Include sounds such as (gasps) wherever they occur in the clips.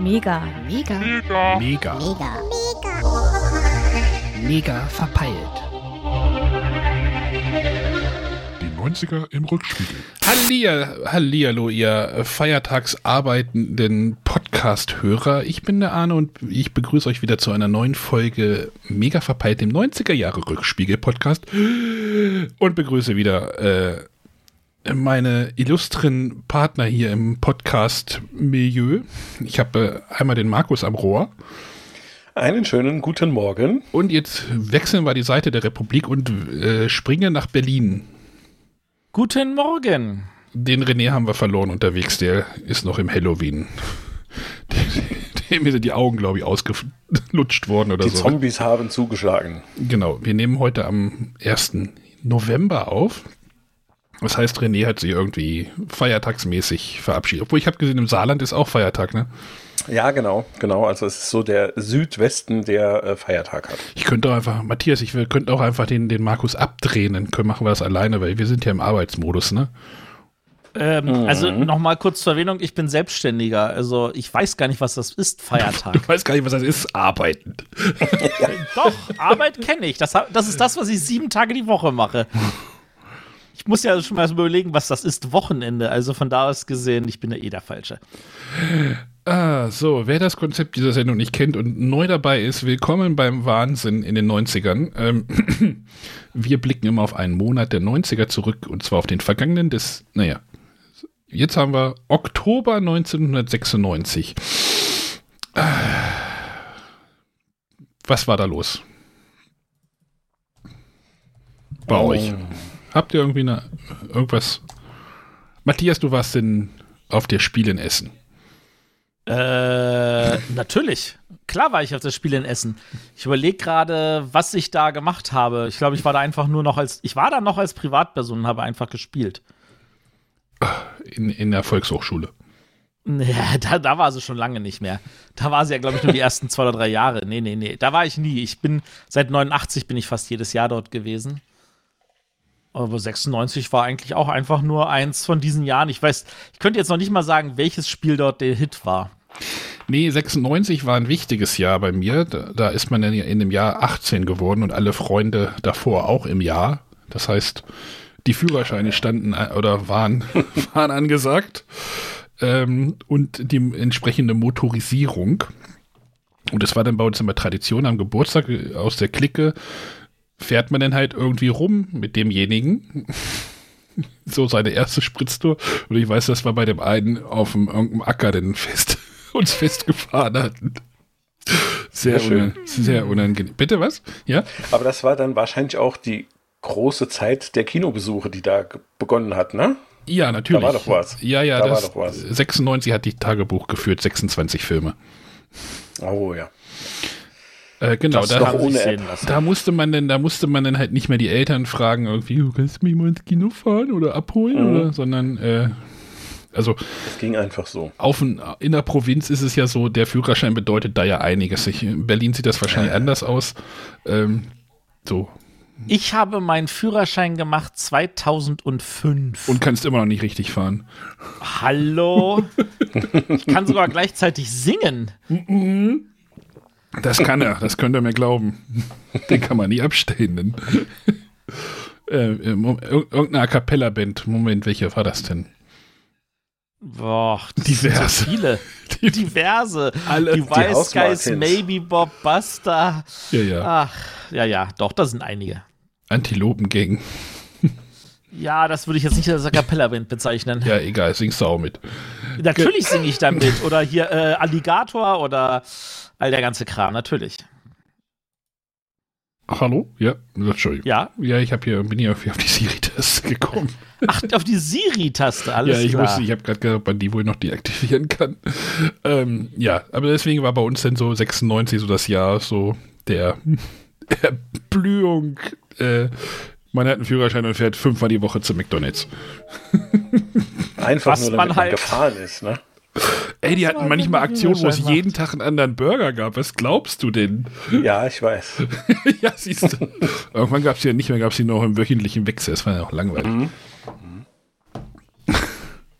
Mega. Mega. Mega. Mega. Mega. Mega verpeilt. Die 90er im Rückspiegel. Hallihallo, ihr feiertagsarbeitenden Podcast-Hörer. Ich bin der Arne und ich begrüße euch wieder zu einer neuen Folge Mega verpeilt, dem 90er Jahre Rückspiegel-Podcast. Und begrüße wieder äh, meine illustren Partner hier im Podcast-Milieu. Ich habe äh, einmal den Markus am Rohr. Einen schönen guten Morgen. Und jetzt wechseln wir die Seite der Republik und äh, springen nach Berlin. Guten Morgen. Den René haben wir verloren unterwegs, der ist noch im Halloween. Dem sind die Augen, glaube ich, ausgelutscht worden oder Die so. Zombies haben zugeschlagen. Genau, wir nehmen heute am 1. November auf. Das heißt, René hat sich irgendwie feiertagsmäßig verabschiedet. Obwohl ich habe gesehen, im Saarland ist auch Feiertag, ne? Ja, genau, genau. Also es ist so der Südwesten, der äh, Feiertag hat. Ich könnte auch einfach, Matthias, ich will- könnte auch einfach den, den Markus abdrehen, dann können, machen wir das alleine, weil wir sind ja im Arbeitsmodus, ne? Ähm, Also nochmal kurz zur Erwähnung, ich bin Selbstständiger. Also ich weiß gar nicht, was das ist, Feiertag. Du (laughs) weißt gar nicht, was das ist, arbeiten. Doch, Arbeit kenne ich. Das, das ist das, was ich sieben Tage die Woche mache. (laughs) Ich muss ja schon mal überlegen, was das ist, Wochenende. Also von da aus gesehen, ich bin ja eh der Falsche. Ah, so, wer das Konzept dieser Sendung nicht kennt und neu dabei ist, willkommen beim Wahnsinn in den 90ern. Ähm, (clears throat) wir blicken immer auf einen Monat der 90er zurück und zwar auf den vergangenen des, naja, jetzt haben wir Oktober 1996. Ah, Was war da los? Bei euch. Habt ihr irgendwie eine, irgendwas? Matthias, du warst denn auf der Spiel in Essen. Äh, natürlich. Klar war ich auf das Spiel in Essen. Ich überlege gerade, was ich da gemacht habe. Ich glaube, ich war da einfach nur noch als, ich war da noch als Privatperson und habe einfach gespielt. In, in der Volkshochschule. Ja, da, da war sie schon lange nicht mehr. Da war sie ja, glaube ich, nur die ersten zwei oder drei Jahre. Nee, nee, nee. Da war ich nie. Ich bin, seit 89 bin ich fast jedes Jahr dort gewesen. Aber 96 war eigentlich auch einfach nur eins von diesen Jahren. Ich weiß, ich könnte jetzt noch nicht mal sagen, welches Spiel dort der Hit war. Nee, 96 war ein wichtiges Jahr bei mir. Da, da ist man in dem Jahr 18 geworden und alle Freunde davor auch im Jahr. Das heißt, die Führerscheine standen äh, oder waren, (laughs) waren angesagt. Ähm, und die entsprechende Motorisierung. Und das war dann bei uns immer Tradition am Geburtstag äh, aus der Clique. Fährt man dann halt irgendwie rum mit demjenigen. (laughs) so seine erste Spritztour. Und ich weiß, das war bei dem einen auf dem irgendeinem Acker, den fest, (laughs) uns festgefahren hatten. Sehr, Sehr schön. sehr unangenehm. Bitte was? Ja? Aber das war dann wahrscheinlich auch die große Zeit der Kinobesuche, die da begonnen hat, ne? Ja, natürlich. Da war doch was. Ja, ja, Da das, war doch was. 96 hat die Tagebuch geführt, 26 Filme. Oh ja. Äh, genau, Das da, doch Haben sich ohne sehen App. lassen. da musste man denn, da musste man dann halt nicht mehr die Eltern fragen, irgendwie, "Du kannst mich mal ins Kino fahren oder abholen, Mhm. oder, sondern, äh, also Es ging einfach so. auf ein, in der Provinz ist es ja so, der Führerschein bedeutet da ja einiges. Ich, in Berlin sieht das wahrscheinlich anders aus. Ähm, so. Ich habe meinen Führerschein gemacht 2005. Und kannst immer noch nicht richtig fahren. Hallo? ich kann sogar gleichzeitig singen. Das kann er, das könnt ihr mir glauben. Den kann man nie abstellen. Denn. (laughs) äh, äh, irgendeine A Cappella-Band. Moment, welche war das denn? Boah, das Diverse. Sind so viele. (laughs) Diverse. Alle. Die Die House Guys. Maybe Bob Buster. Ja, ja. Ach, ja, ja, doch, da sind einige. Antilopengang. Ja, das würde ich jetzt nicht als A Cappella-Band bezeichnen. Ja, egal, singst du auch mit. Natürlich singe ich da mit. (laughs) Oder hier äh, Alligator oder all der ganze Kram, natürlich. Hallo? Ja, Entschuldigung. Ja. Ja, ich hab hier, bin hier irgendwie auf die Siri-Taste gekommen. Ach, auf die Siri-Taste, alles ja, ich klar. wusste, ich habe gerade gedacht, ob man die wohl noch deaktivieren kann. Ähm, ja, aber deswegen war bei uns dann so 96 so das Jahr so der (laughs) Erblühung. Äh, man hat einen Führerschein und fährt fünfmal die Woche zu McDonalds. Einfach Was nur, man damit man halt- gefahren ist, ne? Ey, die hatten manchmal Aktionen, wo es jeden Tag einen anderen Burger gab. Was glaubst du denn? Ja, ich weiß. (laughs) ja, siehst du. Irgendwann gab es ja nicht mehr, gab es die noch im wöchentlichen Wechsel. Das war ja auch langweilig.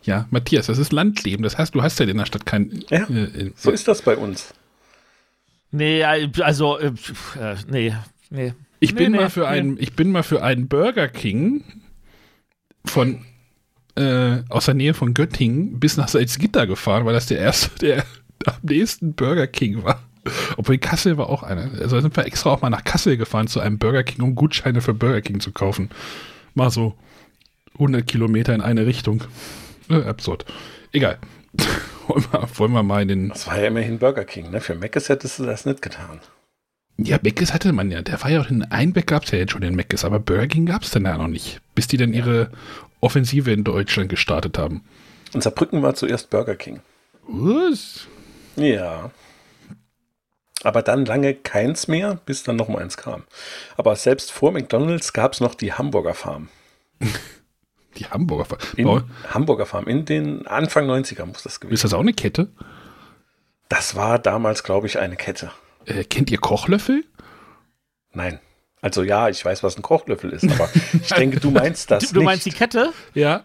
Ja, Matthias, das ist Landleben. Das heißt, du hast ja in der Stadt kein. Ja, äh, So ist das bei uns. Nee, also, äh, äh, nee, nee. Ich bin Nee, mal für nee. einen, ich bin mal für einen Burger King von äh, aus der Nähe von Göttingen bis nach Salzgitter gefahren, weil das der erste, (laughs) der am nächsten Burger King war. Obwohl Kassel war auch einer. Also sind wir extra auch mal nach Kassel gefahren zu einem Burger King, um Gutscheine für Burger King zu kaufen. Mal so 100 Kilometer in eine Richtung. Äh, absurd. Egal. (laughs) wollen, wir, wollen wir mal in den. Das war ja immerhin Burger King, ne? Für Mc's hättest du das nicht getan. Ja, Meckes hatte man ja. Der war ja auch in Einbeck gab es ja jetzt schon den Meckes, aber Burger King gab es dann ja noch nicht. Bis die dann ihre Offensive in Deutschland gestartet haben. In Saarbrücken war zuerst Burger King. Was? Ja. Aber dann lange keins mehr, bis dann noch mal eins kam. Aber selbst vor McDonalds gab es noch die Hamburger Farm. (laughs) Die Hamburger. Ver- In Hamburger Farm. In den Anfang 90er muss das gewesen ist das auch eine Kette? Das war damals, glaube ich, eine Kette. Äh, kennt ihr Kochlöffel? Nein. Also ja, ich weiß, was ein Kochlöffel ist, aber ich denke, du meinst das (laughs) Du, du meinst die nicht. Kette? Ja.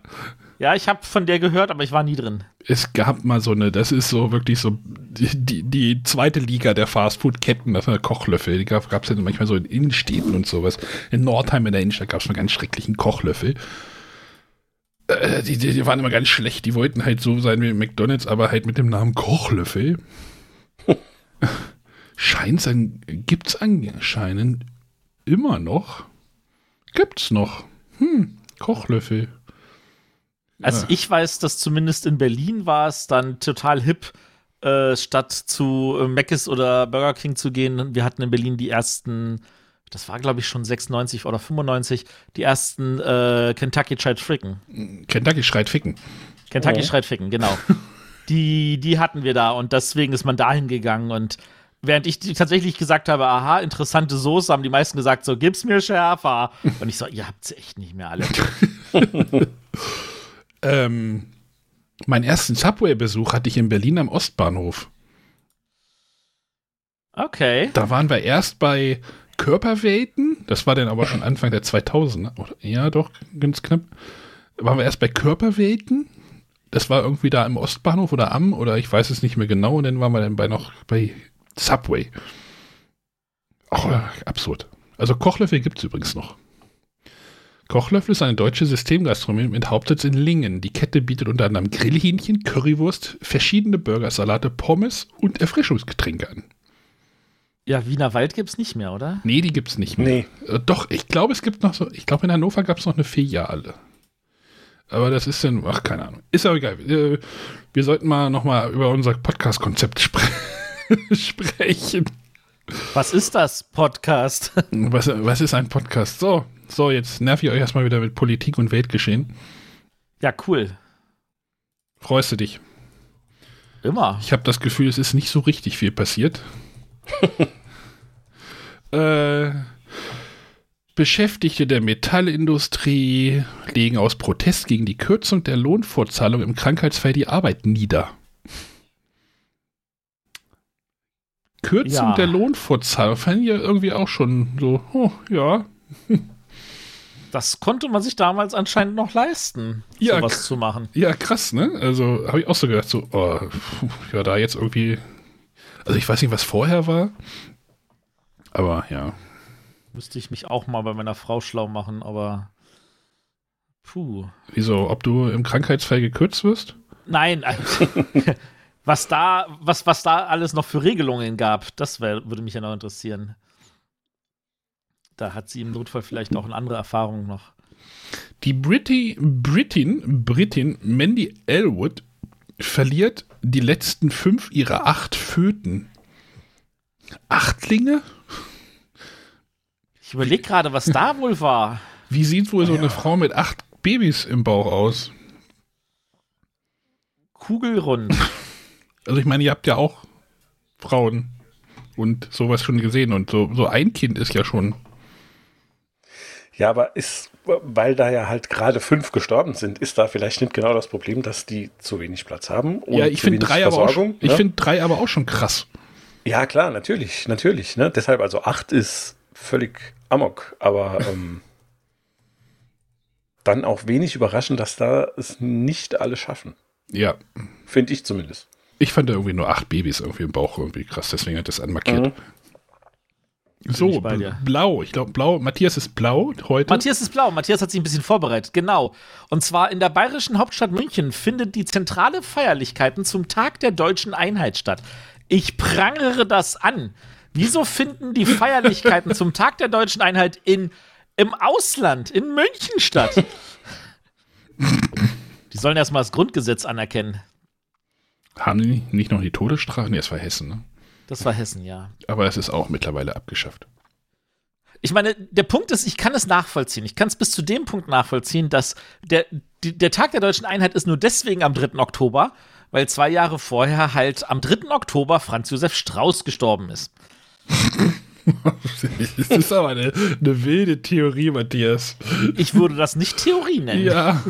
Ja, ich habe von der gehört, aber ich war nie drin. Es gab mal so eine, das ist so wirklich so die, die, die zweite Liga der Fastfood-Ketten, das sind Kochlöffel. Die gab es ja manchmal so in Innenstädten und sowas. In Nordheim in der Innenstadt gab es einen ganz schrecklichen Kochlöffel. Äh, die, die, die waren immer ganz schlecht. Die wollten halt so sein wie McDonalds, aber halt mit dem Namen Kochlöffel. (laughs) Scheint's an, gibt's anscheinend immer noch. Gibt's noch. Hm, Kochlöffel. Also Ja. ich weiß, dass zumindest in Berlin war es dann total hip, äh, statt zu äh, Mc's oder Burger King zu gehen. Wir hatten in Berlin die ersten, das war glaube ich schon 96 oder 95, die ersten äh, Kentucky Fried Chicken. Kentucky schreit ficken. Kentucky Oh. Fried Chicken, genau. (laughs) die, die hatten wir da und deswegen ist man dahin gegangen und Während ich tatsächlich gesagt habe, aha, interessante Soße, haben die meisten gesagt, so, gib's mir schärfer. Und ich so, ihr habt's echt nicht mehr alle. (laughs) Ähm, meinen ersten Subway-Besuch hatte ich in Berlin am Ostbahnhof. Okay. Da waren wir erst bei Körperwelten. Das war dann aber schon Anfang der 2000er. Oder, ja, doch, ganz knapp. Waren wir erst bei Körperwelten. Das war irgendwie da im Ostbahnhof oder am, oder ich weiß es nicht mehr genau. Und dann waren wir dann bei noch bei Subway. Auch äh, absurd. Also Kochlöffel gibt es übrigens noch. Kochlöffel ist eine deutsche Systemgastronomie mit Hauptsitz in Lingen. Die Kette bietet unter anderem Grillhähnchen, Currywurst, verschiedene Burger, Salate, Pommes und Erfrischungsgetränke an. Ja, Wiener Wald gibt's nicht mehr, oder? Nee, die gibt's nicht mehr. Nee. Äh, doch, ich glaube, es gibt noch so, ich glaube, in Hannover gab es noch eine Filiale. Aber das ist dann, ach, keine Ahnung. Ist aber egal. Wir, wir sollten mal nochmal über unser Podcast-Konzept spre (laughs) (laughs) sprechen. Was ist das, Podcast? (laughs) Was, was ist ein Podcast? So, so, jetzt nerv ich euch erstmal wieder mit Politik und Weltgeschehen. ja, cool. Freust du dich? Immer. Ich habe das Gefühl, es ist nicht so richtig viel passiert. (laughs) äh, Beschäftigte der Metallindustrie legen aus Protest gegen die Kürzung der Lohnfortzahlung im Krankheitsfall die Arbeit nieder. Kürzung Ja. der Lohnfortzahlung fand ich ja irgendwie auch schon so, oh, ja. Das konnte man sich damals anscheinend noch leisten, Ja, sowas zu machen. Ja, krass, ne? Also habe ich auch so gedacht, so, oh, ja, da jetzt irgendwie. Also ich weiß nicht, was vorher war. Aber ja. Müsste ich mich auch mal bei meiner Frau schlau machen, aber puh. Wieso, ob du im Krankheitsfall gekürzt wirst? Nein, also, (laughs) was da, was, was da alles noch für Regelungen gab, das wär, würde mich ja noch interessieren. Da hat sie im Notfall vielleicht auch eine andere Erfahrung noch. Die Britti, Britin, Britin Mandy Elwood verliert die letzten fünf ihrer acht Föten. Achtlinge? Ich überlege gerade, was da wohl war. Wie sieht wohl so eine Frau mit acht Babys im Bauch aus? Kugelrund. (laughs) Also ich meine, ihr habt ja auch Frauen und sowas schon gesehen und so, so ein Kind ist ja schon. Ja, aber ist, weil da ja halt gerade fünf gestorben sind, ist da vielleicht nicht genau das Problem, dass die zu wenig Platz haben und ja, ich finde drei, aber auch schon, Versorgung. ich ne? finde drei aber auch schon krass. Ja, klar, natürlich, natürlich. Ne? Deshalb, also acht ist völlig amok, aber (laughs) ähm, dann auch wenig überraschend, dass da es nicht alle schaffen. Ja. Finde ich zumindest. Ich fand da irgendwie nur acht Babys irgendwie im Bauch irgendwie krass, deswegen hat das anmarkiert. Mhm. So, ich blau. Ich glaube, blau. Matthias ist blau heute. Matthias ist blau. Matthias hat sich ein bisschen vorbereitet. Genau. Und zwar in der bayerischen Hauptstadt München findet die zentrale Feierlichkeiten zum Tag der deutschen Einheit statt. Ich prangere das an. Wieso finden die Feierlichkeiten (laughs) zum Tag der deutschen Einheit in, im Ausland, in München statt? (laughs) Die sollen erstmal das Grundgesetz anerkennen. Haben die nicht noch die Todesstrafe? Nee, das war Hessen, ne? Das war Hessen, ja. Aber es ist auch mittlerweile abgeschafft. Ich meine, der Punkt ist, ich kann es nachvollziehen. Ich kann es bis zu dem Punkt nachvollziehen, dass der, die, der Tag der deutschen Einheit ist nur deswegen am 3. Oktober, weil zwei Jahre vorher halt am 3. Oktober Franz Josef Strauß gestorben ist. (laughs) das ist aber eine, eine wilde Theorie, Matthias. Ich würde das nicht Theorie nennen. Ja.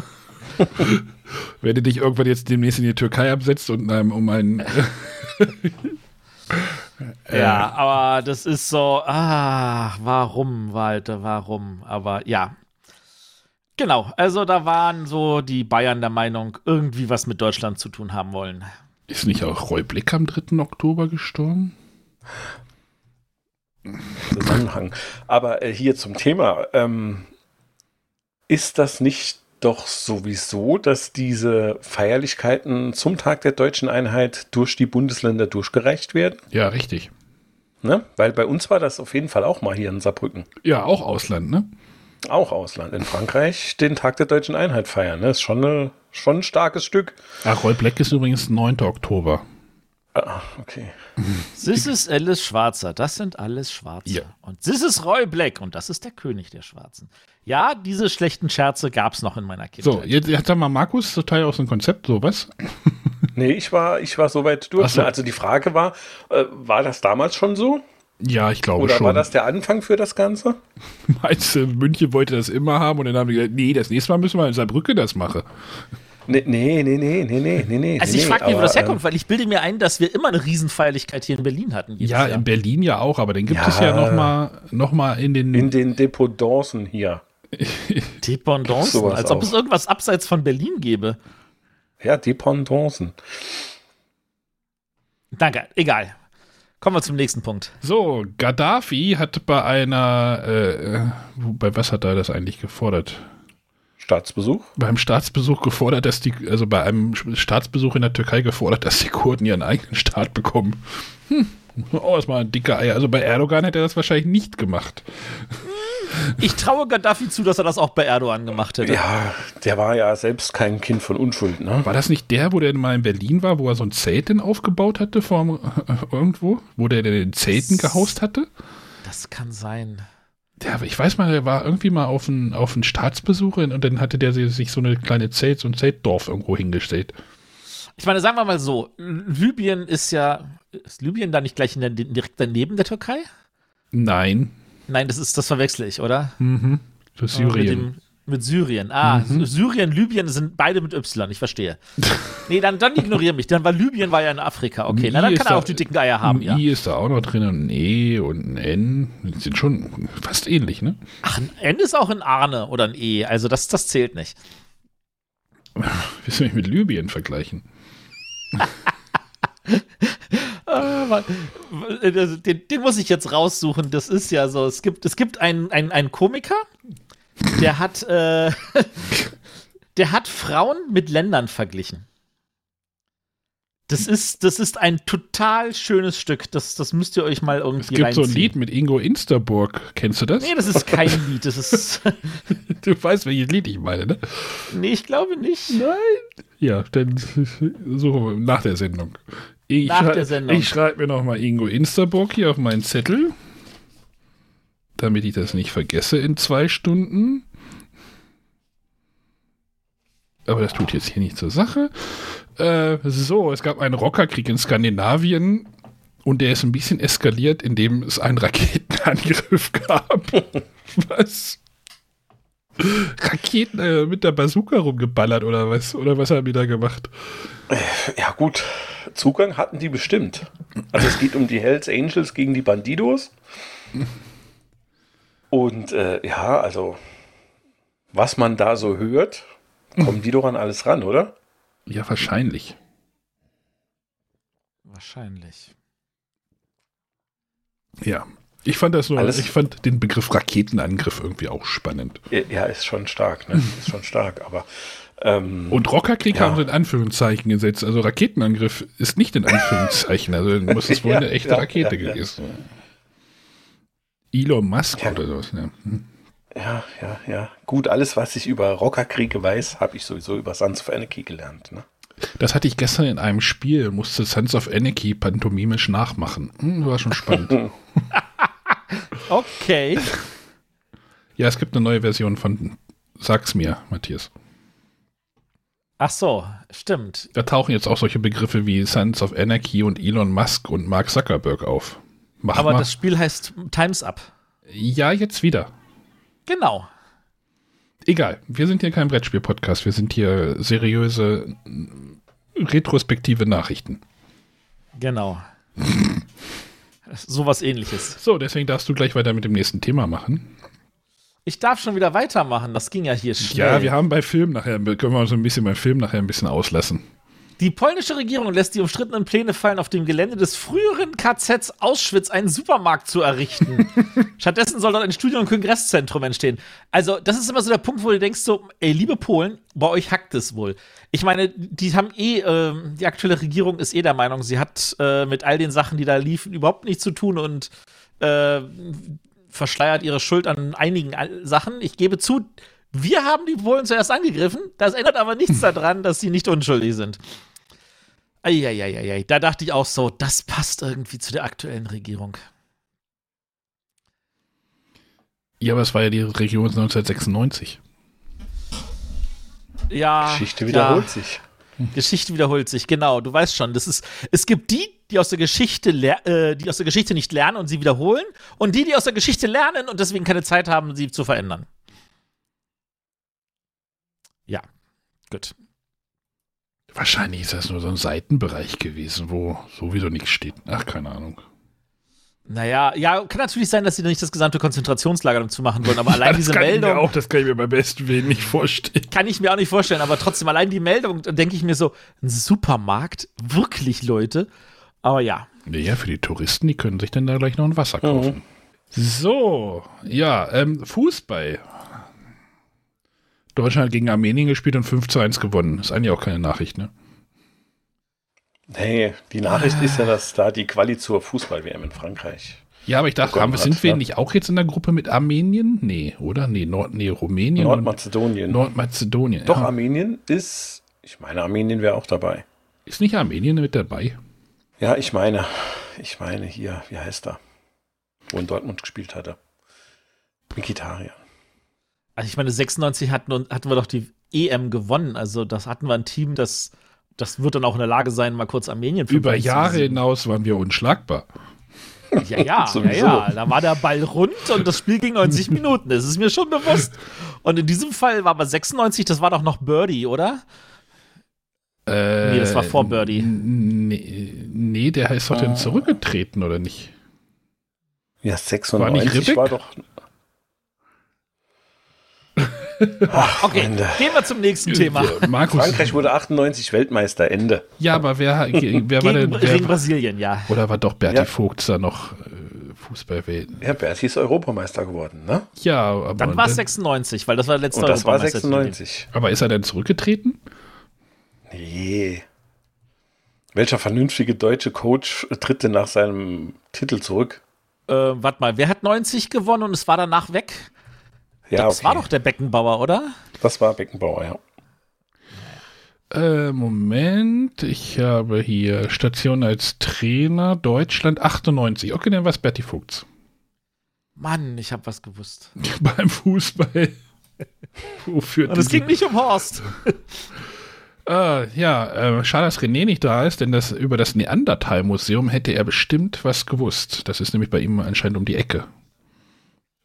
(laughs) Wenn du dich irgendwann jetzt demnächst in die Türkei absetzt und ähm, um einen. (laughs) Ja, aber das ist so, ah, warum, Walter, warum? Aber ja. Genau, also da waren so die Bayern der Meinung, irgendwie was mit Deutschland zu tun haben wollen. Ist nicht auch Roy Blick am 3. Oktober gestorben? Zusammenhang. Aber äh, hier zum Thema. Ähm, ist das nicht doch sowieso, dass diese Feierlichkeiten zum Tag der deutschen Einheit durch die Bundesländer durchgereicht werden? Ja, richtig. Ne? Weil bei uns war das auf jeden Fall auch mal hier in Saarbrücken. Ja, auch Ausland, ne? Auch Ausland. In Frankreich den Tag der deutschen Einheit feiern. Ne? Ist schon, eine, schon ein starkes Stück. Ach, Roy Black ist übrigens 9. Oktober. Ah, okay. Das ist Alice Schwarzer, das sind alles Schwarze. Ja. Und das ist Roy Black und das ist der König der Schwarzen. Ja, diese schlechten Scherze gab es noch in meiner Kindheit. So, jetzt, sag mal, Markus, total aus dem Konzept, sowas. (laughs) Nee, ich war, ich war soweit durch. So. Also die Frage war, äh, war das damals schon so? Ja, ich glaube Oder schon. war das der Anfang für das Ganze? (laughs) Meinst du, München wollte das immer haben und dann haben die gesagt, nee, das nächste Mal müssen wir in Saarbrücke das machen. Nee, nee, nee, nee, nee, nee, nee, nee. Also ich nee, frage mich, wo das herkommt, weil ich bilde mir ein, dass wir immer eine Riesenfeierlichkeit hier in Berlin hatten. Ja, Jahr. in Berlin ja auch, aber den gibt Ja. es ja noch mal, noch mal in den. Ähm, In den Dependancen hier. (laughs) Dependancen, als ob auch. es irgendwas abseits von Berlin gäbe. Ja, Dependancen. Danke, egal. Kommen wir zum nächsten Punkt. so, Gaddafi hat bei einer, äh, äh, bei was hat er das eigentlich gefordert? Staatsbesuch? Beim Staatsbesuch gefordert, dass die, also bei einem Staatsbesuch in der Türkei gefordert, dass die Kurden ihren eigenen Staat bekommen. Hm. Oh, das war ein dicker Eier. Also bei Erdogan hätte er das wahrscheinlich nicht gemacht. Ich traue Gaddafi zu, dass er das auch bei Erdogan gemacht hätte. Ja, der war ja selbst kein Kind von Unschuld, ne? War das nicht der, wo der mal in Berlin war, wo er so ein Zelt denn aufgebaut hatte, vor, irgendwo? Wo der denn in Zelten gehaust hatte? Das kann sein. Ja, aber ich weiß mal, der war irgendwie mal auf einen auf einen Staatsbesuch und dann hatte der sich so eine kleine Zelt, so ein Zeltdorf irgendwo hingestellt. Ich meine, sagen wir mal so, Libyen ist ja, ist Libyen da nicht gleich in der, direkt daneben der Türkei? Nein, Nein, das ist, das verwechsel ich, oder? mhm. für Mit, Syrien. Mit Syrien. Ah, Mhm. Syrien, Libyen sind beide mit Y, ich verstehe. (laughs) nee, dann, dann ignoriere mich, dann war Libyen war ja in Afrika. Okay, na, dann kann er da- auch die dicken Eier haben, ein ja. I ist da auch noch drin und ein E und ein N. Die sind schon fast ähnlich, ne? Ach, ein N ist auch ein Arne oder ein E, also das, das zählt nicht. Willst du mich mit Libyen vergleichen? (laughs) Ah. Das- den, den muss ich jetzt raussuchen. Das ist ja so. Es gibt, es gibt einen, einen, einen Komiker, der hat, äh, (laughs) der hat Frauen mit Ländern verglichen. Das ist, das ist ein total schönes Stück. Das, das müsst ihr euch mal irgendwie Es gibt so ein reinziehen. Lied mit Ingo Insterburg. Kennst du das? Nee, das ist (laughs) kein Lied. Das ist. (laughs) Du weißt, welches Lied ich meine, ne? Nee, ich glaube nicht. Ja, dann so nach der Sendung. Ich Nach der Sendung. Ich schreibe mir nochmal Ingo Insterburg hier auf meinen Zettel, damit ich das nicht vergesse in zwei Stunden. Aber das tut jetzt hier nicht zur Sache. Äh, so, es gab einen Rockerkrieg in Skandinavien und der ist ein bisschen eskaliert, indem es einen Raketenangriff (laughs) gab. was? Raketen äh, mit der Bazooka rumgeballert oder was? Oder was haben die da gemacht? Ja, gut. Zugang hatten die bestimmt. Also es geht um die Hells Angels gegen die Bandidos. Und äh, ja, also was man da so hört, kommen die doch an alles ran, oder? Ja, wahrscheinlich. Wahrscheinlich. Ja. Ich fand das nur, Alles- ich fand den Begriff Raketenangriff irgendwie auch spannend. Ja, ist schon stark, ne? (laughs) Ist schon stark, aber ähm, Und Rockerkrieg Ja. haben sie in Anführungszeichen gesetzt. Also Raketenangriff ist nicht in Anführungszeichen. Also (laughs) muss es wohl Ja, eine echte ja, Rakete gewesen sein. Elon Musk Ja. oder sowas. Ne? Hm. ja, ja, ja. Gut, alles, was ich über Rockerkriege weiß, habe ich sowieso über Sons of Anarchy gelernt. Ne? Das hatte ich gestern in einem Spiel, musste Sons of Anarchy pantomimisch nachmachen. Hm, war schon spannend. (laughs) Okay. ja, es gibt eine neue Version von Sag's mir, Matthias. Ach so, stimmt. Da tauchen jetzt auch solche Begriffe wie Sons of Anarchy und Elon Musk und Mark Zuckerberg auf. Mach Aber mal. das Spiel heißt Times Up. ja, jetzt wieder. Genau. Egal, wir sind hier kein Brettspiel-Podcast, wir sind hier seriöse, retrospektive Nachrichten. Genau. Sowas ähnliches. So, deswegen darfst du gleich weiter mit dem nächsten Thema machen. Ich darf schon wieder weitermachen. Das ging ja hier schnell. Ja, wir haben bei Film nachher, können wir uns ein bisschen beim Film nachher ein bisschen auslassen. Die polnische Regierung lässt die umstrittenen Pläne fallen, auf dem Gelände des früheren KZs Auschwitz einen Supermarkt zu errichten. (laughs) Stattdessen soll dort ein Studien- und Kongresszentrum entstehen. Also, das ist immer so der Punkt, wo du denkst so, ey, liebe Polen, bei euch hackt es wohl. Ich meine, die haben eh, ähm, die aktuelle Regierung ist eh der Meinung, sie hat äh, mit all den Sachen, die da liefen, überhaupt nichts zu tun und äh, verschleiert ihre Schuld an einigen Al- Sachen. Ich gebe zu, wir haben die Polen zuerst angegriffen. Das ändert aber nichts daran, dass sie nicht unschuldig sind. Eieieiei, da dachte ich auch so, das passt irgendwie zu der aktuellen Regierung. Ja, aber es war ja die Region 1996. Ja. Geschichte wiederholt ja, sich. Geschichte wiederholt sich, genau. Du weißt schon, das ist, es gibt die, die aus der Geschichte, äh, die aus der Geschichte nicht lernen und sie wiederholen, und die, die aus der Geschichte lernen und deswegen keine Zeit haben, sie zu verändern. Ja, gut. Wahrscheinlich ist das nur so ein Seitenbereich gewesen, wo sowieso nichts steht. Ach, keine Ahnung. Naja, ja, kann natürlich sein, dass sie nicht das gesamte Konzentrationslager dazu machen wollen, aber (laughs) allein diese das kann Ich Meldung. mir auch, das kann ich mir beim besten Willen nicht vorstellen. Kann ich mir auch nicht vorstellen, aber trotzdem, allein die Meldung, da denke ich mir so, ein Supermarkt? Wirklich, Leute? Aber ja. Naja, für die Touristen, die können sich dann da gleich noch ein Wasser kaufen. So, ja, ähm, Fußball. Deutschland gegen Armenien gespielt und 5 zu 1 gewonnen. Ist eigentlich auch keine Nachricht, ne? Nee, die Nachricht ist ja, dass da die Quali zur Fußball-WM in Frankreich. Ja, aber ich dachte, haben wir, hat, sind wir ja. nicht auch jetzt in der Gruppe mit Armenien? Nee, oder? Nee, Nord, nee Rumänien Nordmazedonien. Nordmazedonien. Doch, ja. Armenien ist. Ich meine, Armenien wäre auch dabei. Ist nicht Armenien mit dabei? Ja, ich meine. Ich meine hier, wie heißt er? Wo in Dortmund gespielt hatte. Mikitarian. Also ich meine, 96 hatten, hatten wir doch die EM gewonnen. Also das hatten wir ein Team, das, das wird dann auch in der Lage sein, mal kurz Armenien Über 5-1 zu Jahre hinaus waren wir unschlagbar. Ja, ja, (laughs) ja, ja. Da war der Ball rund und das Spiel ging 90 (laughs) Minuten. Das ist mir schon bewusst. Und in diesem Fall war aber 96, das war doch noch Birdie, oder? Äh, Nee, das war vor Birdie. n- Nee, nee, der ist doch dann zurückgetreten, oder nicht? Ja, War nicht 96 Ribbeck? war, doch. Ach, Okay, Freunde. gehen wir zum nächsten Thema. Ja, Markus. Frankreich wurde 98 Weltmeister, Ende. Ja, aber wer, wer (laughs) war Gegen, denn? gegen Wer, Brasilien, ja. oder war doch Berti Ja. Vogt da noch äh, Fußballwelt? Ja, Berti ist Europameister geworden, ne? Ja, aber, Dann war es 96, weil das war der letzte Und das war Europameister- 96. aber ist er denn zurückgetreten? Nee. Welcher vernünftige deutsche Coach tritt denn nach seinem Titel zurück? Äh, warte mal, wer hat 90 gewonnen und es war danach weg? Ja, Das okay. war doch der Beckenbauer, oder? Das war Beckenbauer, ja. Äh, Moment, ich habe hier Station als Trainer Deutschland 98. Okay, dann war es Berti Vogts. Mann, ich habe was gewusst. (laughs) Beim Fußball. Wofür Und es diese- ging nicht um Horst. Äh, (laughs) ja, äh, schade, dass René nicht da ist, denn das, über das Neandertal-Museum hätte er bestimmt was gewusst. Das ist nämlich bei ihm anscheinend um die Ecke.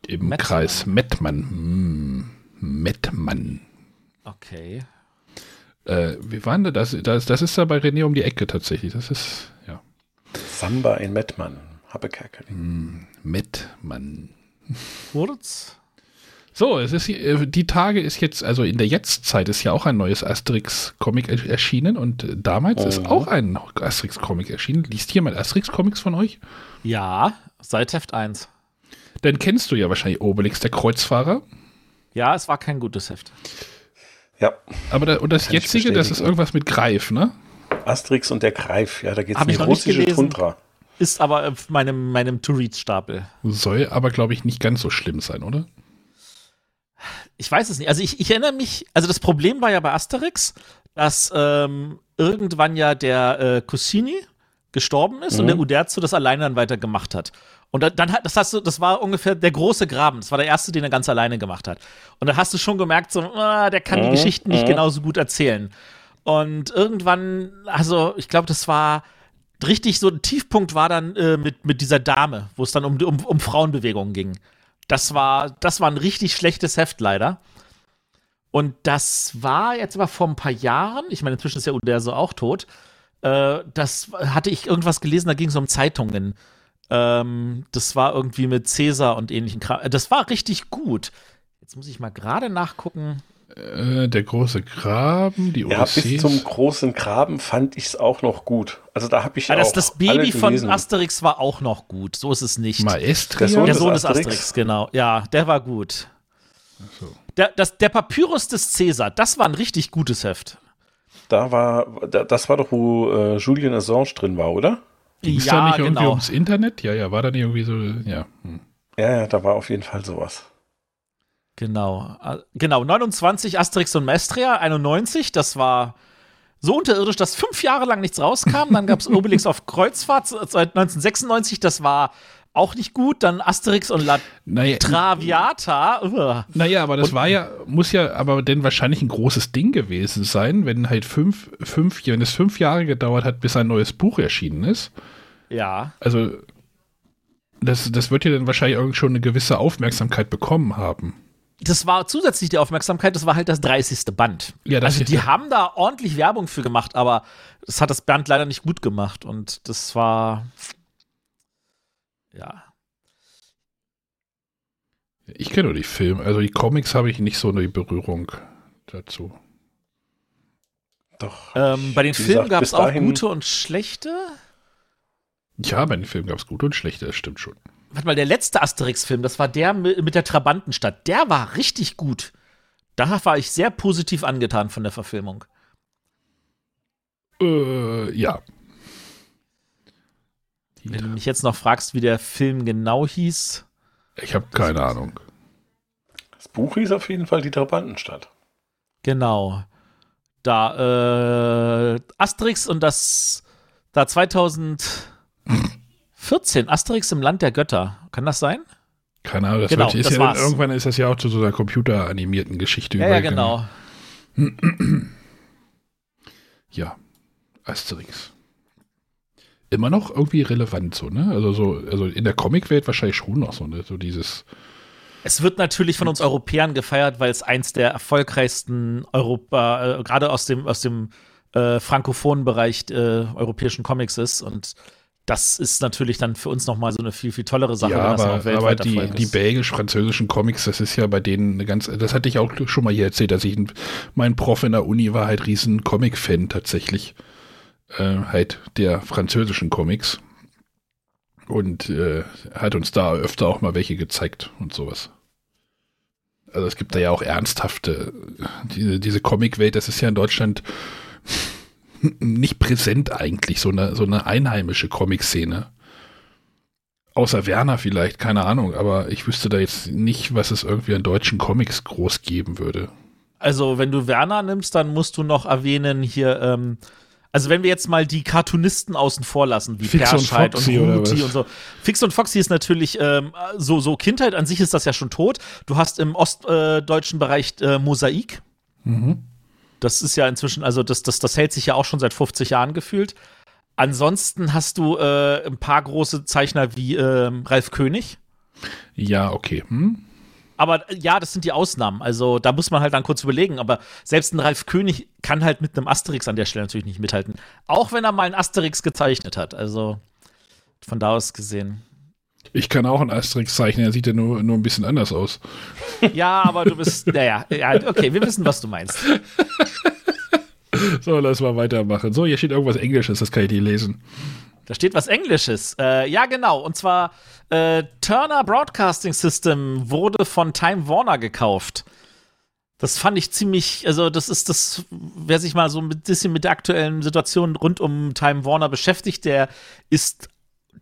Im Mettmann. Kreis Mettmann. Hm, Mettmann. Okay. Äh, wie war denn das? das? Das ist da bei René um die Ecke tatsächlich. Das ist, ja, Samba in Mettmann. Habe Kerkeling. Hm. Mettmann. Kurz. So, es ist äh, die Tage ist jetzt, also in der Jetztzeit ist ja auch ein neues Asterix-Comic er- erschienen und damals ist Oh. auch ein Asterix-Comic erschienen. Liest jemand Asterix-Comics von euch? Ja, seit Heft 1. Dann kennst du ja wahrscheinlich Obelix, der Kreuzfahrer. Ja, es war kein gutes Heft. Ja, Aber da, und das Kann jetzige, das ist irgendwas mit Greif, ne? Asterix und der Greif. Ja, da geht es in die ich noch nicht russische gelesen. Tundra. Ist aber auf meinem, meinem To-Read-Stapel. Soll aber, glaube ich, nicht ganz so schlimm sein, oder? Ich weiß es nicht. Also ich, ich erinnere mich, also das Problem war ja bei Asterix, dass ähm, irgendwann ja der äh, Cossini gestorben ist und der Uderzo das alleine dann weiter gemacht hat. Und da- dann hat, das hast du, das war ungefähr der große Graben. Das war der erste, den er ganz alleine gemacht hat. Und dann hast du schon gemerkt, so, ah, der kann die Mhm, Geschichten nicht mhm. genauso gut erzählen. Und irgendwann, also ich glaube, das war richtig so ein Tiefpunkt war dann äh, mit, mit dieser Dame, wo es dann um, um, um Frauenbewegungen ging. Das war, das war ein richtig schlechtes Heft leider. Und das war jetzt aber vor ein paar Jahren, ich meine, inzwischen ist ja Uderso auch tot, äh, das hatte ich irgendwas gelesen, da ging es um Zeitungen. Ähm, das war irgendwie mit Cäsar und ähnlichen Kram. Das war richtig gut. Jetzt muss ich mal gerade nachgucken. Äh, der große Graben, die Ja, Odyssee. bis zum großen Graben fand ich es auch noch gut. Also da habe ich Ja, auch das, Baby von gelesen. Asterix war auch noch gut. So ist es nicht. Maestria. Der Sohn Der des Sohn des Asterix. Asterix, genau. Ja, der war gut. so. Der, das, der Papyrus des Cäsar, das war ein richtig gutes Heft. Da war, da, das war doch, wo äh, Julian Assange drin war, oder? Ging's da ja, nicht irgendwie genau. ums Internet? Ja, ja, war da nicht irgendwie so, ja. Hm. Ja, ja, da war auf jeden Fall sowas. Genau. Äh, Genau, 29 Asterix und Maestria, 91, das war so unterirdisch, dass fünf Jahre lang nichts rauskam. Dann gab es (laughs) Obelix auf Kreuzfahrt seit 1996, das war auch nicht gut. Dann Asterix und La Naja, Traviata. uah. naja, aber das Und- war ja, muss ja aber denn wahrscheinlich ein großes Ding gewesen sein, wenn halt fünf, fünf, wenn es fünf Jahre gedauert hat, bis ein neues Buch erschienen ist. Ja, Also, das, das wird ja dann wahrscheinlich irgend schon eine gewisse Aufmerksamkeit bekommen haben. das war zusätzlich die Aufmerksamkeit, das war halt das 30. Band. Ja, das also die haben da ordentlich Werbung für gemacht, aber das hat das Band leider nicht gut gemacht und das war ja. Ich kenne nur die Filme, also die Comics habe ich nicht so eine Berührung dazu. Doch. Ähm, bei den Filmen gab es auch gute und schlechte. Ja, bei den Filmen gab es gute und schlechte, das stimmt schon. Warte mal, der letzte Asterix-Film, das war der mit, mit der Trabantenstadt. Der war richtig gut. Da war ich sehr positiv angetan von der Verfilmung. Äh, ja. Wenn du mich jetzt noch fragst, wie der Film genau hieß. ich habe keine Ahnung. Das Buch hieß auf jeden Fall Die Trabantenstadt. Genau. Da, äh, Asterix und das, da 2014, Asterix im Land der Götter. Kann das sein? Keine Ahnung, das Genau, wird, ist das ja war's. irgendwann ist das ja auch zu so einer computeranimierten Geschichte Ja, ja, genau. (clears throat) Ja, Asterix. Immer noch irgendwie relevant so, ne? Also so, also in der Comicwelt wahrscheinlich schon noch so, ne? So dieses, Es wird natürlich von uns Europäern gefeiert, weil es eins der erfolgreichsten Europa, äh, gerade aus dem, aus dem äh, frankophonen Bereich äh, europäischen Comics ist. Und das ist natürlich dann für uns nochmal so eine viel, viel tollere Sache, ja, aber, aber die, die belgisch-französischen Comics, das ist ja bei denen eine ganz, das hatte ich auch schon mal hier erzählt, dass ich, ein- mein Prof in der Uni war halt riesen Comic-Fan tatsächlich, äh, halt der französischen Comics und äh, hat uns da öfter auch mal welche gezeigt und sowas. Also es gibt da ja auch ernsthafte, diese, diese Comic-Welt, das ist ja in Deutschland (laughs) nicht präsent eigentlich, so eine, so eine einheimische Comic-Szene. Außer Werner vielleicht, keine Ahnung, aber ich wüsste da jetzt nicht, was es irgendwie an deutschen Comics groß geben würde. Also, wenn du Werner nimmst, dann musst du noch erwähnen hier, ähm, also wenn wir jetzt mal die Cartoonisten außen vor lassen, wie Fix und Perscheid und, Foxy Ruti was? und so. Fix und Foxy ist natürlich ähm, so, so Kindheit an sich ist das ja schon tot. Du hast im ostdeutschen Bereich äh, Mosaik. Das ist ja inzwischen, also das, das, das hält sich ja auch schon seit 50 Jahren gefühlt. Ansonsten hast du äh, ein paar große Zeichner wie ähm, Ralf König. Ja, okay. Hm? Aber äh, ja, das sind die Ausnahmen. Also da muss man halt dann kurz überlegen. Aber selbst ein Ralf König kann halt mit einem Asterix an der Stelle natürlich nicht mithalten. Auch wenn er mal einen Asterix gezeichnet hat. Also von da aus gesehen. Ich kann auch einen Asterix zeichnen, er sieht ja nur, nur ein bisschen anders aus. Ja, aber du bist, naja, ja, okay, wir wissen, was du meinst. So, lass mal weitermachen. So, hier steht irgendwas Englisches, das kann ich nicht lesen. Da steht was Englisches. Äh, ja, genau. Und zwar äh, Turner Broadcasting System wurde von Time Warner gekauft. Das fand ich ziemlich, also das ist das, wer sich mal so ein bisschen mit der aktuellen Situation rund um Time Warner beschäftigt, der ist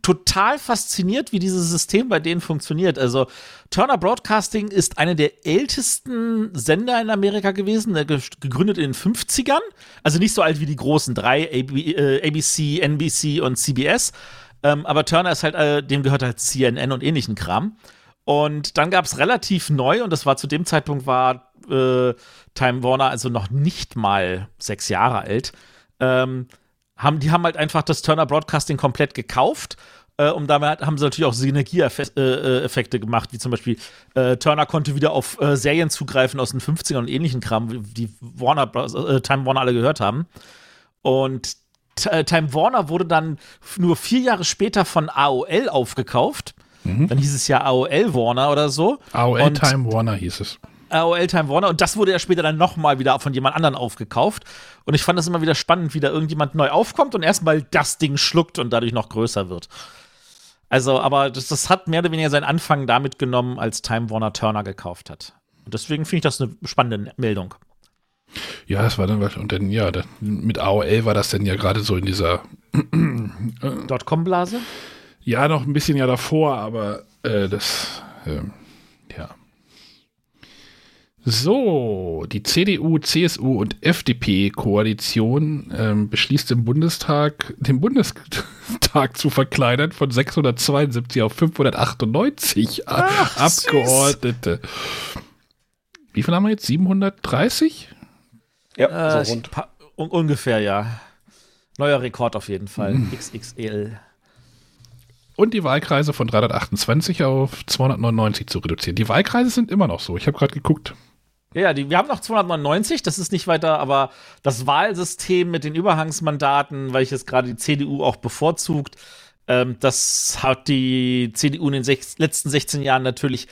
total fasziniert, wie dieses System bei denen funktioniert. Also Turner Broadcasting ist einer der ältesten Sender in Amerika gewesen, gegründet in den 50ern. Also nicht so alt wie die großen drei, ABC, NBC und CBS. Ähm, aber Turner ist halt, äh, dem gehört halt CNN und ähnlichen Kram. Und dann gab es relativ neu, und das war zu dem Zeitpunkt war äh, Time Warner also noch nicht mal sechs Jahre alt. Ähm, haben, die haben halt einfach das Turner Broadcasting komplett gekauft. Äh, und damit haben sie natürlich auch Synergieeffekte äh, gemacht, wie zum Beispiel äh, Turner konnte wieder auf äh, Serien zugreifen aus den 50ern und ähnlichen Kram, die Warner, äh, Time Warner alle gehört haben. Und äh, Time Warner wurde dann nur vier Jahre später von AOL aufgekauft. Mhm. Dann hieß es ja AOL Warner oder so. AOL und Time Warner hieß es. AOL Time Warner und das wurde ja später dann nochmal wieder von jemand anderen aufgekauft. Und ich fand das immer wieder spannend, wie da irgendjemand neu aufkommt und erstmal das Ding schluckt und dadurch noch größer wird. Also, aber das, das hat mehr oder weniger seinen Anfang damit genommen, als Time Warner Turner gekauft hat. Und deswegen finde ich das eine spannende Meldung. Ja, das war dann was. Und dann, ja, dann, mit AOL war das dann ja gerade so in dieser Dotcom-Blase? Ja, noch ein bisschen ja davor, aber äh, das, äh, ja. So, die CDU, CSU und FDP-Koalition ähm, beschließt im Bundestag, den Bundestag (laughs) zu verkleinern von 672 auf 598 Ach, Abgeordnete. Süß. Wie viel haben wir jetzt? 730? Ja, äh, so rund. Un ungefähr, ja. Neuer Rekord auf jeden Fall. Mhm. XXL. Und die Wahlkreise von 328 auf 299 zu reduzieren. Die Wahlkreise sind immer noch so. Ich habe gerade geguckt. Ja, die, wir haben noch 299, das ist nicht weiter, aber das Wahlsystem mit den Überhangsmandaten, welches gerade die CDU auch bevorzugt, ähm, das hat die CDU in den sech, letzten 16 Jahren natürlich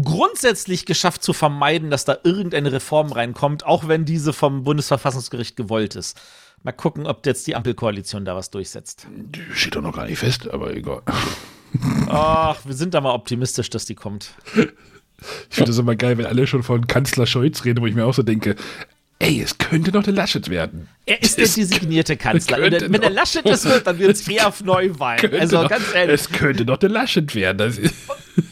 grundsätzlich geschafft zu vermeiden, dass da irgendeine Reform reinkommt, auch wenn diese vom Bundesverfassungsgericht gewollt ist. Mal gucken, ob jetzt die Ampelkoalition da was durchsetzt. Die steht doch noch gar nicht fest, aber egal. Ach, wir sind da mal optimistisch, dass die kommt. Ich finde es immer geil, wenn alle schon von Kanzler Scholz reden, wo ich mir auch so denke, ey, es könnte doch der Laschet werden. Er ist der designierte Kanzler. Der, wenn der Laschet es wird, dann wird (laughs) es eher auf Neuwahlen. Also doch, ganz ehrlich. Es könnte doch der Laschet werden.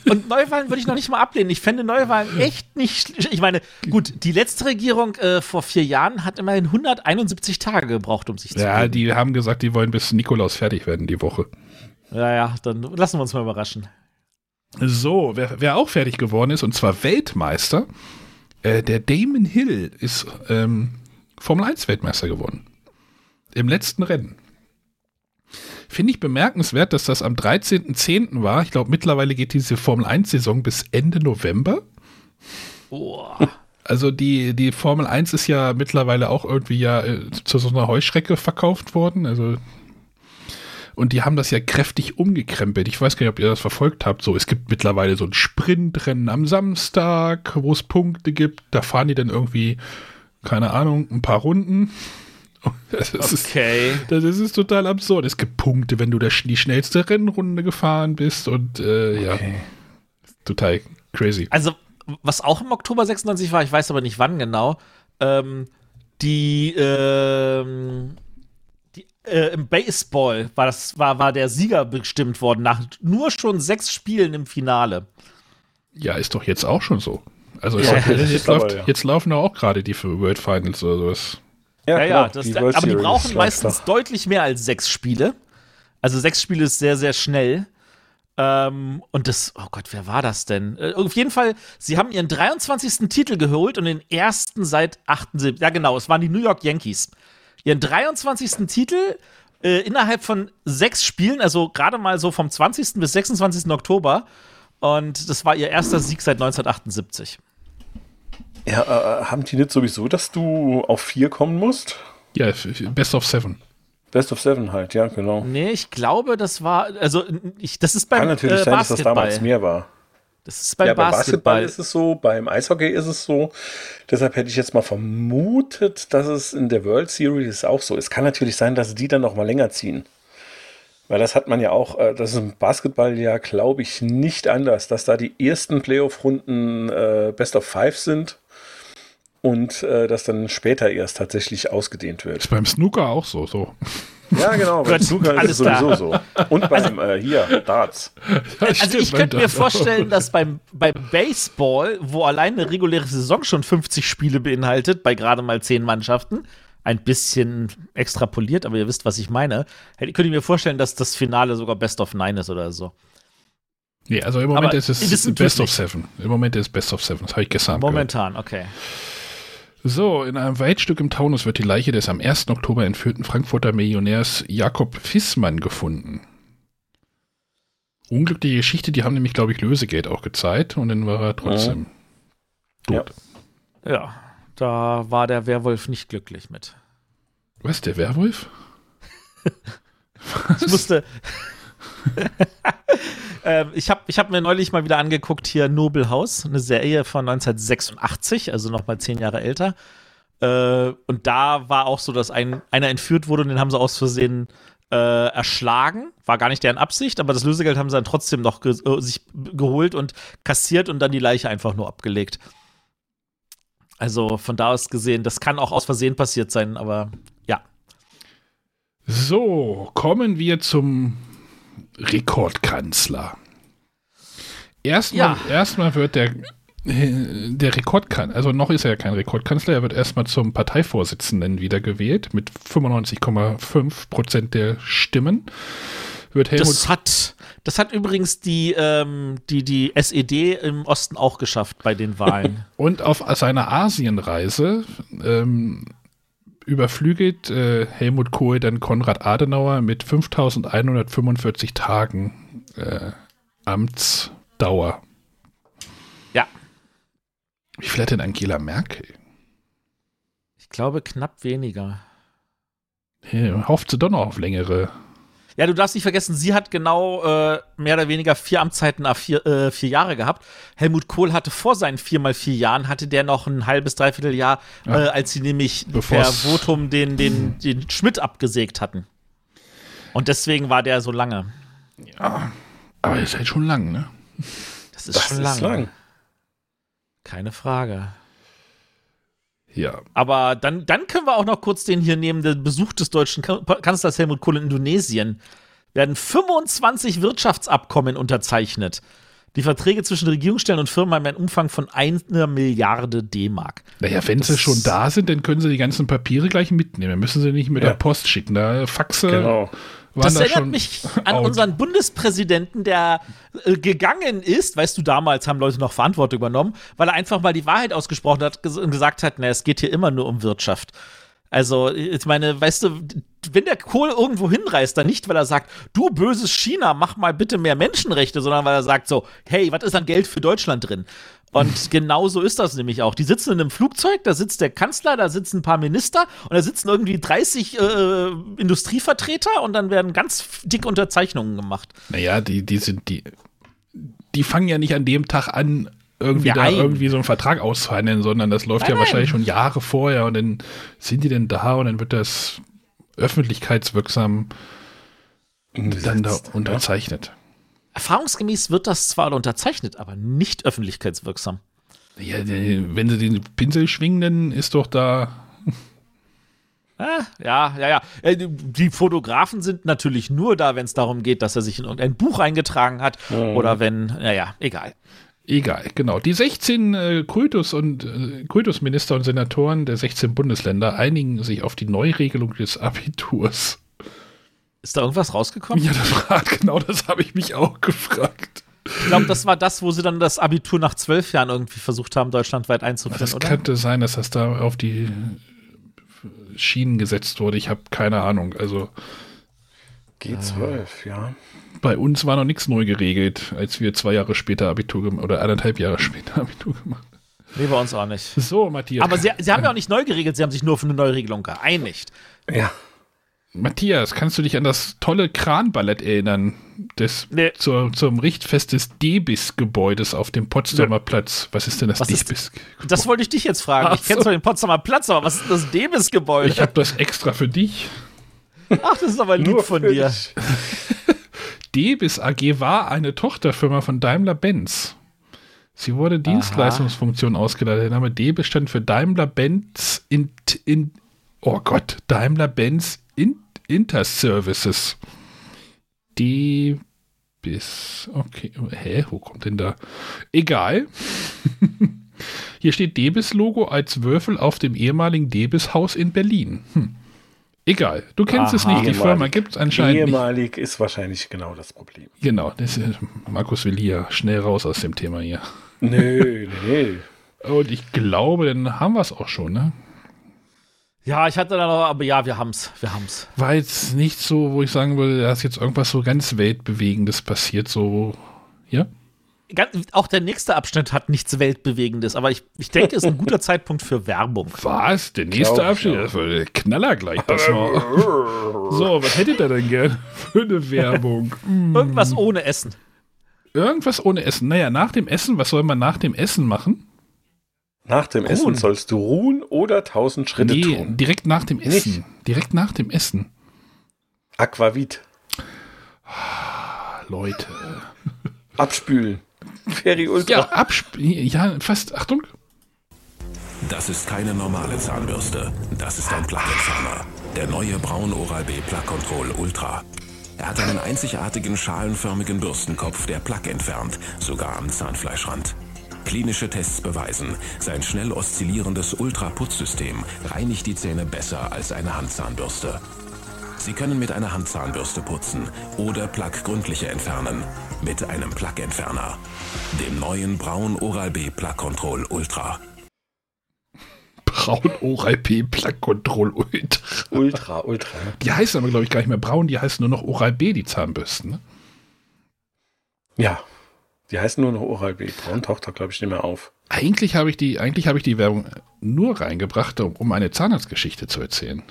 Und Neuwahlen würde ich noch nicht mal ablehnen. Ich fände Neuwahlen echt nicht. Ich meine, gut, die letzte Regierung äh, vor vier Jahren hat immerhin 171 Tage gebraucht, um sich zu. Ja, bilden. die haben gesagt, die wollen bis Nikolaus fertig werden die Woche. Ja, ja, dann lassen wir uns mal überraschen. So, wer, wer auch fertig geworden ist, und zwar Weltmeister, äh, der Damon Hill ist ähm, Formel 1 Weltmeister geworden. Im letzten Rennen. Finde ich bemerkenswert, dass das am 13.10. war. Ich glaube, mittlerweile geht diese Formel 1-Saison bis Ende November. Boah. Also die, die Formel 1 ist ja mittlerweile auch irgendwie ja äh, zu so einer Heuschrecke verkauft worden. Also und die haben das ja kräftig umgekrempelt. Ich weiß gar nicht, ob ihr das verfolgt habt. So, es gibt mittlerweile so ein Sprintrennen am Samstag, wo es Punkte gibt. Da fahren die dann irgendwie, keine Ahnung, ein paar Runden. Das ist, okay. Das ist, das ist total absurd. Es gibt Punkte, wenn du die schnellste Rennrunde gefahren bist und äh, okay. ja, total crazy. Also, was auch im Oktober 96 war, ich weiß aber nicht wann genau, ähm, die ähm, äh, im Baseball war, das, war, war der Sieger bestimmt worden, nach nur schon sechs Spielen im Finale. Ja, ist doch jetzt auch schon so. Also ja, doch, jetzt, jetzt, läuft, ja. jetzt, laufen auch gerade die für World Finals oder sowas. Ja, ja, ja das, die aber die brauchen meistens doch. deutlich mehr als sechs Spiele. Also sechs Spiele ist sehr, sehr schnell. Ähm, und das, oh Gott, wer war das denn? Äh, auf jeden Fall, sie haben ihren 23. Titel geholt und den ersten seit 78. Ja, genau, es waren die New York Yankees ihren 23. Titel äh, innerhalb von sechs Spielen, also gerade mal so vom 20. bis 26. Oktober. Und das war ihr erster Sieg seit 1978. Ja, äh, haben die nicht sowieso, dass du auf vier kommen musst? Ja, Best of Seven. Best of Seven halt, ja, genau. Nee, ich glaube, das war, also ich, das ist beim Kann natürlich äh, sein, dass das damals mehr war. Das ist beim ja, beim Basketball Basketball. ist es so, beim Eishockey ist es so. Deshalb hätte ich jetzt mal vermutet, dass es in der World Series auch so ist. Kann natürlich sein, dass die dann noch mal länger ziehen. Weil das hat man ja auch, äh, das ist im Basketball ja, glaube ich, nicht anders, dass da die ersten Playoff-Runden äh, Best of Five sind und äh, das dann später erst tatsächlich ausgedehnt wird. Ist beim Snooker auch so. so. Ja, genau. Bei Gott, Snooker ist alles es sowieso da. so. Und beim, äh, hier, Darts. Also ich könnte mir vorstellen, dass beim, beim Baseball, wo allein eine reguläre Saison schon 50 Spiele beinhaltet, bei gerade mal 10 Mannschaften, ein bisschen extrapoliert, aber ihr wisst, was ich meine, hätte- könnte ich mir vorstellen, dass das Finale sogar Best of Nine ist oder so. Nee, also im Moment Aber ist es Best of Seven. Im Moment ist es Best of Seven. Das habe ich gestern gehört. Momentan, okay. So, in einem Waldstück im Taunus wird die Leiche des am 1. Oktober entführten Frankfurter Millionärs Jakob Fissmann gefunden. Unglückliche Geschichte, die haben nämlich, glaube ich, Lösegeld auch gezeigt und dann war er trotzdem tot. Ja, da war der Werwolf nicht glücklich mit. Was, der Werwolf? (laughs) Ich musste. (laughs) (laughs) ähm, ich habe ich hab mir neulich mal wieder angeguckt hier Nobelhaus, eine Serie von 1986, also noch mal zehn Jahre älter. Äh, und da war auch so, dass ein, einer entführt wurde und den haben sie aus Versehen äh, erschlagen. War gar nicht deren Absicht, aber das Lösegeld haben sie dann trotzdem noch ge äh, sich geholt und kassiert und dann die Leiche einfach nur abgelegt. Also von da aus gesehen, das kann auch aus Versehen passiert sein, aber ja. So, kommen wir zum Rekordkanzler. Erstmal, Ja. erstmal wird der, der Rekordkanzler, also noch ist er ja kein Rekordkanzler, er wird erstmal zum Parteivorsitzenden wiedergewählt mit 95,5 Prozent der Stimmen. Wird Helmut Das hat, das hat übrigens die, ähm, die, die SED im Osten auch geschafft bei den Wahlen. (laughs) Und auf seiner Asienreise ähm, überflügelt äh, Helmut Kohl dann Konrad Adenauer mit 5145 Tagen äh, Amtsdauer. ja, Wie viel hat denn Angela Merkel? ich glaube knapp weniger. Hey, hofft sie doch noch auf längere. Ja, du darfst nicht vergessen, sie hat genau äh, mehr oder weniger vier Amtszeiten nach vier, äh, vier Jahre gehabt. Helmut Kohl hatte vor seinen vier mal vier Jahren, hatte der noch ein halbes, dreiviertel Jahr, äh, als sie nämlich per Votum den, den, den Schmidt abgesägt hatten. Und deswegen war der so lange. Aber ist halt schon lang, ne? Das ist Das schon ist lange. lang. Keine Frage. Ja. Aber dann, dann können wir auch noch kurz den hier nehmen, den Besuch des deutschen Kan- Kanzlers Helmut Kohl in Indonesien. Werden 25 Wirtschaftsabkommen unterzeichnet. Die Verträge zwischen Regierungsstellen und Firmen haben einen Umfang von einer Milliarde D-Mark. Naja, wenn sie Das- schon da sind, dann können sie die ganzen Papiere gleich mitnehmen. Dann müssen sie nicht mit Ja. der Post schicken. Da Faxe Genau. Das da erinnert mich an out. unseren Bundespräsidenten, der äh, gegangen ist. Weißt du, damals haben Leute noch Verantwortung übernommen, weil er einfach mal die Wahrheit ausgesprochen hat und gesagt hat, na, es geht hier immer nur um Wirtschaft. Also, ich meine, weißt du, wenn der Kohl irgendwo hinreist, dann nicht, weil er sagt, du böses China, mach mal bitte mehr Menschenrechte, sondern weil er sagt so, hey, was ist an Geld für Deutschland drin? Und genau so ist das nämlich auch. Die sitzen in einem Flugzeug, da sitzt der Kanzler, da sitzen ein paar Minister und da sitzen irgendwie 30 äh, Industrievertreter und dann werden ganz dicke Unterzeichnungen gemacht. Naja, die, die sind, die, die fangen ja nicht an dem Tag an, irgendwie da Nein. irgendwie so einen Vertrag auszuhandeln, sondern das läuft Nein, ja nein. wahrscheinlich schon Jahre vorher und dann sind die denn da und dann wird das öffentlichkeitswirksam dann da ne? unterzeichnet. Erfahrungsgemäß wird das zwar unterzeichnet, aber nicht öffentlichkeitswirksam. Ja, wenn sie den Pinsel schwingen, dann ist doch da. Ah, ja, ja, ja. Äh, die- Fotografen sind natürlich nur da, wenn es darum geht, dass er sich in irgendein Buch eingetragen hat oder wenn, naja, egal. Egal, genau. Die 16 äh, Kultus- und äh, Kultusminister und Senatoren der 16 Bundesländer einigen sich auf die Neuregelung des Abiturs. Ist da irgendwas rausgekommen? Ja, das war (laughs) genau das habe ich mich auch gefragt. Ich glaube, das war das, wo sie dann das Abitur nach zwölf Jahren irgendwie versucht haben, deutschlandweit einzuführen, Das oder? könnte sein, dass das da auf die Schienen gesetzt wurde. Ich habe keine Ahnung. Also G12, ja. bei uns war noch nichts neu geregelt, als wir zwei Jahre später Abitur gemacht oder anderthalb Jahre später (laughs) Abitur gemacht haben. Nee, bei uns auch nicht. So, Matthias. Aber sie, sie haben ja auch nicht neu geregelt, sie haben sich nur für eine Neuregelung geeinigt. Ja. Matthias, kannst du dich an das tolle Kranballett erinnern? Des, Nee. zur, zum Richtfest des Debis-Gebäudes auf dem Potsdamer Platz. Was ist denn das Debis? Das wollte ich dich jetzt fragen. Ach Ich kenne so. zwar den Potsdamer Platz, aber was ist das Debis-Gebäude? Ich habe das extra für dich. Ach, das ist aber lieb Nur von dir. (laughs) Debis AG war eine Tochterfirma von Daimler-Benz. Sie wurde Dienstleistungsfunktion ausgeleitet. Der Name Debis stand für Daimler-Benz in, in oh Gott, Daimler-Benz in, Interservices. Debis, okay, hä, wo kommt denn da? Egal. (laughs) Hier steht Debis-Logo als Würfel auf dem ehemaligen Debis-Haus in Berlin. Hm. Egal, du kennst es Aha. nicht, die Firma Ehemalig. gibt es anscheinend nicht. Ehemalig ist wahrscheinlich genau das Problem. Genau, das ist, Markus will hier schnell raus aus dem Thema hier. Nö, (laughs) nee. Und ich glaube, dann haben wir es auch schon, ne? Ja, ich hatte da noch, aber ja, wir haben's, wir haben's. War jetzt nicht so, wo ich sagen würde, da ist jetzt irgendwas so ganz Weltbewegendes passiert, so, ja? Ganz, auch der nächste Abschnitt hat nichts Weltbewegendes, aber ich, ich denke, es ist ein guter (laughs) Zeitpunkt für Werbung. Was? Der nächste Glaub Abschnitt? Das war der Knaller gleich, das war. (laughs) So, was hättet ihr denn gern für eine Werbung? (laughs) Irgendwas ohne Essen. Irgendwas ohne Essen. Naja, nach dem Essen, was soll man nach dem Essen machen? Nach dem Essen Ruhen. sollst du ruhen oder tausend Schritte Nee, tun. direkt nach dem Nicht. Essen. Direkt nach dem Essen. Aquavit. Leute. Abspülen. Feri Ultra. Ja, absp ja, fast, Achtung. Das ist keine normale Zahnbürste. Das ist ein Plackentferner. Der neue Braun Oral-B Plaque Control Ultra. Er hat einen einzigartigen schalenförmigen Bürstenkopf, der Plaque entfernt, sogar am Zahnfleischrand. Klinische Tests beweisen, sein schnell oszillierendes Ultra-Putzsystem reinigt die Zähne besser als eine Handzahnbürste. Sie können mit einer Handzahnbürste putzen oder Plaque gründlicher entfernen. Mit einem Plaque-Entferner. Dem neuen Braun Oral-B Plaque Control Ultra. Braun Oral-B Plaque Control Ultra. Ultra, Ultra. Die heißen aber, glaube ich, gar nicht mehr Braun, die heißen nur noch Oral-B, die Zahnbürsten. Ne? Ja. Die heißen nur noch Oral-B. Braun taucht da, glaube ich, nicht mehr auf. Eigentlich habe ich, die- eigentlich habe ich die Werbung nur reingebracht, um, um eine Zahnarztgeschichte zu erzählen.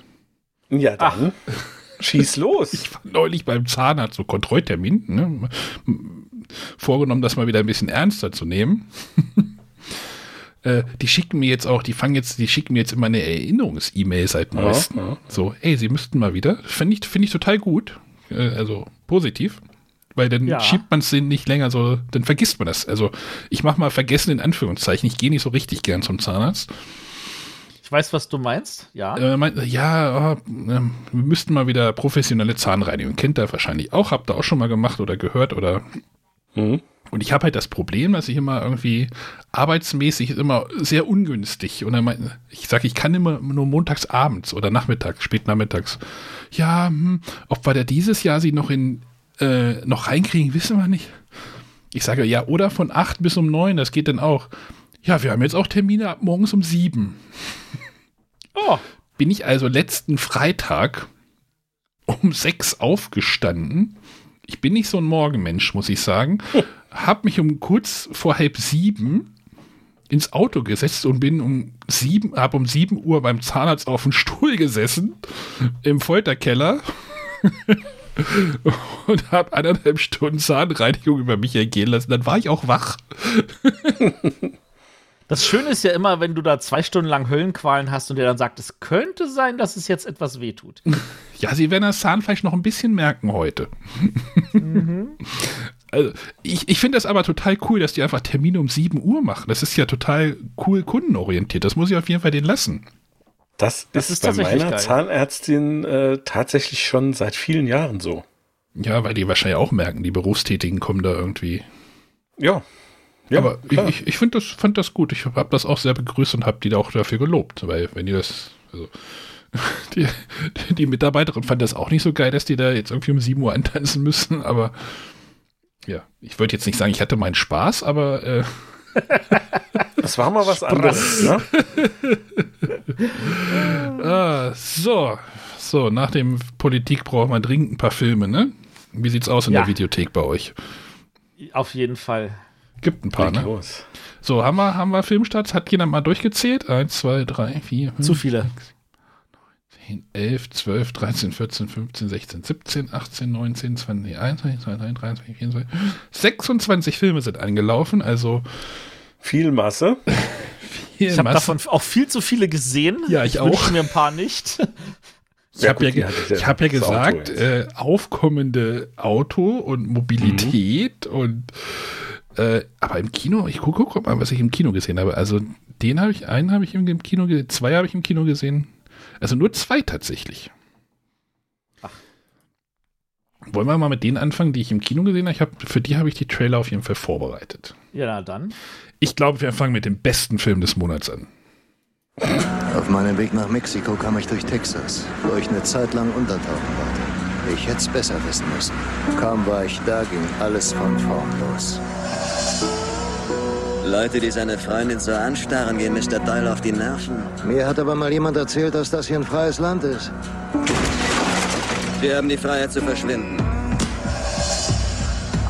Ja, dann schieß los. Ich war neulich beim Zahnarzt, so Kontrolltermin, ne? Vorgenommen, das mal wieder ein bisschen ernster zu nehmen. (laughs) Äh, die schicken mir jetzt auch, die fangen jetzt, die schicken mir jetzt immer eine Erinnerungs-E-Mail seit neuestem. ja. So, ey, sie müssten mal wieder. Finde ich, finde ich total gut. Äh, also positiv. Weil dann Ja. schiebt man es nicht länger so, dann vergisst man das. Also ich mache mal vergessen in Anführungszeichen. Ich gehe nicht so richtig gern zum Zahnarzt. Ich weiß, was du meinst. Ja. Äh, meint, ja, oh, ähm, wir müssten mal wieder professionelle Zahnreinigung. Kennt ihr wahrscheinlich auch, habt ihr auch schon mal gemacht oder gehört oder. Mhm. Und ich habe halt das Problem, dass ich immer irgendwie arbeitsmäßig ist immer sehr ungünstig. Und dann mein, ich sage, ich kann immer nur montags abends oder nachmittags, spät nachmittags. Ja, hm, ob wir da dieses Jahr sie noch in äh, noch reinkriegen, wissen wir nicht. Ich sage, ja, oder von acht bis um neun, das geht dann auch. Ja, wir haben jetzt auch Termine ab morgens um sieben (laughs) Oh, bin ich also letzten Freitag um sechs aufgestanden. Ich bin nicht so ein Morgenmensch, muss ich sagen. (laughs) Hab mich um kurz vor halb sieben ins Auto gesetzt und bin um sieben, hab um sieben Uhr beim Zahnarzt auf dem Stuhl gesessen im Folterkeller (laughs) (laughs) und habe anderthalb Stunden Zahnreinigung über mich ergehen lassen. Dann war ich auch wach. (laughs) das Schöne ist ja immer, wenn du da zwei Stunden lang Höllenqualen hast und der dann sagt, es könnte sein, dass es jetzt etwas wehtut. Ja, sie werden das Zahnfleisch noch ein bisschen merken heute. (laughs) Also, ich, ich finde das aber total cool, dass die einfach Termine um 7 Uhr machen. Das ist ja total cool kundenorientiert. Das muss ich auf jeden Fall den lassen. Das, Das ist, ist bei tatsächlich meiner geil. Zahnärztin äh, tatsächlich schon seit vielen Jahren so. Ja, weil die wahrscheinlich auch merken, die Berufstätigen kommen da irgendwie. Ja. Ja, aber ich, klar. ich, ich das, fand das gut. Ich habe das auch sehr begrüßt und habe die da auch dafür gelobt. Weil, wenn die das. Also, (laughs) die, die Mitarbeiterin fand das auch nicht so geil, dass die da jetzt irgendwie um 7 Uhr antanzen müssen. Aber ja, ich wollte jetzt nicht sagen, ich hatte meinen Spaß, aber. Äh, (laughs) das war mal was anderes. Ne? (laughs) Ah, so. So, nach dem Politik braucht man dringend ein paar Filme, ne? Wie sieht's aus in Ja. der Videothek bei euch? Auf jeden Fall. Gibt ein paar, Leg ne? los. So, haben wir, haben wir Filmstarts? Hat jemand mal durchgezählt? Eins, zwei, drei, vier, fünf, Zu viele. 10, 11, 12, 13, 14, 15, 16, 17, 18, 19, 20, 21, 22, 23, 24, 26 Filme sind angelaufen, also Viel Masse. (laughs) viel Ich habe davon auch viel zu viele gesehen. Ja, ich auch. wünsche mir ein paar nicht. (laughs) Ich habe ja, ich hab ja Auto gesagt, jetzt. äh, aufkommende Auto und Mobilität Mhm. und äh, aber im Kino, ich gucke guck mal, was ich im Kino gesehen habe. Also den habe ich, einen habe ich im, im Kino gesehen, zwei habe ich im Kino gesehen. Also nur zwei tatsächlich. Wollen wir mal mit denen anfangen, die ich im Kino gesehen habe? Ich hab, für die habe ich die Trailer auf jeden Fall vorbereitet. ja, na dann. Ich glaube, wir fangen mit dem besten Film des Monats an. Auf meinem Weg nach Mexiko kam ich durch Texas, wo ich eine Zeit lang untertauchen wollte. Ich hätte es besser wissen müssen. Kaum war ich da, ging alles von vorn los. Leute, die seine Freundin so anstarren, gehen Mr. Doyle auf die Nerven. Mir hat aber mal jemand erzählt, dass das hier ein freies Land ist. Wir haben die Freiheit zu verschwinden.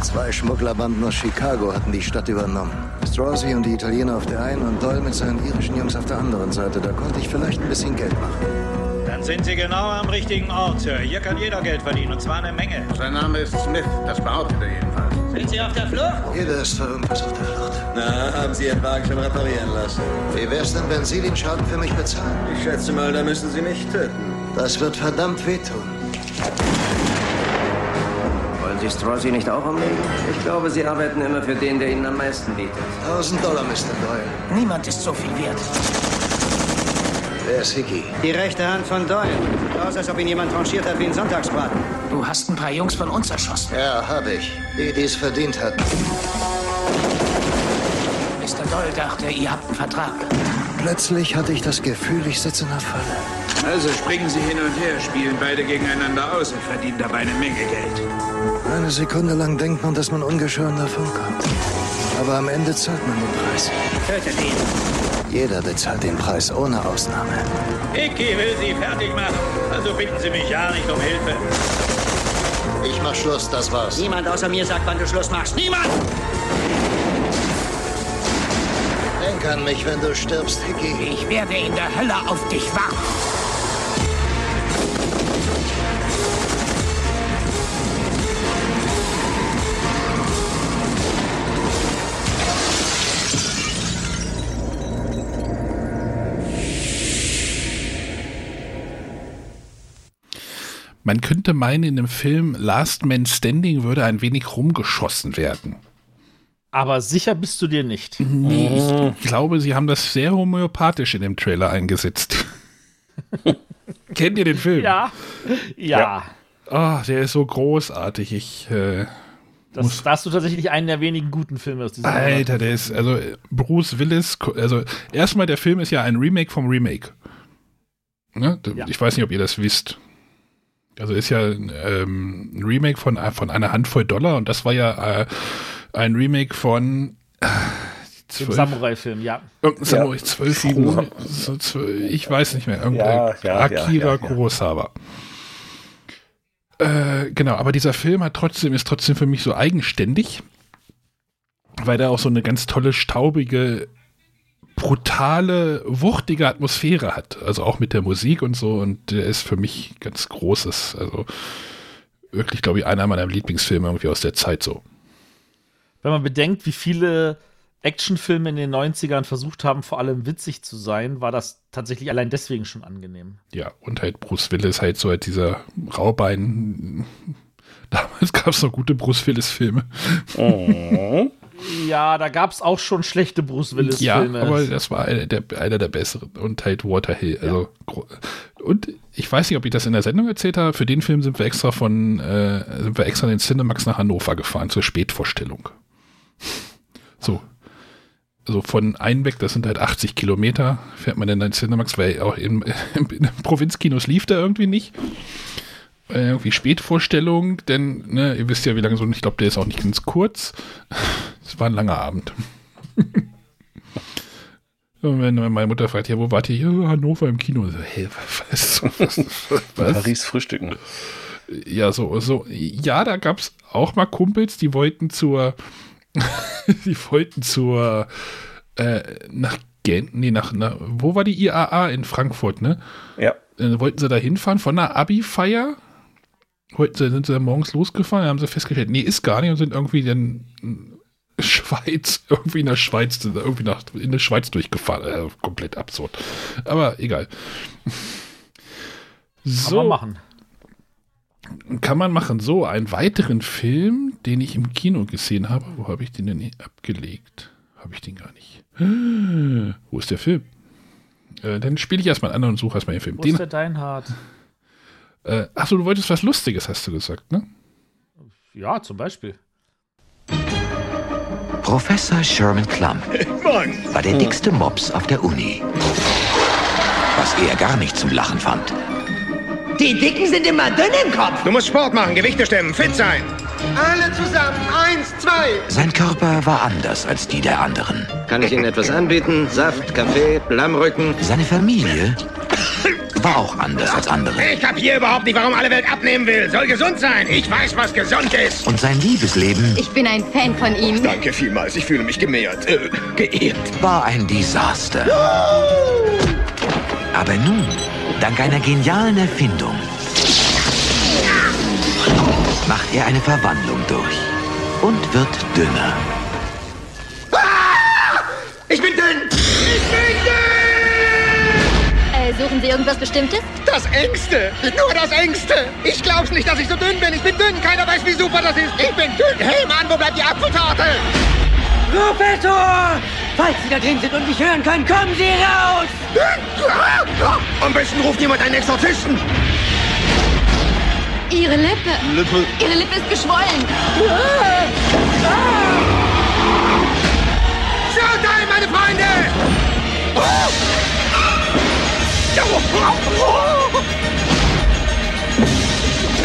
Zwei Schmugglerbanden aus Chicago hatten die Stadt übernommen. Strozzi und die Italiener auf der einen und Doyle mit seinen irischen Jungs auf der anderen Seite. Da konnte ich vielleicht ein bisschen Geld machen. Dann sind Sie genau am richtigen Ort, Sir. Hier kann jeder Geld verdienen, und zwar eine Menge. Sein Name ist Smith, das behauptet er jedenfalls. Sind Sie auf der Flucht? Jeder ist für irgendwas auf der Flucht. Na, haben Sie Ihren Wagen schon reparieren lassen? Wie wär's denn, wenn Sie den Schaden für mich bezahlen? Ich schätze mal, da müssen Sie mich töten. Das wird verdammt wehtun. Wollen Sie Strozzi nicht auch umlegen? Ich glaube, Sie arbeiten immer für den, der Ihnen am meisten bietet. 1000 Dollar, Mr. Doyle. Niemand ist so viel wert. Wer ist Hickey? Die rechte Hand von Doyle. Aus, als ob ihn jemand tranchiert hat wie ein Sonntagsbraten. Du hast ein paar Jungs von uns erschossen. Ja, hab ich. Die, die es verdient hatten. Mr. Doyle dachte, ihr habt einen Vertrag. Plötzlich hatte ich das Gefühl, ich sitze in der Falle. Also springen Sie hin und her, spielen beide gegeneinander aus und verdienen dabei eine Menge Geld. Eine Sekunde lang denkt man, dass man ungeschoren davonkommt. Aber am Ende zahlt man den Preis. Tötet ihn. Jeder bezahlt den Preis, ohne Ausnahme. Icky will Sie fertig machen. Also bitten Sie mich ja nicht um Hilfe. Ich mach Schluss, das war's. Niemand außer mir sagt, wann du Schluss machst. Niemand! Denk an mich, wenn du stirbst, Hickey. Ich werde in der Hölle auf dich warten. Man könnte meinen, in dem Film Last Man Standing würde ein wenig rumgeschossen werden. Aber sicher bist du dir nicht. Nee, ich glaube, sie haben das sehr homöopathisch in dem Trailer eingesetzt. (laughs) Kennt ihr den Film? Ja. Ja. Ah, der ist so großartig. Ich, äh, Das, da hast du tatsächlich einen der wenigen guten Filme aus diesem Alter, der ist, also Bruce Willis, also erstmal, der Film ist ja ein Remake vom Remake. Ne? Ja. Ich weiß nicht, ob ihr das wisst. Also ist ja ähm, ein Remake von, von einer Handvoll Dollar und das war ja äh, ein Remake von äh, Samurai-Film, ja. Irgendein Samurai, Ja, zwölf sieben Kronen, Sam- so zwölf- ich weiß nicht mehr, irgendein Ja, ja, Akira ja, ja, ja. Kurosawa. Äh, genau, aber dieser Film hat trotzdem, ist trotzdem für mich so eigenständig, weil der auch so eine ganz tolle, staubige, brutale, wuchtige Atmosphäre hat. Also auch mit der Musik und so und der ist für mich ganz großes, also wirklich, glaube ich, einer meiner Lieblingsfilme irgendwie aus der Zeit so. Wenn man bedenkt, wie viele Actionfilme in den 90ern versucht haben, vor allem witzig zu sein, war das tatsächlich allein deswegen schon angenehm. Ja, und halt Bruce Willis halt so halt dieser Raubein. (laughs) Damals gab es noch gute Bruce Willis-Filme. Ja, da gab es auch schon schlechte Bruce Ja, Willis-Filme. aber das war einer der, einer der besseren. Und halt Water Hill. Also, gro- Und ich weiß nicht, ob ich das in der Sendung erzählt habe. Für den Film sind wir extra von, äh, sind wir extra in den Cinemax nach Hannover gefahren zur Spätvorstellung. So. Also von Einbeck, das sind halt 80 Kilometer, fährt man in den Cinemax, weil auch in, in, (laughs) in Provinzkinos lief der irgendwie nicht. Äh, Irgendwie Spätvorstellung, denn ne, ihr wisst ja, wie lange so, ich glaube, der ist auch nicht ganz kurz. (laughs) Es war ein langer Abend. (laughs) Und wenn meine Mutter fragt, ja, wo wart ihr? Ja, Hannover im Kino. So, hey, was? (laughs) was, was? Paris frühstücken. Ja, so, so. Ja, da gab es auch mal Kumpels, die wollten zur, die wollten zur, äh, nach Gent, nee, nach, nach, wo war die IAA in Frankfurt, ne? Ja. Dann wollten sie da hinfahren von einer Abi-Feier. Sie, sind sie morgens losgefahren, haben sie festgestellt, nee, ist gar nicht und sind irgendwie dann Schweiz, (laughs) irgendwie in der Schweiz, irgendwie nach, in der Schweiz durchgefahren. Äh, komplett absurd. Aber egal. So. Kann man machen. Kann man machen. So, einen weiteren Film, den ich im Kino gesehen habe. Wo habe ich den denn abgelegt? Habe ich den gar nicht. (gasps) Wo ist der Film? Äh, dann spiele ich erstmal einen anderen und suche erstmal den Film. Wo den, ist der Deinhard? Äh, achso, du wolltest was Lustiges, hast du gesagt, ne? Ja, zum Beispiel. Professor Sherman Klump (laughs) war der dickste Mops auf der Uni. Was er gar nicht zum Lachen fand. Die Dicken sind immer dünn im Kopf. Du musst Sport machen, Gewichte stemmen, fit sein. Alle zusammen. Eins, zwei. Sein Körper war anders als die der anderen. Kann ich Ihnen etwas anbieten? Saft, Kaffee, Lammrücken? Seine Familie (laughs) war auch anders als andere. Ich kapiere überhaupt nicht, warum alle Welt abnehmen will. Soll gesund sein. Ich weiß, was gesund ist. Und sein Liebesleben. Ich bin ein Fan von ihm. Danke vielmals. Ich fühle mich geehrt. Äh, geehrt. War ein Desaster. Aber nun, dank einer genialen Erfindung, macht er eine Verwandlung durch und wird dünner. Ah! Ich bin dünn! Suchen Sie irgendwas Bestimmtes? Das Ängste! Nur das Ängste! Ich glaub's nicht, dass ich so dünn bin. Ich bin dünn. Keiner weiß, wie super das ist. Ich bin dünn. Hey Mann, wo bleibt die Apfeltorte? Professor! Falls Sie da drin sind und mich hören können, kommen Sie raus! Am besten ruft jemand einen Exorzisten! Ihre Lippe. Lippe. Ihre Lippe ist geschwollen. Showtime, meine Freunde!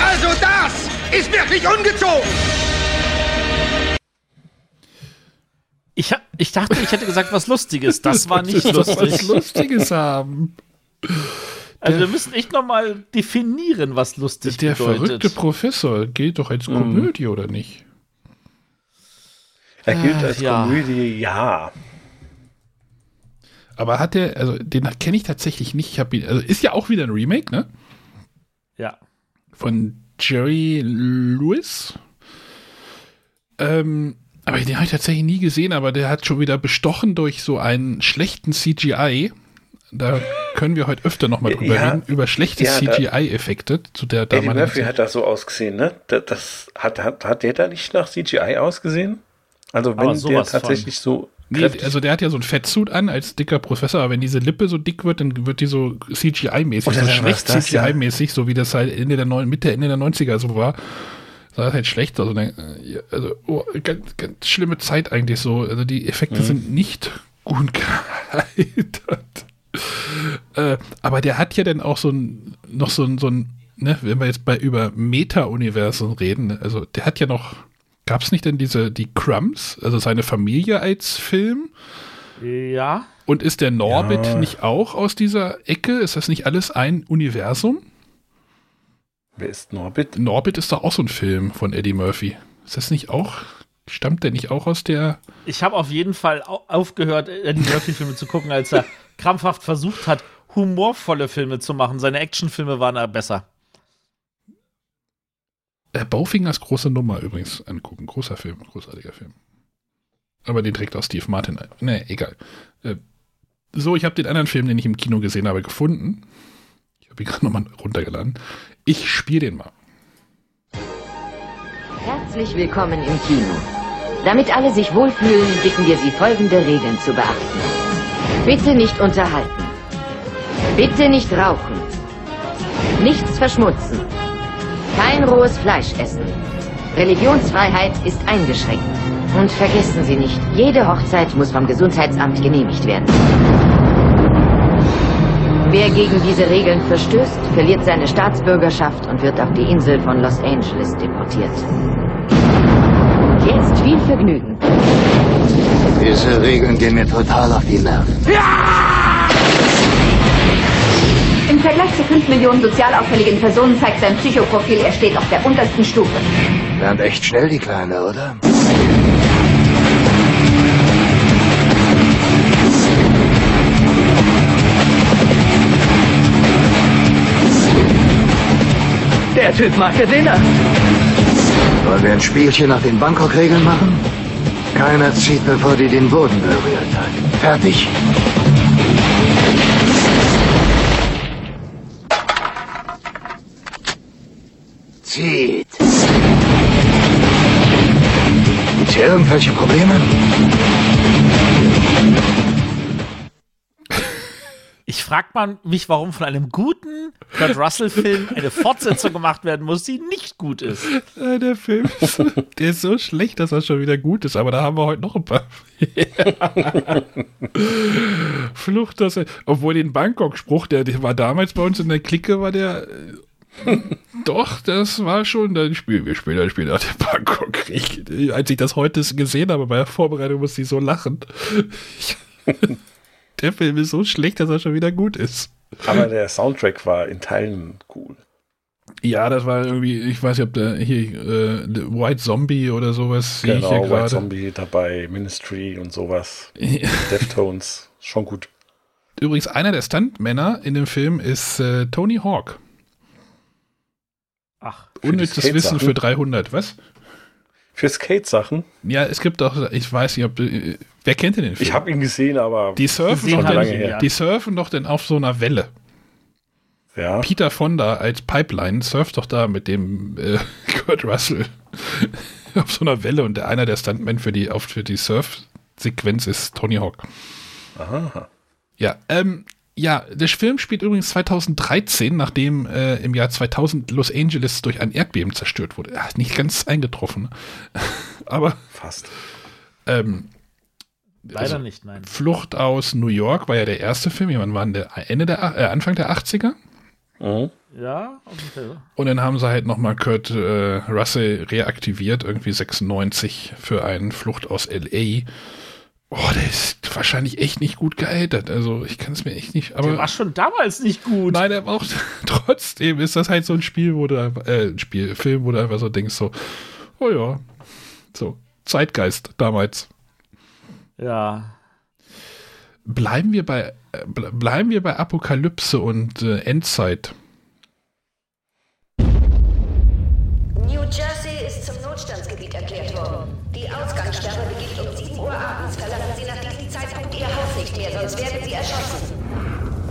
Also das ist wirklich ungezogen! Ich, ich dachte, ich hätte gesagt, was Lustiges. Das war (laughs) nicht lustig. Was Lustiges haben. Also wir müssen echt nochmal definieren, was lustig Der bedeutet. verrückte Professor gilt doch als Komödie, oder nicht? Er gilt Äh, als ja. Komödie, ja. Aber hat der, also den kenne ich tatsächlich nicht. Ich habe ihn, also ist ja auch wieder ein Remake, ne? Ja. Von Jerry Lewis. Ähm, aber den habe ich tatsächlich nie gesehen, aber der hat schon wieder bestochen durch so einen schlechten CGI. Da können wir heute öfter nochmal drüber Ja. reden, über schlechte Ja, CGI-Effekte zu der Eddie damaligen Murphy Zeit. hat da so ausgesehen, ne? Das, das hat, hat, hat der da nicht nach CGI ausgesehen? Also wenn der tatsächlich so Nee, kräftig- also der hat ja so ein Fettsuit an als dicker Professor, aber wenn diese Lippe so dick wird, dann wird die so CGI-mäßig, Oder so schlecht das, ja. CGI-mäßig, so wie das halt Ende der neun, Mitte, Ende der 90er so war. Das halt schlecht ja, Also, oh, ganz, ganz schlimme Zeit eigentlich so. Also die Effekte Mhm. sind nicht gut (laughs) gealtert. äh, aber der hat ja dann auch so ein, noch so ein, so ein, ne, wenn wir jetzt bei über Meta-Universen reden, also der hat ja noch, gab es nicht denn diese, die Crumbs, also seine Familie als Film? Ja. Und ist der Norbit Ja. nicht auch aus dieser Ecke? Ist das nicht alles ein Universum? Wer ist Norbit? Norbit ist doch auch so ein Film von Eddie Murphy. Ist das nicht auch, stammt der nicht auch aus der, Ich habe auf jeden Fall au aufgehört, Eddie Murphy-Filme zu gucken, als er krampfhaft versucht hat, humorvolle Filme zu machen. Seine Actionfilme waren da besser. Äh, Baufingers große Nummer übrigens angucken. Großer Film, großartiger Film. Aber den trägt auch Steve Martin. Nee, egal. Äh, so, ich habe den anderen Film, den ich im Kino gesehen habe, gefunden. Ich habe ihn gerade nochmal runtergeladen. Ich spiele den mal. Herzlich willkommen im Kino. Damit alle sich wohlfühlen, bitten wir Sie, folgende Regeln zu beachten. Bitte nicht unterhalten. Bitte nicht rauchen. Nichts verschmutzen. Kein rohes Fleisch essen. Religionsfreiheit ist eingeschränkt. Und vergessen Sie nicht, jede Hochzeit muss vom Gesundheitsamt genehmigt werden. Wer gegen diese Regeln verstößt, verliert seine Staatsbürgerschaft und wird auf die Insel von Los Angeles deportiert. Jetzt viel Vergnügen. Diese Regeln gehen mir total auf die Nerven. Im Vergleich zu 5 Millionen sozial auffälligen Personen zeigt sein Psychoprofil, er steht auf der untersten Stufe. Lernt echt schnell die Kleine, oder? Der Typ mag Gewinner. Wollen wir ein Spielchen nach den Bangkok-Regeln machen? Keiner zieht, bevor die den Boden berührt hat. Fertig? Zieht. Gibt's hier irgendwelche Probleme? Ich frag mal mich, warum von einem guten Kurt Russell-Film eine Fortsetzung gemacht werden muss, die nicht gut ist. Äh, Der Film, ist, (laughs) der ist so schlecht, dass er schon wieder gut ist, aber da haben wir heute noch ein paar. (laughs) Flucht aus, obwohl den Bangkok-Spruch, der, der war damals bei uns in der Clique, war der. (laughs) Doch, das war schon dann spielen wir später ein Spiel nach dem Bangkok-Krieg. Als ich das heute gesehen habe bei der Vorbereitung, musste ich so lachen. (laughs) Der Film ist so schlecht, dass er schon wieder gut ist. Aber der Soundtrack war in Teilen cool. Ja, das war irgendwie, ich weiß nicht, ob der hier äh, The White Zombie oder sowas Genau, hier White gerade. Zombie dabei, Ministry und sowas. (laughs) Deftones, schon gut. Übrigens, einer der Stuntmänner in dem Film ist äh, Tony Hawk. Ach, Unnützes? Wissen für 300, was? Für Skate-Sachen? Ja, es gibt auch, ich weiß nicht, ob, äh, wer kennt denn den Film? Ich habe ihn gesehen, aber die surfen, doch her. die surfen doch denn auf so einer Welle. Ja. Peter Fonda als Pipeline surft doch da mit dem äh, (laughs) Kurt Russell (laughs) auf so einer Welle und der, einer der Stuntmen für die, auf, für die Surf-Sequenz ist Tony Hawk. Aha. Ja, ähm, ja, der Film spielt übrigens 2013, nachdem äh, im Jahr 2000 Los Angeles durch ein Erdbeben zerstört wurde. Ja, nicht ganz eingetroffen, ne? (laughs) aber fast. Ähm, Leider nicht, nein. Flucht aus New York war ja der erste Film. Wann waren der Ende der äh, Anfang der 80er? Ja, okay. Und dann haben sie halt nochmal Kurt äh, Russell reaktiviert, irgendwie 96 für einen Flucht aus LA. Oh, der ist wahrscheinlich echt nicht gut gealtert. Also ich kann es mir echt nicht. Aber Der war schon damals nicht gut. Nein, der war auch (laughs) trotzdem ist das halt so ein Spiel, wo du einfach- äh, ein Spiel, Film, wo du einfach so denkst, so, oh ja, so Zeitgeist damals. Ja. Bleiben wir bei äh, ble- bleiben wir bei Apokalypse und äh, Endzeit. New Jersey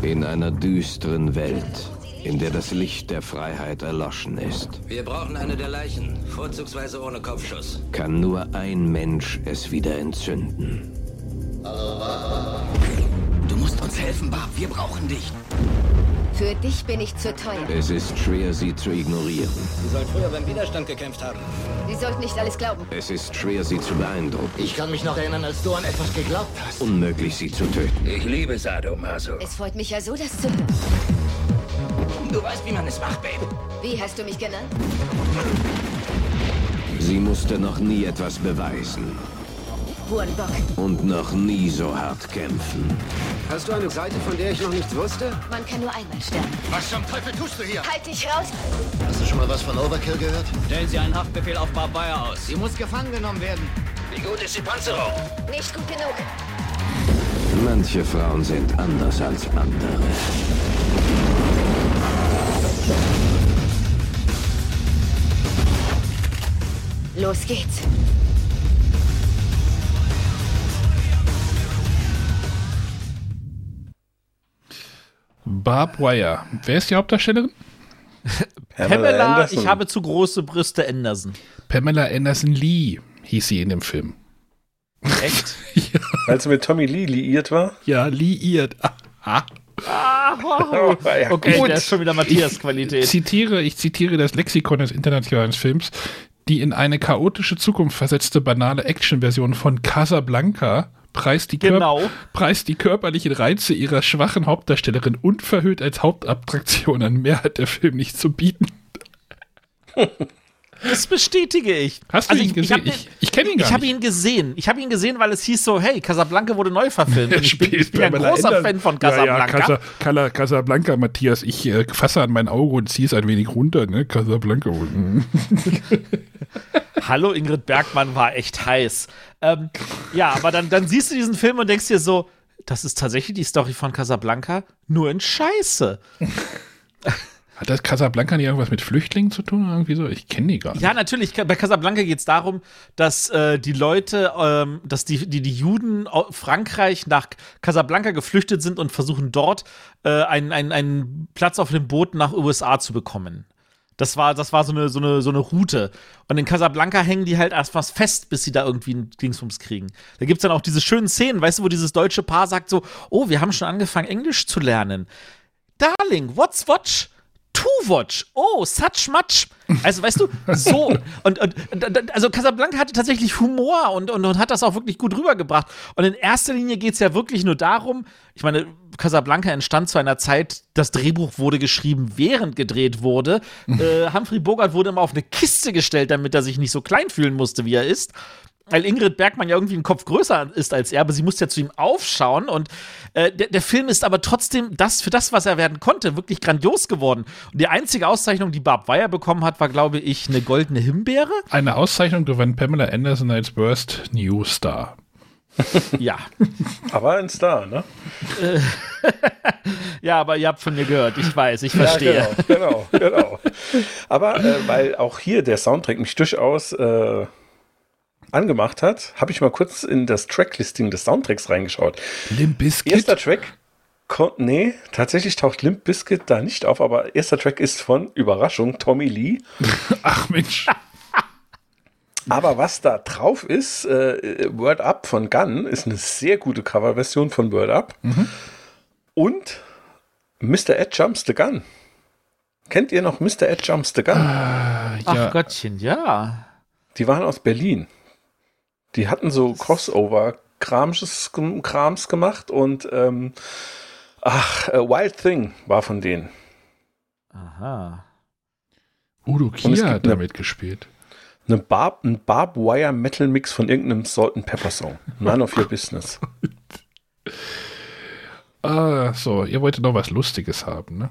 In einer düsteren Welt, in der das Licht der Freiheit erloschen ist, Wir brauchen eine der Leichen, vorzugsweise ohne Kopfschuss. kann nur ein Mensch es wieder entzünden. Du musst uns helfen, Barb. Wir brauchen dich. Für dich bin ich zu teuer. Es ist schwer, sie zu ignorieren. Sie sollen früher beim Widerstand gekämpft haben. Sie sollten nicht alles glauben. Es ist schwer, sie zu beeindrucken. Ich kann mich noch erinnern, als du an etwas geglaubt hast. Unmöglich, sie zu töten. Ich liebe Sadomaso. Es freut mich ja so, das zu hören. Du weißt, wie man es macht, Babe. Wie hast du mich genannt? Sie musste noch nie etwas beweisen Hurenbock. und noch nie so hart kämpfen. Hast du eine Seite, von der ich noch nichts wusste? Man kann nur einmal sterben. Was zum Teufel tust du hier? Halt dich raus! Hast du schon mal was von Overkill gehört? Stellen Sie einen Haftbefehl auf Barbaya aus. Sie muss gefangen genommen werden. Wie gut ist die Panzerung? Nicht gut genug. Manche Frauen sind anders als andere. Los geht's. Barb Wire. Wer ist die Hauptdarstellerin? (laughs) Pamela, Anderson. ich habe zu große Brüste Anderson. Pamela Anderson Lee hieß sie in dem Film. Echt? (laughs) Weil sie mit Tommy Lee liiert war? Ja, liiert. Aha. Ah, wow. Ja, Okay, gut. der ist schon wieder Matthias Qualität. Ich zitiere, ich zitiere das Lexikon des internationalen Films, die in eine chaotische Zukunft versetzte banale Actionversion von Casablanca preist die, Genau. preist die körperlichen Reize ihrer schwachen Hauptdarstellerin unverhüllt als Hauptattraktion an. Mehr hat der Film nicht zu bieten. (laughs) Das bestätige ich. Hast du ihn gesehen? hab Ich- ich kenn ihn gar Ich habe ihn gesehen. Ich habe ihn gesehen, weil es hieß so, hey, Casablanca wurde neu verfilmt. (laughs) Ich bin, ich bin ein großer Anderson. Fan von Ja, Casablanca. ja, Casa, Cala- Casablanca, Matthias. Ich äh, fasse an mein Auge und ziehe es ein wenig runter. Ne? Casablanca. (laughs) Hallo, Ingrid Bergmann war echt heiß. Ähm, ja, aber dann, dann siehst du diesen Film und denkst dir so, das ist tatsächlich die Story von Casablanca, nur in Scheiße. (laughs) Hat das Casablanca nicht irgendwas mit Flüchtlingen zu tun? Irgendwie so? Ich kenne die gar nicht. Ja, natürlich. Bei Casablanca geht es darum, dass äh, die Leute, ähm, dass die, die, die Juden aus Frankreich nach Casablanca geflüchtet sind und versuchen dort äh, einen, einen, einen Platz auf dem Boot nach USA zu bekommen. Das war, das war so eine, so eine, so eine Route. Und in Casablanca hängen die halt erst was fest, bis sie da irgendwie einen Dingsbums kriegen. Da gibt es dann auch diese schönen Szenen, weißt du, wo dieses deutsche Paar sagt so, oh, wir haben schon angefangen, Englisch zu lernen. Darling, what's watch? To watch. Oh, such much. Also, weißt du, so. Und, und, und also Casablanca hatte tatsächlich Humor und, und, und hat das auch wirklich gut rübergebracht. Und in erster Linie geht es ja wirklich nur darum, ich meine, Casablanca entstand zu einer Zeit, das Drehbuch wurde geschrieben, während gedreht wurde. äh, Humphrey Bogart wurde immer auf eine Kiste gestellt, damit er sich nicht so klein fühlen musste, wie er ist weil Ingrid Bergmann ja irgendwie einen Kopf größer ist als er, aber sie muss ja zu ihm aufschauen und äh, der, der, Film ist aber trotzdem das für das, was er werden konnte, wirklich grandios geworden. Und die einzige Auszeichnung, die Barb Weyer bekommen hat, war, glaube ich, eine goldene Himbeere. Eine Auszeichnung gewann Pamela Anderson als Worst New Star. ja. Aber ein Star, ne? (laughs) ja, aber ihr habt von mir gehört. Ich weiß, ich verstehe. Ja, genau, genau, genau. Aber äh, weil auch hier der Soundtrack mich durchaus äh, angemacht hat, habe ich mal kurz in das Tracklisting des Soundtracks reingeschaut. Limp Bizkit? Erster Track, nee, tatsächlich taucht Limp Bizkit da nicht auf, aber erster Track ist von, Überraschung, Tommy Lee. (laughs) Ach Mensch. Aber was da drauf ist, äh, Word Up von Gun, ist eine sehr gute Coverversion von Word Up. Mhm. Und Mr. Ed Jumps the Gun. Kennt ihr noch Mr. Ed Jumps the Gun? Ah, ja. Ach Gottchen, ja. Die waren aus Berlin. Die hatten so Crossover-Krams Krams gemacht und ähm, ach, äh, Wild Thing war von denen. Aha. Udo Kier hat damit gespielt. Eine Barb, ein Barb Wire Metal Mix von irgendeinem Salt and Pepper Song. None of your business. (laughs) ah, so, ihr wolltet noch was Lustiges haben, ne?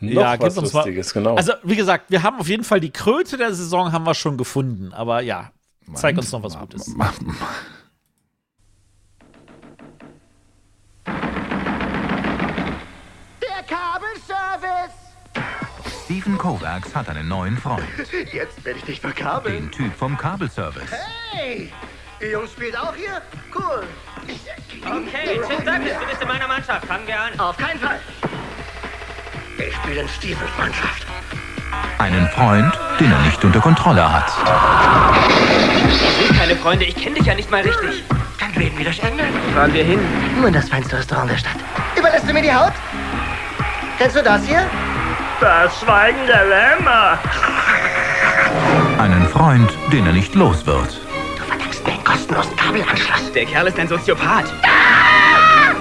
Noch ja, was Lustiges, mal, genau. Also, wie gesagt, wir haben auf jeden Fall die Kröte der Saison haben wir schon gefunden, aber ja, Zeig uns noch was Gutes. Der Kabelservice! Steven Kovacs hat einen neuen Freund. (laughs) Jetzt werde ich dich verkabeln. Den Typ vom Kabelservice. Hey! Ihr Jungs spielt auch hier? Cool. Okay, Tim Douglas, du bist in meiner Mannschaft. Fangen wir an. Auf keinen Fall. Ich spiele in Stevens Mannschaft. Einen Freund, den er nicht unter Kontrolle hat. Wir sind keine Freunde, ich kenne dich ja nicht mal richtig. Dann reden wir das Ende. Fahren wir hin. Nur in das feinste Restaurant der Stadt. Überlässt du mir die Haut? Kennst du das hier? Das Schweigen der Lämmer. Einen Freund, den er nicht los wird. Du verdankst mir einen kostenlosen Kabelanschluss. Der Kerl ist ein Soziopath.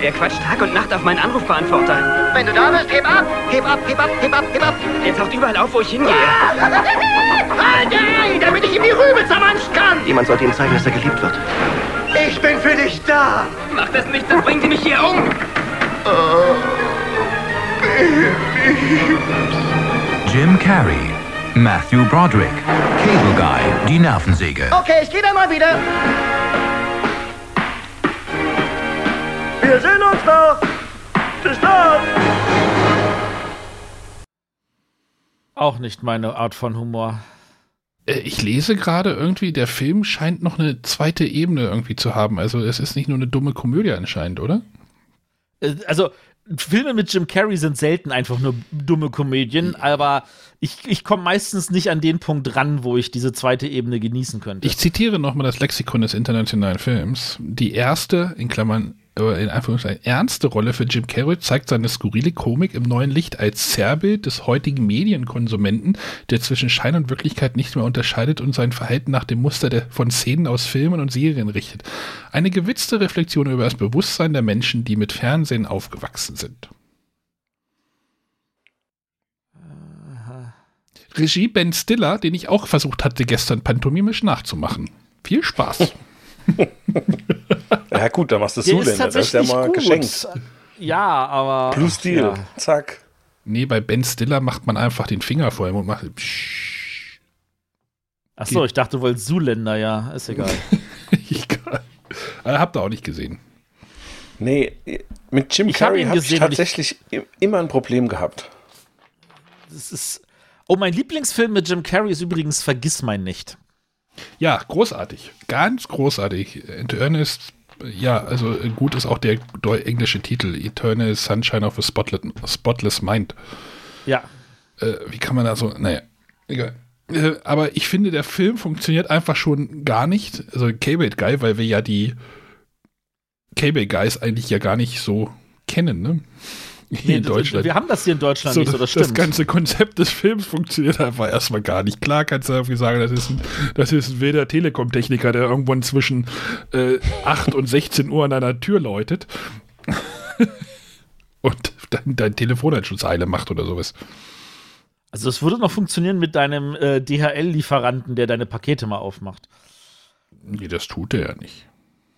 Er quatscht Tag und Nacht auf meinen Anrufbeantworter. Wenn du da bist, heb ab! Heb ab, heb ab, heb ab, heb ab! Er taucht überall auf, wo ich hingehe. Halt ein, damit ich ihm die Rübe zermanschen kann! Jemand sollte ihm zeigen, dass er geliebt wird. Ich bin für dich da! Mach das nicht, dann bringen sie mich hier um! Oh, Jim Carrey, Matthew Broderick, Cable Guy, die Nervensäge. Okay, ich gehe dann mal wieder. Wir sehen uns noch. Bis dann. Auch nicht meine Art von Humor. Äh, ich lese gerade irgendwie, der Film scheint noch eine zweite Ebene irgendwie zu haben. Also es ist nicht nur eine dumme Komödie anscheinend, oder? Äh, also Filme mit Jim Carrey sind selten einfach nur dumme Komödien, aber ich, ich komme meistens nicht an den Punkt ran, wo ich diese zweite Ebene genießen könnte. Ich zitiere nochmal das Lexikon des internationalen Films. Die erste, in Klammern, in Anführungszeichen ernste Rolle für Jim Carrey zeigt seine skurrile Komik im neuen Licht als Zerrbild des heutigen Medienkonsumenten, der zwischen Schein und Wirklichkeit nicht mehr unterscheidet und sein Verhalten nach dem Muster der, von Szenen aus Filmen und Serien richtet. Eine gewitzte Reflexion über das Bewusstsein der Menschen, die mit Fernsehen aufgewachsen sind. Regie Ben Stiller, den ich auch versucht hatte, gestern pantomimisch nachzumachen. Viel Spaß. Ja, gut, dann machst du Zuländer. Das ist ja mal gut. geschenkt. Ja, aber. Blue Steel, ja. zack. Nee, bei Ben Stiller macht man einfach den Finger vor ihm und macht. Achso, ich dachte, du wolltest Zuländer, ja, ist egal. (laughs) egal. Aber habt ihr auch nicht gesehen. Nee, mit Jim Carrey habe hab ich tatsächlich immer ein Problem gehabt. das ist. Oh, mein Lieblingsfilm mit Jim Carrey ist übrigens Vergiss mein nicht. Ja, großartig. Ganz großartig. Ernest, ja, also gut ist auch der englische Titel. Eternal Sunshine of a Spotless, Spotless Mind. Ja. Äh, wie kann man da so, naja, egal. Äh, aber ich finde, der Film funktioniert einfach schon gar nicht. Also Cable Guy, weil wir ja die Cable Guys eigentlich ja gar nicht so kennen, ne? Nee, in Deutschland. Wir haben das hier in Deutschland so, nicht so, das stimmt. Das ganze Konzept des Films funktioniert einfach erstmal gar nicht. Klar kannst du irgendwie sagen, das ist ein, das ist ein wilder Telekom-Techniker, der irgendwann zwischen äh, 8 und 16 Uhr an deiner Tür läutet (laughs) und dein, dein Telefonanschlussheile macht oder sowas. Also es würde noch funktionieren mit deinem äh, DHL-Lieferanten, der deine Pakete mal aufmacht. Nee, das tut er ja nicht.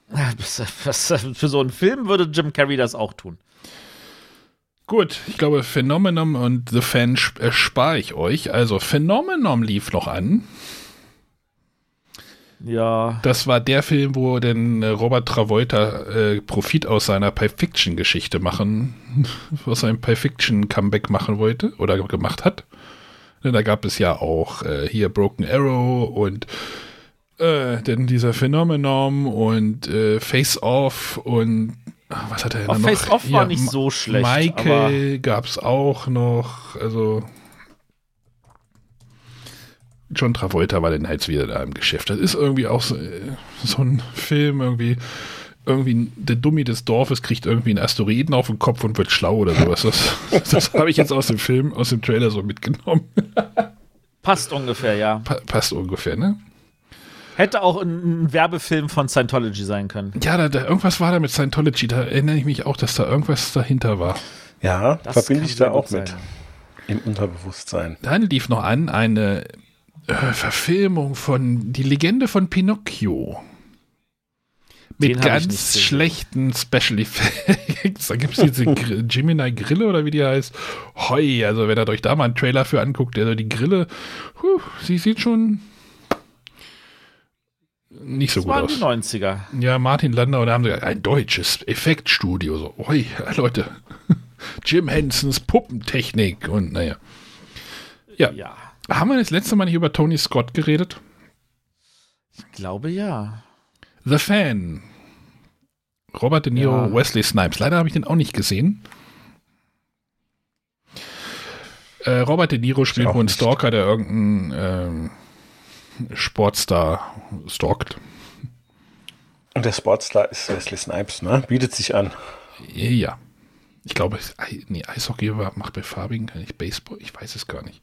(laughs) Für so einen Film würde Jim Carrey das auch tun. Gut, ich glaube, Phenomenon und The Fan erspare äh, ich euch. Also, Phenomenon lief noch an. Ja. Das war der Film, wo denn äh, Robert Travolta äh, Profit aus seiner Pie Fiction Geschichte machen, (laughs) aus seinem Pie Fiction Comeback machen wollte oder gemacht hat. Da gab es ja auch äh, hier Broken Arrow und äh, denn dieser Phenomenon und äh, Face Off und was hat er denn noch? Face Off war nicht so schlecht. Michael gab es auch noch, also John Travolta war dann halt wieder da im Geschäft. Das ist irgendwie auch so, so ein Film, irgendwie, irgendwie der Dummi des Dorfes kriegt irgendwie einen Asteroiden auf den Kopf und wird schlau oder sowas. Das, (laughs) das habe ich jetzt aus dem Film, aus dem Trailer so mitgenommen. Passt ungefähr, ja. Pa passt ungefähr, ne? Hätte auch ein, ein, Werbefilm von Scientology sein können. Ja, da, da, irgendwas war da mit Scientology. Da erinnere ich mich auch, dass da irgendwas dahinter war. Ja, das verbinde ich da auch sein. mit. Im Unterbewusstsein. Dann lief noch an eine äh, Verfilmung von Die Legende von Pinocchio. Mit ganz schlechten Special Effects. (laughs) Da gibt es diese Gr Gemini Grille oder wie die heißt. Hoi, also wenn ihr euch da mal einen Trailer für anguckt, also die Grille, huh, sie sieht schon nicht so das gut waren aus. die 90er. Ja, Martin Landau, da haben sie ein deutsches Effektstudio. So, oi, (laughs) Leute, Jim Hensons Puppentechnik und naja. Ja. ja. Haben wir das letzte Mal nicht über Tony Scott geredet? Ich glaube ja. The Fan. Robert De Niro, ja. Wesley Snipes. Leider habe ich den auch nicht gesehen. Äh, Robert De Niro spielt wohl einen Stalker, der irgendeinen ähm, Sportstar stalkt. Und der Sportstar ist Wesley Snipes, ne? Bietet sich an. Ja. Ich glaube, nee, Eishockey macht bei Farbigen kann ich Baseball, ich weiß es gar nicht.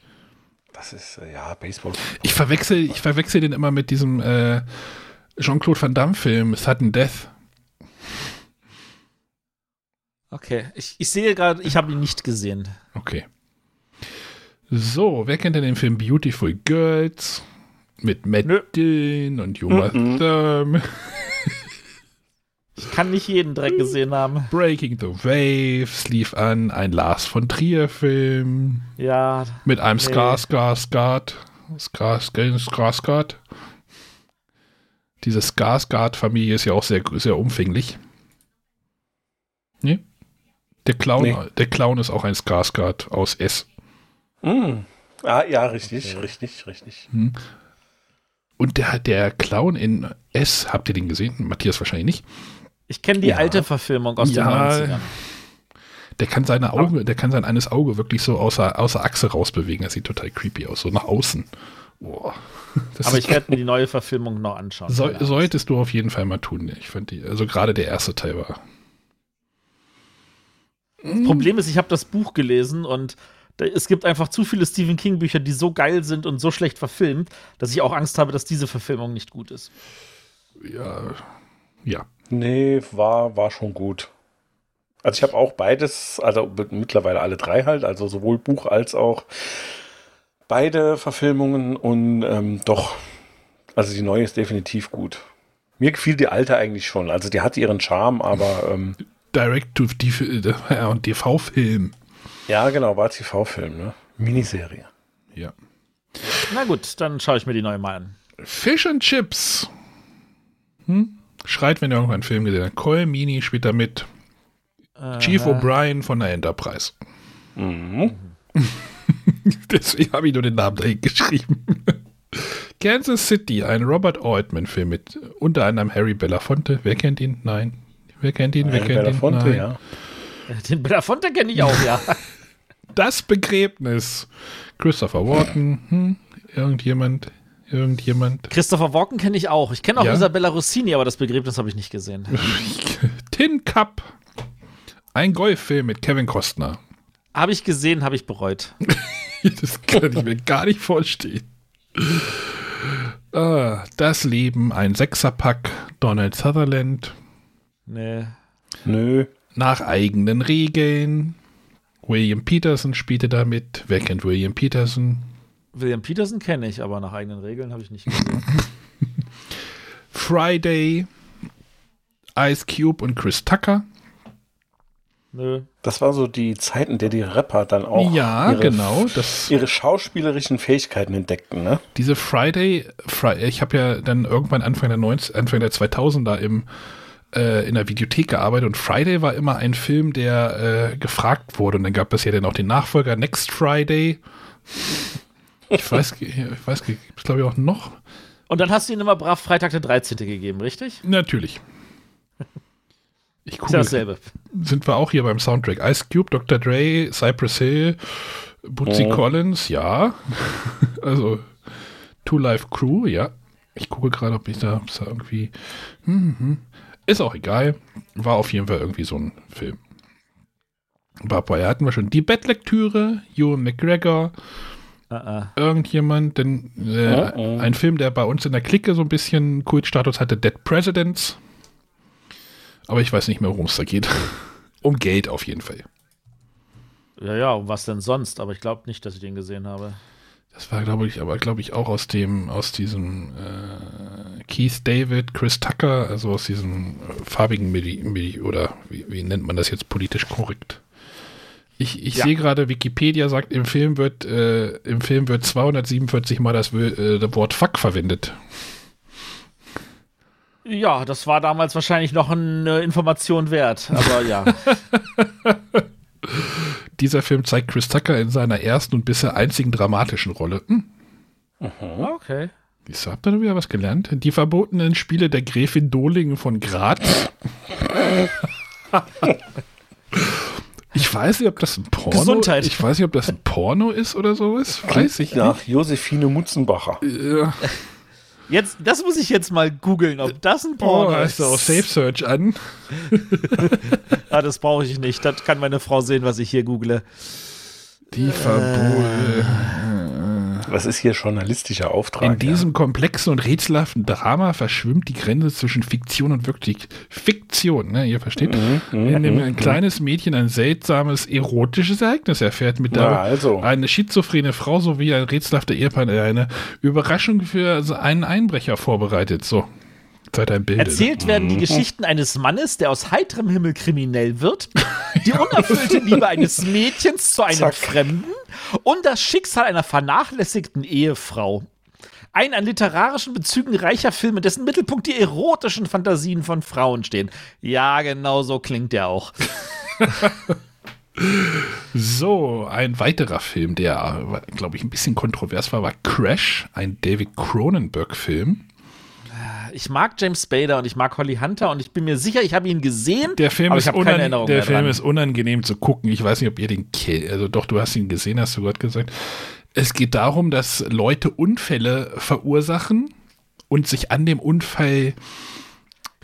Das ist, äh, ja, Baseball. Ich verwechsel, ich verwechsel den immer mit diesem äh, Jean-Claude Van Damme-Film, Sudden Death. Okay, ich, ich sehe gerade, ich habe ihn nicht gesehen. Okay. So, wer kennt denn den Film Beautiful Girls? Mit Matt Dillon und Juma mm -mm. Ich kann nicht jeden Dreck gesehen haben. Breaking the Waves lief an, ein Lars von Trier-Film. Ja. Mit einem nee. Skarsgård. Skarsgård. Diese Skarsgård-Familie ist ja auch sehr, sehr umfänglich. Nee? Der Clown, nee. der Clown ist auch ein Skarsgård aus S. Mm. Ah, ja, richtig, okay. richtig, richtig. Hm. Und der, der Clown in S, habt ihr den gesehen? Matthias wahrscheinlich nicht. Ich kenne die ja. alte Verfilmung aus ja, den 90ern. Der kann seine Augen, der kann sein eines Auge wirklich so außer, außer Achse rausbewegen. Das sieht total creepy aus, so nach außen. Boah. (laughs) Aber ich werde mir die neue Verfilmung noch anschauen. So, solltest du auf jeden Fall mal tun. Ich fand die, also gerade der erste Teil war. Das Problem ist, ich habe das Buch gelesen und es gibt einfach zu viele Stephen King Bücher, die so geil sind und so schlecht verfilmt, dass ich auch Angst habe, dass diese Verfilmung nicht gut ist. Ja, ja. Nee, war, war schon gut. Also ich habe auch beides, also mittlerweile alle drei halt, also sowohl Buch als auch beide Verfilmungen und ähm, doch, also die neue ist definitiv gut. Mir gefiel die alte eigentlich schon, also die hatte ihren Charme, aber ähm, Direct to TV-Film. Ja, genau, war TV-Film, ne? Miniserie. Ja. Na gut, dann schaue ich mir die neue mal an. Fish and Chips. Hm? Schreit, wenn ihr irgendwann einen Film gesehen habt. Cole Mini spielt da mit. Äh, Chief O'Brien von der Enterprise. Mhm. (laughs) Deswegen habe ich nur den Namen dahin geschrieben. (laughs) Kansas City, ein Robert Altman-Film mit unter anderem Harry Belafonte. Wer kennt ihn? Nein. Wer kennt ihn? Wer Harry kennt Belafonte, ihn? Nein. ja. Den Belafonte kenne ich auch, ja. (laughs) Das Begräbnis. Christopher Walken. Hm, irgendjemand. Irgendjemand. Christopher Walken kenne ich auch. Ich kenne auch Ja? Isabella Rossini, aber das Begräbnis habe ich nicht gesehen. (laughs) Tin Cup. Ein Golffilm mit Kevin Costner. Habe ich gesehen, habe ich bereut. (laughs) Das kann ich mir gar nicht vorstellen. Ah, das Leben, ein Sechserpack, Donald Sutherland. Nee. Nö. Nach eigenen Regeln. William Peterson spielte damit. Wer kennt William Peterson? William Peterson kenne ich, aber nach eigenen Regeln habe ich nicht gesehen. (laughs) Friday. Ice Cube und Chris Tucker. Nö. Das war so die Zeit, in der die Rapper dann auch Ja, ihre, genau, das- ihre schauspielerischen Fähigkeiten entdeckten, ne? Diese Friday, Fri ich habe ja dann irgendwann Anfang der 90, Anfang der 2000er im äh, in der Videothek gearbeitet und Friday war immer ein Film, der äh, gefragt wurde und dann gab es ja dann auch den Nachfolger Next Friday. Ich weiß, (laughs) ich weiß, gibt es glaube ich auch noch. Und dann hast du ihn immer brav Freitag der 13. gegeben, richtig? Natürlich. Ich Ist gucke, ja dasselbe. sind wir auch hier beim Soundtrack. Ice Cube, Dr. Dre, Cypress Hill, Bootsy Oh. Collins, ja. (laughs) also Two Life Crew, ja. Ich gucke gerade, ob ich da, ob's da irgendwie. Hm, hm. Ist auch egal. War auf jeden Fall irgendwie so ein Film. Dabei hatten wir schon die Bettlektüre, Ewan McGregor, Uh irgendjemand, denn äh, oh. ein Film, der bei uns in der Clique so ein bisschen Kultstatus hatte, Dead Presidents. Aber ich weiß nicht mehr, worum es da geht. (laughs) um Geld auf jeden Fall. Ja, ja, was denn sonst? Aber ich glaube nicht, dass ich den gesehen habe. Das war, glaube ich, aber glaube ich auch aus dem, aus diesem äh, Keith David, Chris Tucker, also aus diesem äh, farbigen Mili, Mili oder wie, wie nennt man das jetzt politisch korrekt? Ich, ich Ja. sehe gerade, Wikipedia sagt, im Film wird, äh, im Film wird 247 Mal das, äh, das Wort Fuck verwendet. Ja, das war damals wahrscheinlich noch eine Information wert. Aber ja. (laughs) Dieser Film zeigt Chris Tucker in seiner ersten und bisher einzigen dramatischen Rolle. Hm, okay. Wieso habt ihr da wieder was gelernt? Die verbotenen Spiele der Gräfin Dohlingen von Graz. ich weiß nicht, ob das ein Porno Gesundheit. Ich weiß nicht, ob das ein Porno ist oder sowas. Weiß ich Nach nicht. Josephine Mutzenbacher. Ja. Jetzt, das muss ich jetzt mal googeln, ob das ein Oh, Porno da ist. ist auch Safe Search an. (laughs) ah, das brauche ich nicht. Das kann meine Frau sehen, was ich hier google. Die Verbot. Was ist hier journalistischer Auftrag? In diesem komplexen und rätselhaften Drama verschwimmt die Grenze zwischen Fiktion und wirklich Fiktion, ne, ihr versteht? Mhm, in dem mhm, ein mhm. kleines Mädchen ein seltsames erotisches Ereignis erfährt, mit der also. eine schizophrene Frau sowie ein rätselhafter Ehepaar eine Überraschung für einen Einbrecher vorbereitet. So, seid ein Bild. Erzählt werden Mhm. die Geschichten eines Mannes, der aus heiterem Himmel kriminell wird, (laughs) die unerfüllte Liebe eines (laughs) Mädchens zu einem Zack. Fremden und das Schicksal einer vernachlässigten Ehefrau. Ein an literarischen Bezügen reicher Film, in dessen Mittelpunkt die erotischen Fantasien von Frauen stehen. Ja, genau so klingt der auch. (laughs) So, ein weiterer Film, der, glaube ich, ein bisschen kontrovers war, war Crash, ein David Cronenberg-Film. Ich mag James Spader und ich mag Holly Hunter und ich bin mir sicher, ich habe ihn gesehen, Der Film, ist, unan der Film ist unangenehm zu gucken. Ich weiß nicht, ob ihr den kennt. Also doch, du hast ihn gesehen, hast du gerade gesagt. Es geht darum, dass Leute Unfälle verursachen und sich an dem Unfall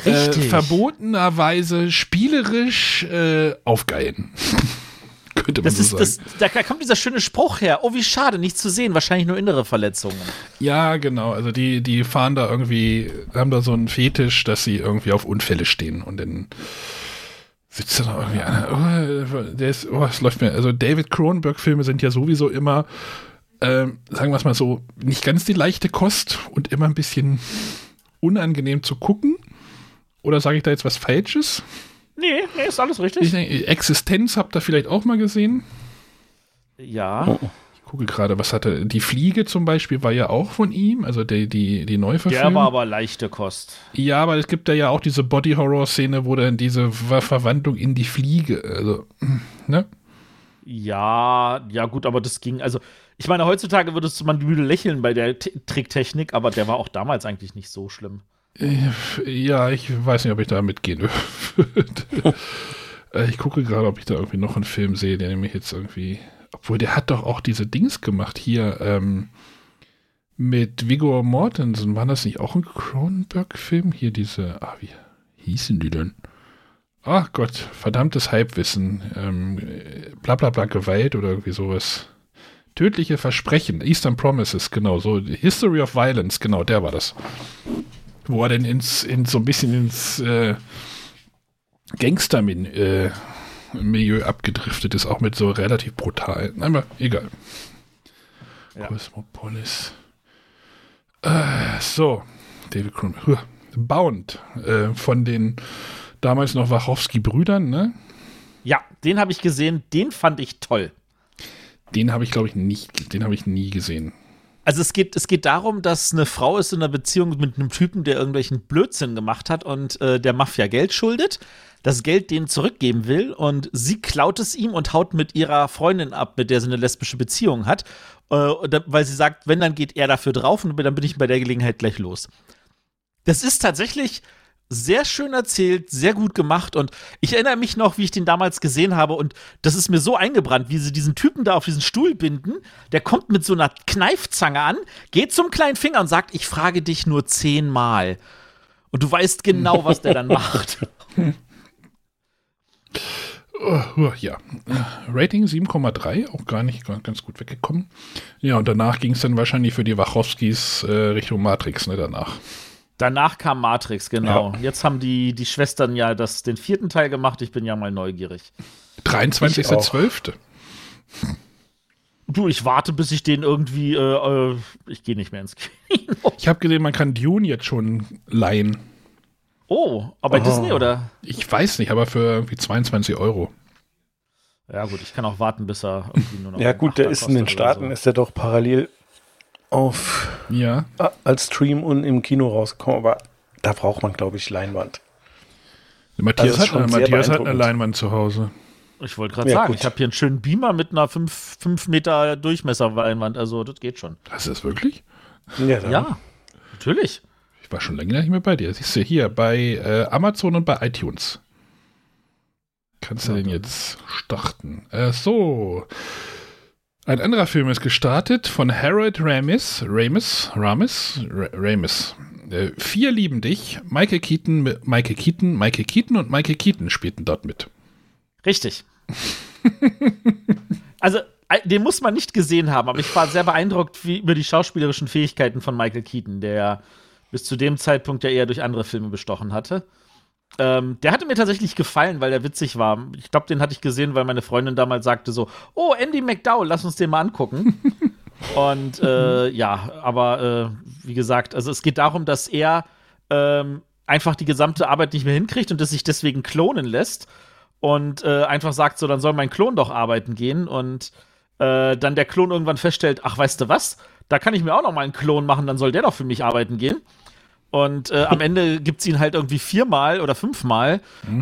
äh, Richtig. verbotenerweise spielerisch äh, aufgeilen. (laughs) Könnte man Das so ist, sagen. das, da kommt dieser schöne Spruch her. Oh, wie schade, nicht zu sehen. Wahrscheinlich nur innere Verletzungen. Ja, genau. Also die, die fahren da irgendwie, haben da so einen Fetisch, dass sie irgendwie auf Unfälle stehen und dann sitzt da noch irgendwie einer. Oh, der ist, oh, es läuft mir. Also David Cronenberg-Filme sind ja sowieso immer, ähm, sagen wir es mal so, nicht ganz die leichte Kost und immer ein bisschen unangenehm zu gucken. Oder sage ich da jetzt was Falsches? Nee, nee, ist alles richtig. Ich denke, Existenz habt ihr vielleicht auch mal gesehen. ja. Ich gucke gerade, was hatte. Die Fliege zum Beispiel war ja auch von ihm, also die, die, die Neuverfilmung. Der war aber leichte Kost. Ja, aber es gibt da ja auch diese Body-Horror-Szene, wo dann diese Ver Verwandlung in die Fliege, also, ne? Ja, ja, gut, aber das ging. Also, Ich meine, heutzutage würdest man müde lächeln bei der T Tricktechnik, aber der war auch damals eigentlich nicht so schlimm. Ja, ich weiß nicht, ob ich da mitgehen (laughs) würde. Äh, ich gucke gerade, ob ich da irgendwie noch einen Film sehe, der nämlich jetzt irgendwie. Obwohl, der hat doch auch diese Dings gemacht hier ähm, mit Viggo Mortensen. War das nicht auch ein Cronenberg-Film? Hier diese. Ah, wie hießen die denn? Ach Gott, verdammtes Halbwissen. Ähm, bla bla bla Gewalt oder irgendwie sowas. Tödliche Versprechen, Eastern Promises, genau, so History of Violence, genau, der war das. Wo er denn ins, in so ein bisschen ins äh, Gangster-Milieu äh, abgedriftet ist, auch mit so relativ brutal. Aber egal. Ja. Cosmopolis. Äh, so, David Cronenberg. Bound, äh, von den damals noch Wachowski-Brüdern, ne? Ja, den habe ich gesehen, den fand ich toll. Den habe ich, glaube ich, nicht, den habe ich nie gesehen. Also es geht, es geht darum, dass eine Frau ist in einer Beziehung mit einem Typen, der irgendwelchen Blödsinn gemacht hat und äh, der Mafia Geld schuldet, das Geld denen zurückgeben will und sie klaut es ihm und haut mit ihrer Freundin ab, mit der sie eine lesbische Beziehung hat, äh, weil sie sagt, wenn, dann geht er dafür drauf und dann bin ich bei der Gelegenheit gleich los. Das ist tatsächlich sehr schön erzählt, sehr gut gemacht und ich erinnere mich noch, wie ich den damals gesehen habe und das ist mir so eingebrannt, wie sie diesen Typen da auf diesen Stuhl binden. Der kommt mit so einer Kneifzange an, geht zum kleinen Finger und sagt, ich frage dich nur zehnmal. Und du weißt genau, was der dann macht. (laughs) Oh, ja. Rating 7,3, auch gar nicht ga- ganz gut weggekommen. Ja, und danach ging es dann wahrscheinlich für die Wachowskis äh, Richtung Matrix, ne, danach. Danach kam Matrix, genau. Jetzt haben die, die Schwestern ja das, den vierten Teil gemacht. Ich bin ja mal neugierig. 23.12. Du, ich warte, bis ich den irgendwie, äh, äh, ich gehe nicht mehr ins Kino. Ich habe gesehen, man kann Dune jetzt schon leihen. Oh, aber bei Oh. Disney oder? Ich weiß nicht, aber für irgendwie 22 Euro. Ja gut, ich kann auch warten, bis er irgendwie nur noch Ja gut, der ist in den Staaten, ist der doch parallel auf ja. als Stream und im Kino rausgekommen, aber da braucht man, glaube ich, Leinwand. Matthias, Also hat, schon äh, sehr Matthias hat eine. Leinwand zu Hause. Ich wollte gerade Ja, sagen, gut. ich habe hier einen schönen Beamer mit einer 5 Meter Durchmesser-Leinwand, also das geht schon. Hast du das wirklich? Ja. Ja, natürlich. Ich war schon länger nicht mehr bei dir. Siehst du hier bei äh, Amazon und bei iTunes. Kannst du den jetzt starten? Äh, so. Ein anderer Film ist gestartet von Harold Ramis. Ramis? Ramis? Ra- Ramis. Äh, Vier lieben dich. Michael Keaton, Michael Keaton, Michael Keaton und Michael Keaton spielten dort mit. Richtig. (laughs) also, äh, den muss man nicht gesehen haben, aber ich war sehr beeindruckt wie, über die schauspielerischen Fähigkeiten von Michael Keaton, der bis zu dem Zeitpunkt ja eher durch andere Filme bestochen hatte. Ähm, der hatte mir tatsächlich gefallen, weil der witzig war. Ich glaube, den hatte ich gesehen, weil meine Freundin damals sagte so, oh, Andy McDowell, lass uns den mal angucken. (laughs) Und äh, ja, aber äh, wie gesagt, also es geht darum, dass er ähm, einfach die gesamte Arbeit nicht mehr hinkriegt und es sich deswegen klonen lässt und äh, einfach sagt so, dann soll mein Klon doch arbeiten gehen und äh, dann der Klon irgendwann feststellt, ach, weißt du was, da kann ich mir auch noch mal einen Klon machen, dann soll der doch für mich arbeiten gehen. Und äh, am (laughs) Ende gibt es ihn halt irgendwie viermal oder fünfmal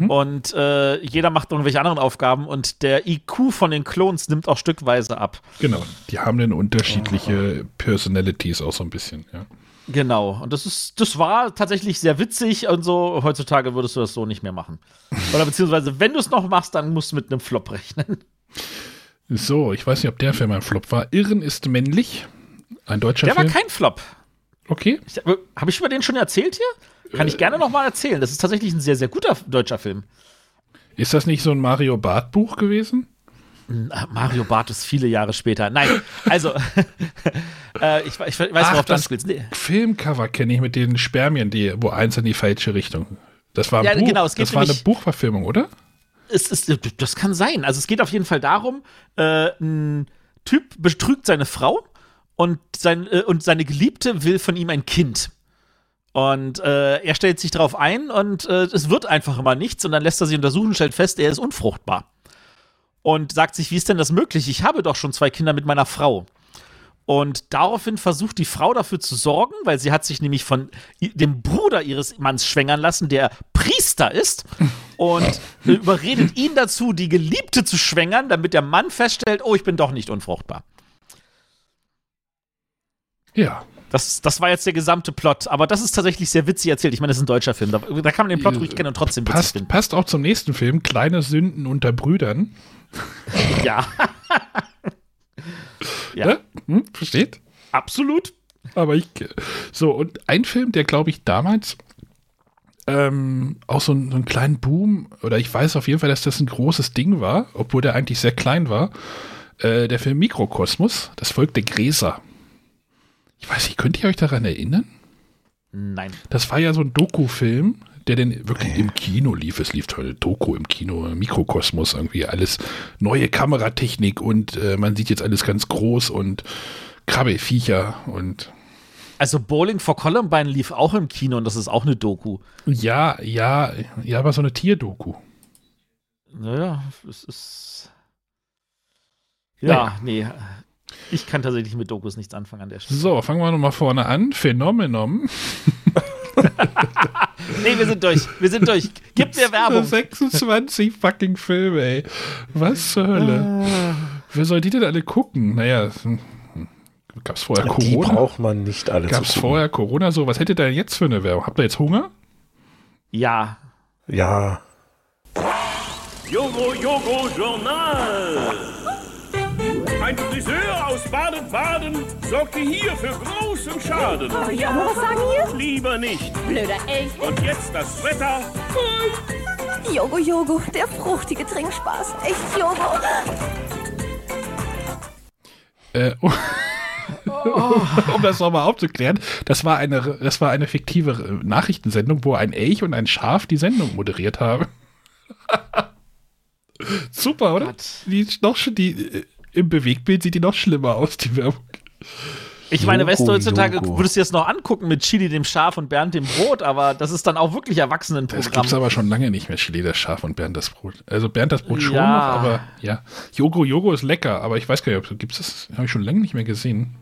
und äh, jeder macht irgendwelche anderen Aufgaben und der IQ von den Klons nimmt auch stückweise ab. Genau. Die haben dann unterschiedliche Personalities auch so ein bisschen, ja. Genau. Und das ist, das war tatsächlich sehr witzig und so. Heutzutage würdest du das so nicht mehr machen. (laughs) Oder beziehungsweise, wenn du es noch machst, dann musst du mit einem Flop rechnen. So, ich weiß nicht, ob der Film ein Flop war. Irren ist männlich. Ein deutscher Der war Film. kein Flop. Okay. Habe ich über den schon erzählt hier? Kann ich gerne noch mal erzählen. Das ist tatsächlich ein sehr, sehr guter deutscher Film. Ist das nicht so ein Mario Barth Buch gewesen? Ah, Mario Barth ist viele Jahre später. Nein, also, (laughs) äh, ich, ich weiß, Ach, worauf das anspielst. Nee. Filmcover kenne ich mit den Spermien, die, wo eins in die falsche Richtung. Das war ein Ja, Buch. genau, das war eine Buchverfilmung, oder? es ist, das kann sein. Also es geht auf jeden Fall darum, äh, ein Typ betrügt seine Frau und, sein, äh, und seine Geliebte will von ihm ein Kind. Und äh, er stellt sich darauf ein und äh, es wird einfach immer nichts und dann lässt er sich untersuchen und stellt fest, er ist unfruchtbar. Und sagt sich, wie ist denn das möglich? Ich habe doch schon zwei Kinder mit meiner Frau. Und daraufhin versucht die Frau dafür zu sorgen, weil sie hat sich nämlich von dem Bruder ihres Manns schwängern lassen, der Priester ist, und (laughs) überredet ihn dazu, die Geliebte zu schwängern, damit der Mann feststellt, oh, ich bin doch nicht unfruchtbar. Ja. Das, das war jetzt der gesamte Plot, aber das ist tatsächlich sehr witzig erzählt. Ich meine, das ist ein deutscher Film. Da, da kann man den Plot ruhig kennen und trotzdem witzig Passt, finden. passt auch zum nächsten Film, Kleine Sünden unter Brüdern. (laughs) Ja. (laughs) ja. Ne? Hm, versteht? Absolut. Aber ich. So, und ein Film, der, glaube ich, damals ähm, auch so, ein, so einen kleinen Boom, oder ich weiß auf jeden Fall, dass das ein großes Ding war, obwohl der eigentlich sehr klein war. Äh, der Film Mikrokosmos, das Volk der Gräser. Ich weiß nicht, könnt ihr euch daran erinnern? Nein. Das war ja so ein Doku-Film, der denn wirklich im Kino lief. Es lief tolle Doku im Kino, Mikrokosmos, irgendwie alles neue Kameratechnik und äh, man sieht jetzt alles ganz groß und Krabbelfiecher und Also Bowling for Columbine lief auch im Kino und das ist auch eine Doku. ja, ja, ja, aber so eine Tierdoku. Naja, es ist. Ja, nee. Ich kann tatsächlich mit Dokus nichts anfangen an der Stelle. So, fangen wir nochmal vorne an. Phänomenon. (laughs) Nee, wir sind durch. Wir sind durch. Gib mir Werbung. 26 fucking Filme, ey. Was zur Hölle? Wer soll die denn alle gucken? Naja, hm, gab's vorher Die Corona? braucht man nicht alle Gab's zu gucken. vorher Corona so? Was hättet ihr denn jetzt für eine Werbung? Habt ihr jetzt Hunger? Ja. Ja. Jogo Jogo Journal. Ein Friseur aus Baden-Baden sorgte hier für großen Schaden. Oh, ja, was sagen hier? Lieber nicht. Blöder Elch. Und jetzt das Wetter. Jogo Jogo, der fruchtige Trinkspaß. Echt Jogo. Äh, um (laughs) das nochmal aufzuklären, das war eine, das war eine fiktive Nachrichtensendung, wo ein Elch und ein Schaf die Sendung moderiert haben. (laughs) Super, oder? Die ist noch schon die äh, im Bewegtbild sieht die noch schlimmer aus, die Werbung. Ich meine, weißt du, heutzutage würdest du das noch angucken mit Chili dem Schaf und Bernd dem Brot, aber das ist dann auch wirklich Das Erwachsenenprogramm. gibt's aber schon lange nicht mehr, Chili das Schaf und Bernd das Brot. Also Bernd das Brot schon Ja. noch, aber ja. Jogo Jogo ist lecker, aber ich weiß gar nicht, ob gibt's das, habe ich schon lange nicht mehr gesehen.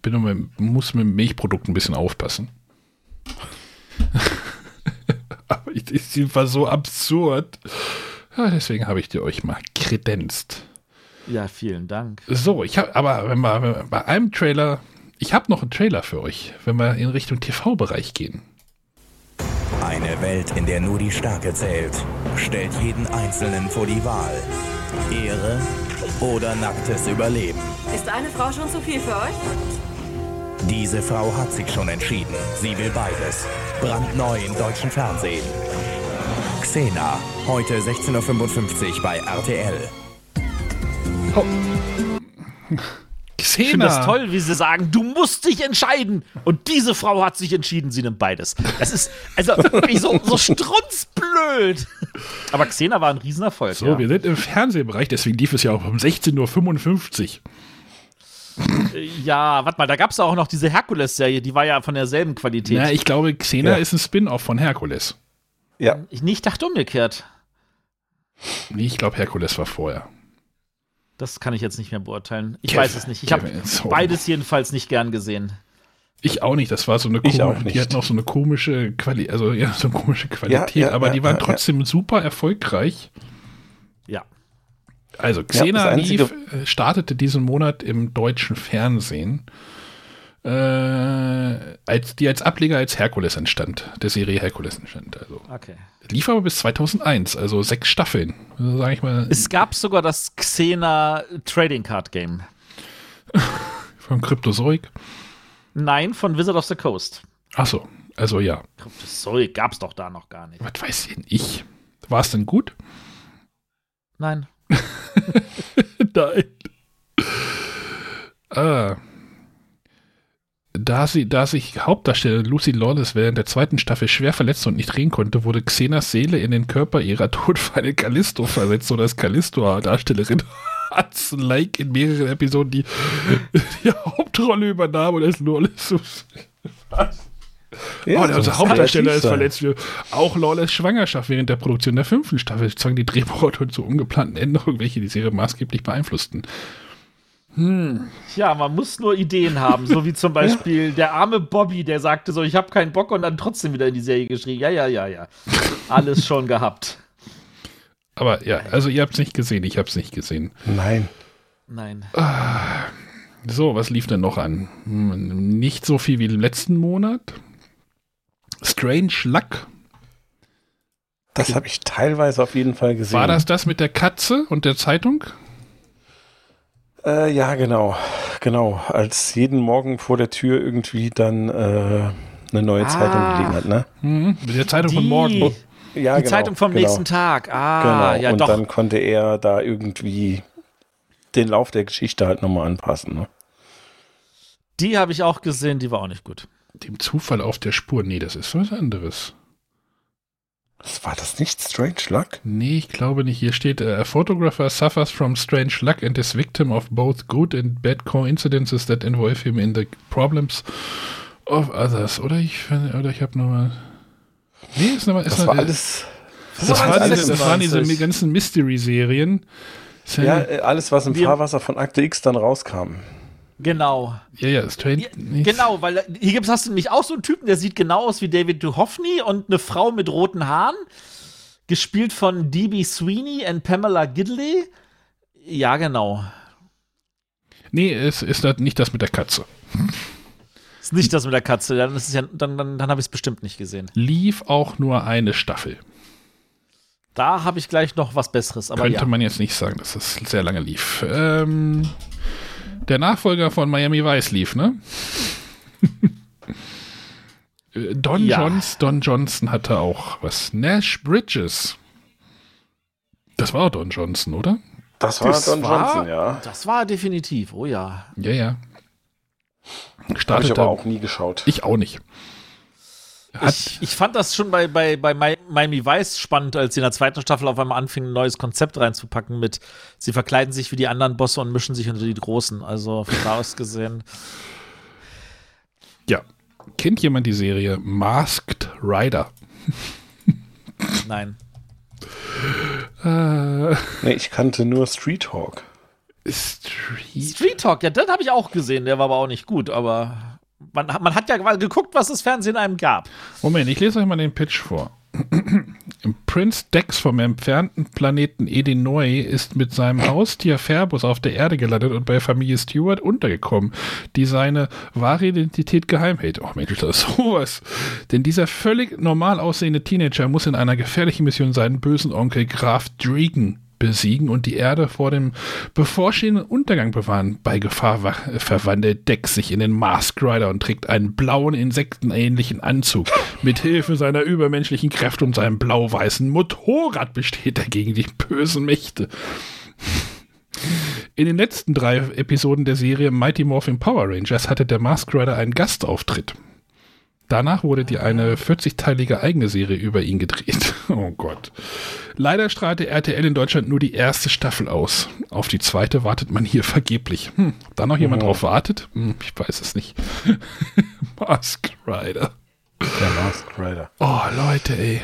Bin nur mit, muss mit Milchprodukten ein bisschen aufpassen. (laughs) aber ich, ich, war so absurd. Ja, deswegen habe ich dir euch mal kredenzt. Ja, vielen Dank. So, ich habe, aber wenn wir, wenn wir bei einem Trailer, ich habe noch einen Trailer für euch, wenn wir in Richtung TV-Bereich gehen. Eine Welt, in der nur die Stärke zählt, stellt jeden Einzelnen vor die Wahl. Ehre oder nacktes Überleben. Ist eine Frau schon zu viel für euch? Diese Frau hat sich schon entschieden. Sie will beides. Brandneu im deutschen Fernsehen. Xena, heute 16.55 Uhr bei RTL. Ich finde das toll, wie sie sagen, du musst dich entscheiden. Und diese Frau hat sich entschieden, sie nimmt beides. Das ist also wirklich so, so strunzblöd. Aber Xena war ein Riesenerfolg. So, ja. wir sind im Fernsehbereich, deswegen lief es ja auch um 16.55 Uhr. ja, warte mal, da gab es auch noch diese Herkules-Serie, die war ja von derselben Qualität. Na, ich glaube, Xena Ja. ist ein Spin-off von Herkules. Ja. Ich nicht dachte umgekehrt. Nee, ich glaube, Herkules war vorher. Das kann ich jetzt nicht mehr beurteilen. Ich Kevin, weiß es nicht. Ich habe beides jedenfalls nicht gern gesehen. Ich auch nicht, das war so eine Ich komi- auch nicht. Die hatten auch so eine komische Qualität, also ja, so eine komische Qualität, Ja, ja, aber ja, die waren ja, ja. trotzdem super erfolgreich. Ja. Also Xena lief, äh, startete diesen Monat im deutschen Fernsehen, äh, als, die als Ableger als Herkules entstand, der Serie Herkules entstand. Also Okay. lief aber bis 2001, also sechs Staffeln. Also, sag ich mal, Es gab sogar das Xena Trading Card Game. (laughs) von Kryptozoik. Nein, von Wizard of the Coast. Achso, also ja. Sorry, gab's doch da noch gar nicht. Was weiß denn ich? War es denn gut? Nein. (laughs) Nein. Ah. Da, sie, da sich Hauptdarstellerin Lucy Lawless während der zweiten Staffel schwer verletzt und nicht reden konnte, wurde Xenas Seele in den Körper ihrer (laughs) Todfeinde Callisto versetzt, sodass Callisto-Darstellerin Hudson (laughs) Lake in mehreren Episoden die, (laughs) die Hauptrolle übernahm und als Lawless. Was? Ja, oh, der muss Hauptdarsteller ist sein. verletzt. Auch Lawless Schwangerschaft während der Produktion der fünften Staffel zwang die Drehbuchautoren zu ungeplanten Änderungen, welche die Serie maßgeblich beeinflussten. Hm. Ja, man muss nur Ideen haben, so wie zum (laughs) Beispiel der arme Bobby, der sagte so, ich habe keinen Bock und dann trotzdem wieder in die Serie geschrieben. Ja, ja, ja, ja. Alles schon gehabt. Aber ja, also ihr habt es nicht gesehen, ich habe es nicht gesehen. Nein. Nein. Ah, So, was lief denn noch an? Hm, Nicht so viel wie im letzten Monat. Strange Luck. Das habe ich teilweise auf jeden Fall gesehen. War das das mit der Katze und der Zeitung? Äh, ja, genau. Genau. Als jeden Morgen vor der Tür irgendwie dann äh, eine neue Ah. Zeitung gelegen hat, ne? Mhm, mit der Zeitung von Die- morgen. Ja, die genau, Zeitung vom genau. nächsten Tag. Ah, Genau. ja und doch. dann konnte er da irgendwie den Lauf der Geschichte halt nochmal anpassen. Ne? Die habe ich auch gesehen, die war auch nicht gut. Dem Zufall auf der Spur. Nee, das ist was anderes. War das nicht Strange Luck? Nee, ich glaube nicht. Hier steht, äh, a photographer suffers from strange luck and is victim of both good and bad coincidences that involve him in the problems of others. Oder ich, oder ich habe nochmal... Nee, ist nochmal... Das war alles. Das, war alles diese, das waren diese 96. ganzen Mystery-Serien. Ja, äh, alles, was im Fahrwasser von Akte X dann rauskam. Genau. Ja, ja, Strange. Genau, weil hier gibt's, hast du nämlich auch so einen Typen, der sieht genau aus wie David Duchovny und eine Frau mit roten Haaren, gespielt von D.B. Sweeney und Pamela Gidley. Ja, genau. Nee, es ist das nicht das mit der Katze. Ist nicht das mit der Katze, dann, ist es ja, dann, dann, dann habe ich es bestimmt nicht gesehen. Lief auch nur eine Staffel. Da habe ich gleich noch was Besseres, aber Könnte ja. man jetzt nicht sagen, dass es sehr lange lief. Ähm, der Nachfolger von Miami Vice lief, ne? Äh, Don, Ja. Johns, Don Johnson hatte auch was. Nash Bridges. Das war auch Don Johnson, oder? Das war Don war- Johnson, ja. Das war definitiv, oh ja. Ja, ja. Habe ich Startete- aber auch nie geschaut. Ich auch nicht. Ich, ich fand das schon bei, bei, bei Mi- Miami Vice spannend, als sie in der zweiten Staffel auf einmal anfingen, ein neues Konzept reinzupacken mit, sie verkleiden sich wie die anderen Bosse und mischen sich unter die Großen. Also von da aus gesehen. Ja. Kennt jemand die Serie Masked Rider? Nein. Äh, Nee, ich kannte nur Street Hawk. Street. Street Talk, ja, den habe ich auch gesehen, der war aber auch nicht gut, aber man, hat- man hat ja geguckt, was das Fernsehen einem gab. Moment, ich lese euch mal den Pitch vor. Prince Dex vom entfernten Planeten Edinoi ist mit seinem Haustier Ferbus auf der Erde gelandet und bei Familie Stewart untergekommen, die seine wahre Identität geheim hält. Oh Mensch, das ist sowas. Denn dieser völlig normal aussehende Teenager muss in einer gefährlichen Mission seinen bösen Onkel Graf Dregan besiegen und die Erde vor dem bevorstehenden Untergang bewahren. Bei Gefahr wa- verwandelt Dex sich in den Mask Rider und trägt einen blauen, insektenähnlichen Anzug. Mit Hilfe seiner übermenschlichen Kräfte und seinem blau-weißen Motorrad besteht er gegen die bösen Mächte. In den letzten drei Episoden der Serie Mighty Morphin Power Rangers hatte der Mask Rider einen Gastauftritt. Danach wurde die eine 40-teilige eigene Serie über ihn gedreht. (laughs) Oh Gott. Leider strahlte RTL in Deutschland nur die erste Staffel aus. Auf die zweite wartet man hier vergeblich. Hm, ob da noch jemand Oh. drauf wartet? Hm, ich weiß es nicht. (laughs) Mask Rider. Der Masked Rider. Oh, Leute, ey.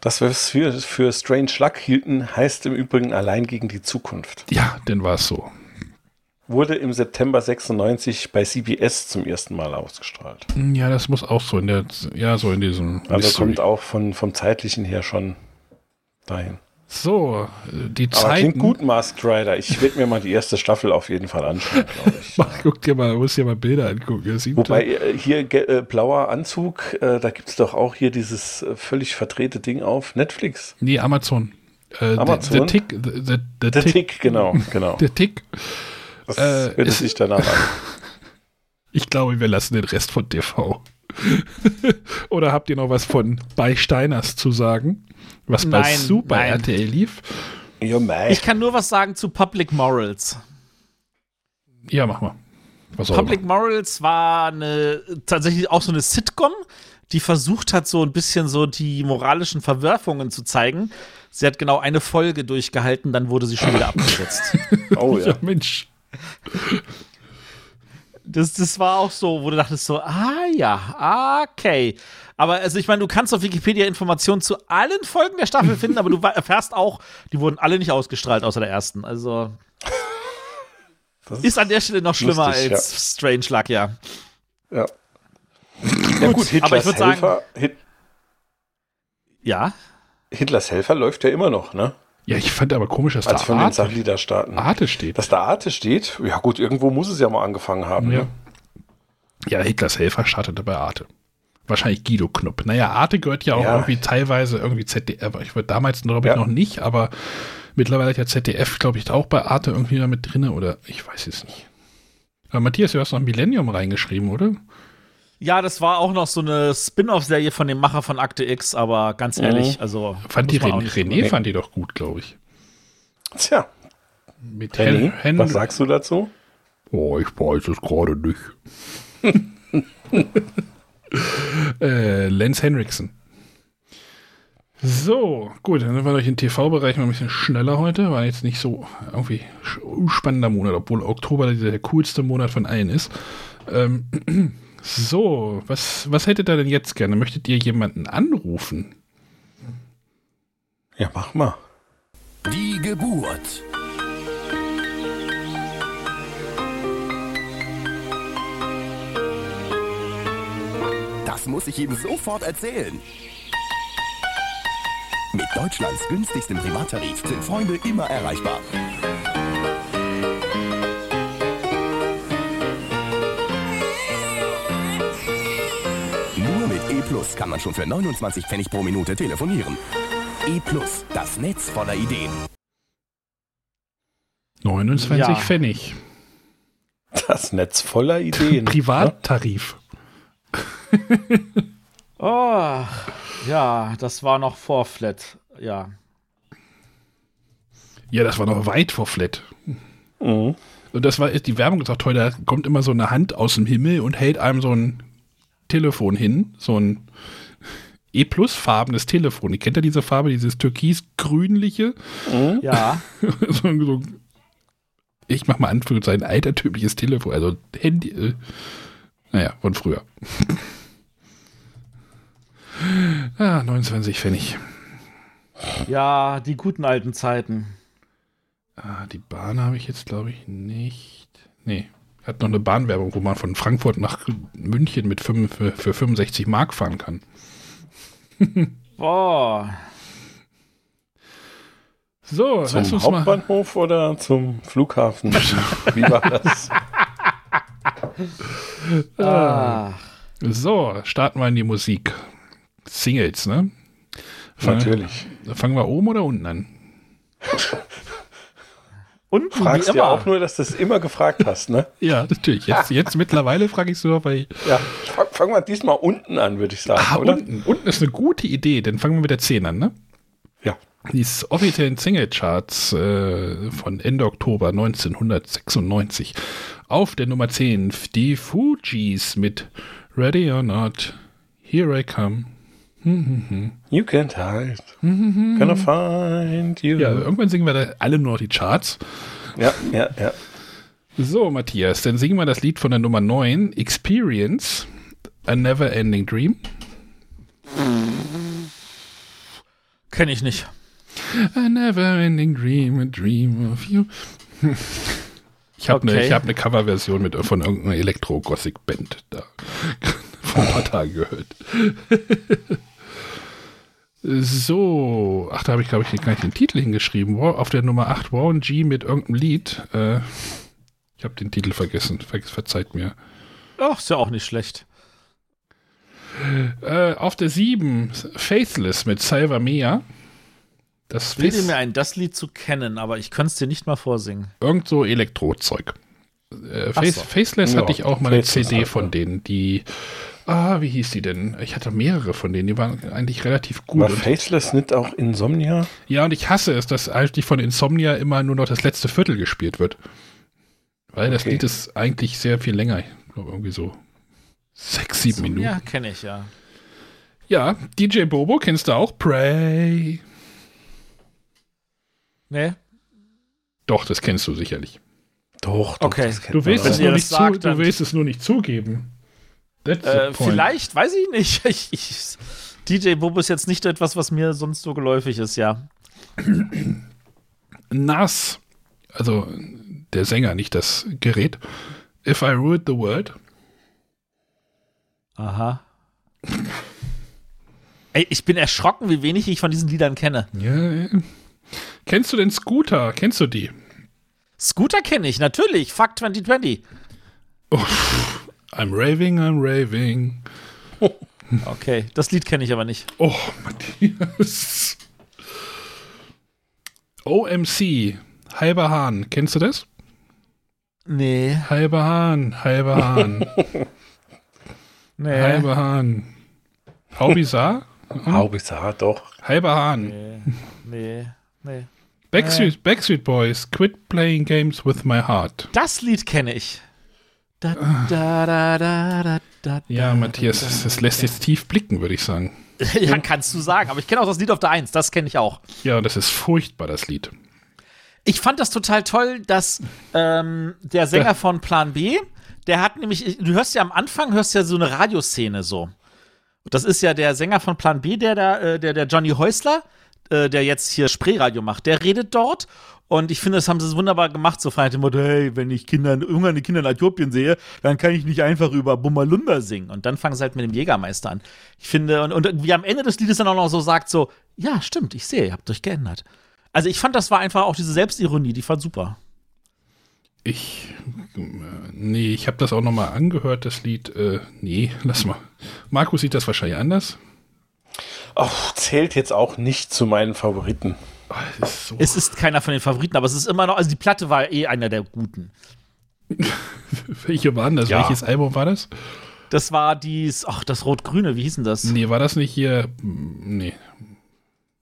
Das, was wir für Strange Luck hielten, heißt im Übrigen allein gegen die Zukunft. Ja, denn war es so. Wurde im September 96 bei CBS zum ersten Mal ausgestrahlt. Hm, Ja, das muss auch so in der, ja, so in diesem. Also Mystery- kommt auch von, vom zeitlichen her schon dahin. So, äh, die Aber Zeiten. klingt gut, Masked Rider. Ich werde mir mal die erste Staffel auf jeden Fall anschauen, glaube ich. (laughs) Mach, guck dir mal, muss dir mal Bilder angucken. Wobei äh, hier äh, blauer Anzug, äh, da gibt es doch auch hier dieses äh, völlig verdrehte Ding auf Netflix. Nee, Amazon. Äh, Amazon? The Tick. Der Tick, genau, genau. (laughs) Der Tick. Das Äh, hört es- sich danach an. (laughs) Ich glaube, wir lassen den Rest von TV. (laughs) Oder habt ihr noch was von bei Steiners zu sagen? Was bei Nein, Super nein. RTL lief? Ja, mei. Ich kann nur was sagen zu Public Morals. Ja, mach mal. Was auch Public Morals war eine, tatsächlich auch so eine Sitcom, die versucht hat, so ein bisschen so die moralischen Verwerfungen zu zeigen. Sie hat genau eine Folge durchgehalten, dann wurde sie schon wieder (laughs) abgesetzt. Oh immer. (laughs) ja, Mensch. Das, das war auch so, wo du dachtest so, ah ja, okay. Aber also ich meine, du kannst auf Wikipedia Informationen zu allen Folgen der Staffel finden, aber du erfährst auch, die wurden alle nicht ausgestrahlt, außer der ersten. Also ist, an der Stelle noch schlimmer lustig, als Strange Luck, ja. Ja. Ja gut, Hitlers aber ich würd sagen- Helfer, Hit, Ja. Hitlers Helfer läuft ja immer noch, ne? Ja, ich fand aber komisch, dass Als da von den Arte, Sachliederstaaten. Arte steht. Dass da Arte steht? Ja gut, irgendwo muss es ja mal angefangen haben. Ja. Ne? Ja, Hitlers Helfer startete bei Arte. Wahrscheinlich Guido Knupp. Naja, Arte gehört ja auch Ja. irgendwie teilweise irgendwie ZDF. Ich war damals glaube ich Ja. noch nicht, aber mittlerweile hat ja ZDF, glaube ich, auch bei Arte irgendwie da mit drinne oder ich weiß es nicht. Aber Matthias, du hast noch Millennium reingeschrieben, oder? Ja, das war auch noch so eine Spin-off-Serie von dem Macher von Akte X, aber ganz Mhm. ehrlich, also. Fand die René, René fand die doch gut, glaube ich. Tja, Mit Henny, Hen- was sagst du dazu? Oh, ich weiß es gerade nicht. (laughs) äh, Lance Henriksen. So, gut, dann sind wir durch den TV-Bereich mal ein bisschen schneller heute. War jetzt nicht so irgendwie spannender Monat, obwohl Oktober der coolste Monat von allen ist. Ähm, (clears throat) so, was, was hättet ihr denn jetzt gerne? Möchtet ihr jemanden anrufen? Ja, mach mal. Die Geburt. Das muss ich ihm sofort erzählen. Mit Deutschlands günstigstem Privattarif sind Freunde immer erreichbar. E Plus kann man schon für 29 Pfennig pro Minute telefonieren. E Plus, das Netz voller Ideen. 29 Ja. Pfennig. Das Netz voller Ideen. (laughs) Privattarif. (laughs) Oh, ja, das war noch vor Flat, ja. Ja, das war noch weit vor Flat. Mhm. Und das war, die Werbung ist auch toll, da kommt immer so eine Hand aus dem Himmel und hält einem so ein Telefon hin, so ein E-Plus-farbenes Telefon. Ihr kennt ja diese Farbe, dieses türkis-grünliche. Ja. (laughs) so, so, ich mach mal Anführungszeichen, altertümliches Telefon, also Handy, äh, naja, von früher. (laughs) ah, 29 Pfennig. Ja, die guten alten Zeiten. Ah, die Bahn habe ich jetzt, glaube ich, nicht. Nee. Hat noch eine Bahnwerbung, wo man von Frankfurt nach München mit fünf, für, für 65 Mark fahren kann. (laughs) Boah. So, lass Zum uns mal. Hauptbahnhof oder zum Flughafen? (laughs) Wie war das? Ah. So, starten wir in die Musik. Singles, ne? Fangen- Natürlich. Fangen wir oben oder unten an? (laughs) Und Fragst wie ja immer. auch nur, dass du es immer gefragt hast, ne? (laughs) Ja, natürlich. Jetzt, jetzt mittlerweile frage ich so, weil. Ja, fang- fangen wir diesmal unten an, würde ich sagen, Ah, oder? unten. Unten ist eine gute Idee. Dann fangen wir mit der 10 an, ne? Ja. Die offiziellen Singlecharts äh, von Ende Oktober 1996. Auf der Nummer 10 die Fugees mit Ready or Not, Here I Come. You can't hide. Gonna find you. Ja, irgendwann singen wir da alle nur noch die Charts. ja, ja. ja. So, Matthias, dann singen wir das Lied von der Nummer 9, Experience, A Never Ending Dream. Kenne ich nicht. A never ending dream, a dream of you. Ich habe eine Okay. ich hab ne Coverversion mit von irgendeiner Elektro-Gothic-Band da (laughs) vor ein paar Tagen gehört. So, ach, da habe ich, glaube ich, gar nicht den Titel hingeschrieben. War- Auf der Nummer 8 Warren G mit irgendeinem Lied. Äh, ich habe den Titel vergessen, ver verzeiht mir. Ach, ist ja auch nicht schlecht. Äh, auf der 7 Faithless mit Salva Mea. Das Ich bilde mir ein, das Lied zu kennen, aber ich könnte es dir nicht mal vorsingen. Irgend so Elektrozeug. Äh, Face, so. Faceless Ja, hatte ich auch mal eine CD von denen, die. Ah, wie hieß die denn? Ich hatte mehrere von denen, die waren eigentlich relativ gut. War Und, Faceless nicht auch Insomnia? ja, und ich hasse es, dass eigentlich von Insomnia immer nur noch das letzte Viertel gespielt wird. Weil das Okay. Lied ist eigentlich sehr viel länger. Ich glaube, irgendwie so sechs, sieben Minuten. Ja, kenne ich, ja. Ja, DJ Bobo kennst du auch? Pray. Nee? Doch, das kennst du sicherlich. Doch, doch Okay. das Du willst, es nur das nicht zu, du willst es nur nicht zugeben. Äh, vielleicht, weiß ich nicht. (laughs) Ich, ich, DJ Bobo ist jetzt nicht etwas, was mir sonst so geläufig ist, ja. (clears throat) Nas, also der Sänger, nicht das Gerät. If I Ruled the World. Aha. Ey, ich bin erschrocken, wie wenig ich von diesen Liedern kenne. Ja, Kennst du den Scooter? Kennst du die? Scooter kenne ich, natürlich. Fuck 2020. I'm raving, I'm raving. (laughs) Okay, das Lied kenne ich aber nicht. Oh, Matthias. OMC, halber Hahn. Kennst du das? Nee. Halber Hahn, halber Hahn. (laughs) Nee. Halber Hahn. How bizarre? How bizarre, doch. Halber Hahn. Nee. Nee. Nee. Backstreet, Backstreet Boys, quit playing games with my heart. Das Lied kenne ich. Da, da, da, da, da, da, Ja, Matthias, da, das, das lässt jetzt tief blicken, würde ich sagen. (laughs) ja, kannst du sagen. Aber ich kenne auch das Lied auf der Eins. Das kenne ich auch. Ja, und das ist furchtbar, das Lied. Ich fand das total toll, dass ähm, der Sänger von Plan B, der hat nämlich, du hörst ja am Anfang, hörst ja so eine Radioszene so. Das ist ja der Sänger von Plan B, der, da, äh, der, der Johnny Häusler, äh, der jetzt hier Spreeradio macht, der redet dort. Und ich finde, das haben sie wunderbar gemacht, so frei dem Motto, hey, wenn ich Kinder, hungernde Kinder in Äthiopien sehe, dann kann ich nicht einfach über Bummerlunder singen. Und dann fangen sie halt mit dem Jägermeister an. Ich finde, und, und wie am Ende des Liedes dann auch noch so sagt, so, ja, stimmt, ich sehe, ihr habt euch geändert. Also ich fand, das war einfach auch diese Selbstironie, die fand super. Ich, nee, ich habe das auch nochmal angehört, das Lied. Äh, nee, (laughs) lass mal. Markus sieht das wahrscheinlich anders. Ach, zählt jetzt auch nicht zu meinen Favoriten. ist so Es ist keiner von den Favoriten, aber es ist immer noch, also die Platte war eh einer der guten. (laughs) Welche waren das? Ja. Welches Album war das? Das war dies, ach, das Rot-Grüne, wie hieß denn das? Nee, war das nicht hier? Nee.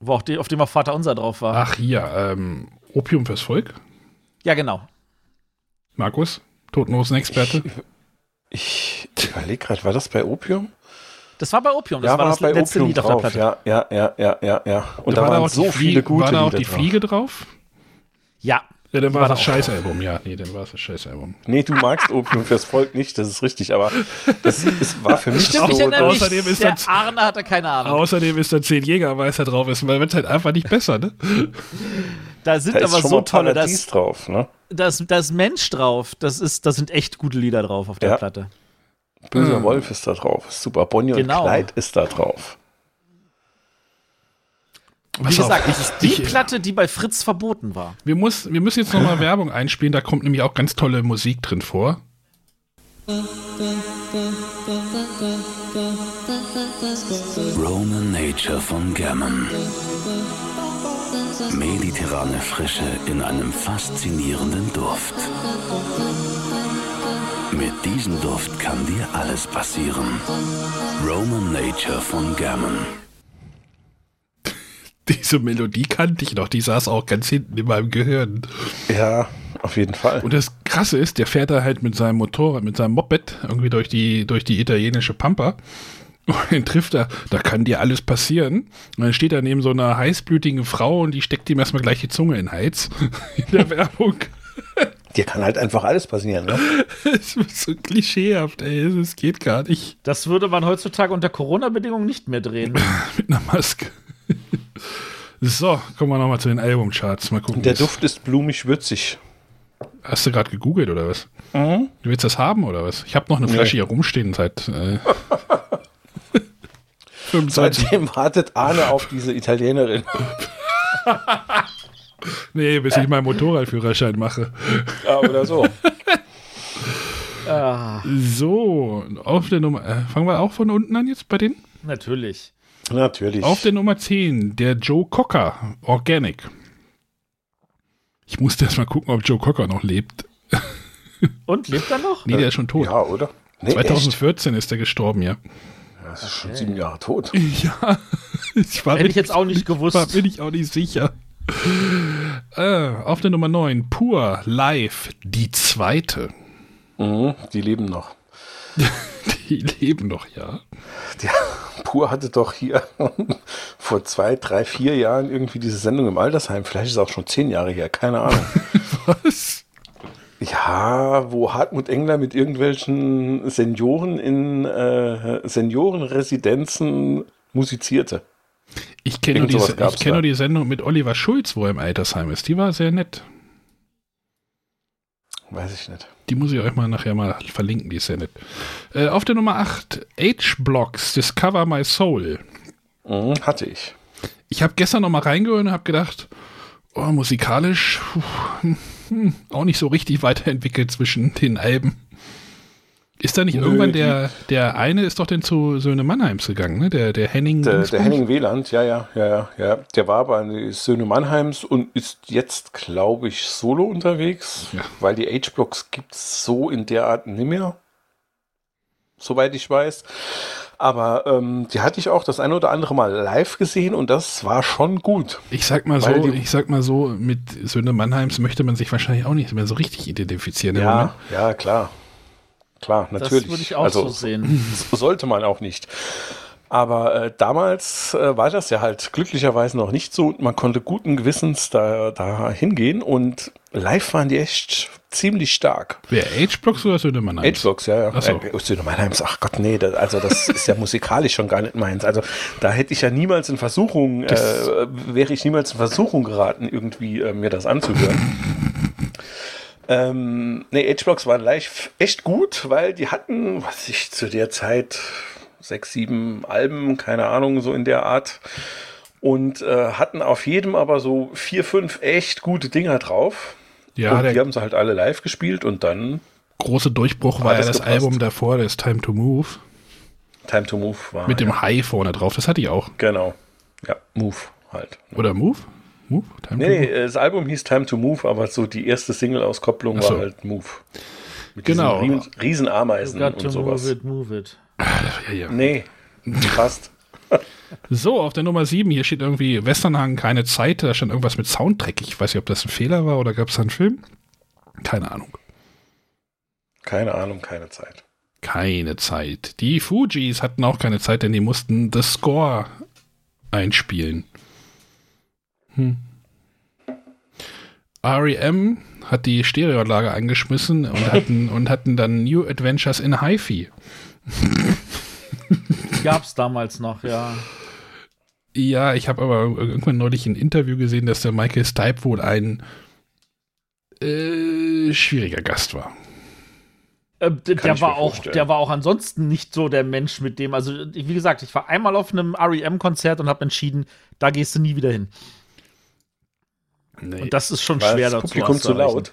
Wo auch die, auf dem auch Vater Unser drauf war. Ach, hier, ähm, Opium fürs Volk? Ja, genau. Markus, Totenhosen-Experte? Ich überlege gerade, war das bei Opium? Das war bei Opium, das ja, war das bei letzte Opium Lied auf drauf. der Platte. Ja, ja, ja, ja, ja, ja. Und da, war waren auch so die viele gute War da auch Lieder die drauf. Fliege drauf? Ja. Ja, dann war War das da Scheißalbum. Ja, nee, dann war es das Scheißalbum. Nee, du magst Opium fürs Volk nicht, das ist richtig, aber das ist, war für mich Stimmt, ich so. mich, außerdem ist der das- Arne hatte keine Ahnung. Außerdem ist da 10 Jägermeister drauf, ist, weil wird halt einfach nicht besser, ne? Da sind da ist aber schon so tolle, das, drauf, ne? das, das Mensch drauf, das ist, das sind echt gute Lieder drauf auf der Ja. Platte. Böser Mhm. Wolf ist da drauf, super. Bonnie Genau. und Clyde ist da drauf. Wie Pass gesagt, auf, das ist die ich- Platte, die bei Fritz verboten war. Wir, muss, wir müssen jetzt nochmal (laughs) Werbung einspielen, da kommt nämlich auch ganz tolle Musik drin vor. Roman Nature von Gammon. Mediterrane Frische in einem faszinierenden Duft. Mit diesem Duft kann dir alles passieren. Roman Nature von Gammon. (laughs) Diese Melodie kannte ich noch, die saß auch ganz hinten in meinem Gehirn. Ja, auf jeden Fall. Und das Krasse ist, der fährt da halt mit seinem Motorrad, mit seinem Moped irgendwie durch die, durch die italienische Pampa. (laughs) Und den trifft er, da kann dir alles passieren. Und dann steht er neben so einer heißblütigen Frau und die steckt ihm erstmal gleich die Zunge in den Hals. (laughs) In der Werbung. Dir kann halt einfach alles passieren, ne? (laughs) Das ist so klischeehaft, ey. Das geht gar nicht. Das würde man heutzutage unter Corona-Bedingungen nicht mehr drehen. (laughs) Mit einer Maske. So, kommen wir nochmal zu den Albumcharts. Mal gucken. Der Duft ist blumig-würzig. Hast du gerade gegoogelt oder was? Mhm. Du willst das haben oder was? Ich habe noch eine Nee. Flasche hier rumstehen seit äh, (laughs) 25. Seitdem wartet Arne auf diese Italienerin. Nee, bis ich meinen Motorradführerschein mache. Ja, oder so. (laughs) Ah, So, auf der Nummer. Äh, fangen wir auch von unten an jetzt bei denen? natürlich. Natürlich. Auf der Nummer 10, der Joe Cocker, Organic. Ich musste erst mal gucken, ob Joe Cocker noch lebt. (laughs) Und lebt er noch? Nee, der ist schon tot. Ja, oder? Nee, 2014 ist er gestorben, ja. echt? Das ist schon sieben Jahre tot. (laughs) Ja, ich war Hätte mir ich jetzt auch nicht gewusst. War, bin ich auch nicht sicher. Äh, auf der Nummer 9, Pur Live, die zweite. Mhm, die leben noch. (laughs) Die leben noch, ja. Der Pur hatte doch hier (laughs) vor zwei, drei, vier Jahren irgendwie diese Sendung im Altersheim. Vielleicht ist es auch schon zehn Jahre her, keine Ahnung. (laughs) Was? Ja, wo Hartmut Engler mit irgendwelchen Senioren in äh, Seniorenresidenzen musizierte. Ich kenne nur, kenn nur die Sendung mit Oliver Schulz, wo er im Altersheim ist. Die war sehr nett. Weiß ich nicht. Die muss ich euch mal nachher mal verlinken, die ist sehr nett. Äh, auf der Nummer 8, H-Blocks, Discover My Soul. Mhm, hatte ich. Ich habe gestern noch mal reingehört und habe gedacht, Oh, musikalisch puh, hm, auch nicht so richtig weiterentwickelt zwischen den Alben. Ist da nicht Nö, irgendwann der, der eine ist doch denn zu Söhne Mannheims gegangen, ne? Der, der Henning. Der, der? Henning Wieland, ja, ja, ja, ja, ja. Der war bei Söhne Mannheims und ist jetzt, glaube ich, solo unterwegs, weil die H-Blocks gibt es so in der Art nicht mehr. Soweit ich weiß. Aber ähm, die hatte ich auch das eine oder andere Mal live gesehen und das war schon gut. Ich sag mal so, ich sag mal so, mit Söhne Mannheims möchte man sich wahrscheinlich auch nicht mehr so richtig identifizieren. Ja, ja, klar. Klar, Das natürlich. würde ich auch also, so sehen. (laughs) so sollte man auch nicht. Aber äh, damals äh, war das ja halt glücklicherweise noch nicht so und man konnte guten Gewissens da, da hingehen und live waren die echt ziemlich stark. Wer H-Blocks oder Söhne Mannheims? H-Blocks, ja, ja. Ach so. Äh, Söhne Mannheims, ach Gott, nee, das, also das ist ja (laughs) musikalisch schon gar nicht meins. Also da hätte ich ja niemals in Versuchung, äh, Das- wäre ich niemals in Versuchung geraten, irgendwie äh, mir das anzuhören. (laughs) ähm, nee, H-Blocks waren live echt gut, weil die hatten, was ich zu der Zeit, sechs, sieben Alben, keine Ahnung, so in der Art. Und äh, hatten auf jedem aber so vier, fünf echt gute Dinger drauf. Ja, und die haben sie halt alle live gespielt und dann Große Durchbruch war ja das das? Album davor, das Time to Move. Time to Move war. Mit dem ja. High vorne drauf, das hatte ich auch. Genau. Ja, Move halt. Oder Move? Move? Time Nee, to nee, Move? das Album hieß Time to Move, aber so die erste Single-Auskopplung so. war halt Move. Mit Genau. diesen Riesen, Riesenameisen und to sowas. move it, move it. Ja, ja. Nee, (laughs) fast. So, auf der Nummer 7, hier steht irgendwie Westernhagen, keine Zeit, da stand irgendwas mit Soundtrack. Ich weiß nicht, ob das ein Fehler war oder gab es da einen Film? Keine Ahnung. Keine Ahnung, keine Zeit. Keine Zeit. Die Fujis hatten auch keine Zeit, denn die mussten The Score einspielen. Hm. REM hat die Stereoanlage angeschmissen und hatten, und hatten dann New Adventures in HiFi. (laughs) Gab's damals noch, ja. Ja, ich habe aber irgendwann neulich ein Interview gesehen, dass der Michael Stipe wohl ein äh, schwieriger Gast war. Äh, der war auch, vorstellen. der war auch ansonsten nicht so der Mensch mit dem. Also ich- wie gesagt, ich war einmal auf einem REM-Konzert und habe entschieden, da gehst du nie wieder hin. Nee. Und das ist schon War schwer das dazu Publikum zu laut?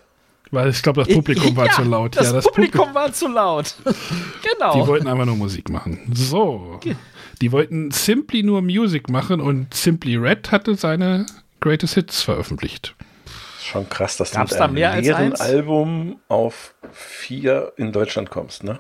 Weil ich glaube, das Publikum (laughs) war ja, zu laut. Das, ja, das Publikum war zu laut. (laughs) genau. Die wollten einfach nur Musik machen. So. Die wollten Simply nur Music machen und Simply Red hatte seine Greatest Hits veröffentlicht. Schon krass, dass Gab's du mit da einem mehr als leeren? Album auf vier in Deutschland kommst, ne?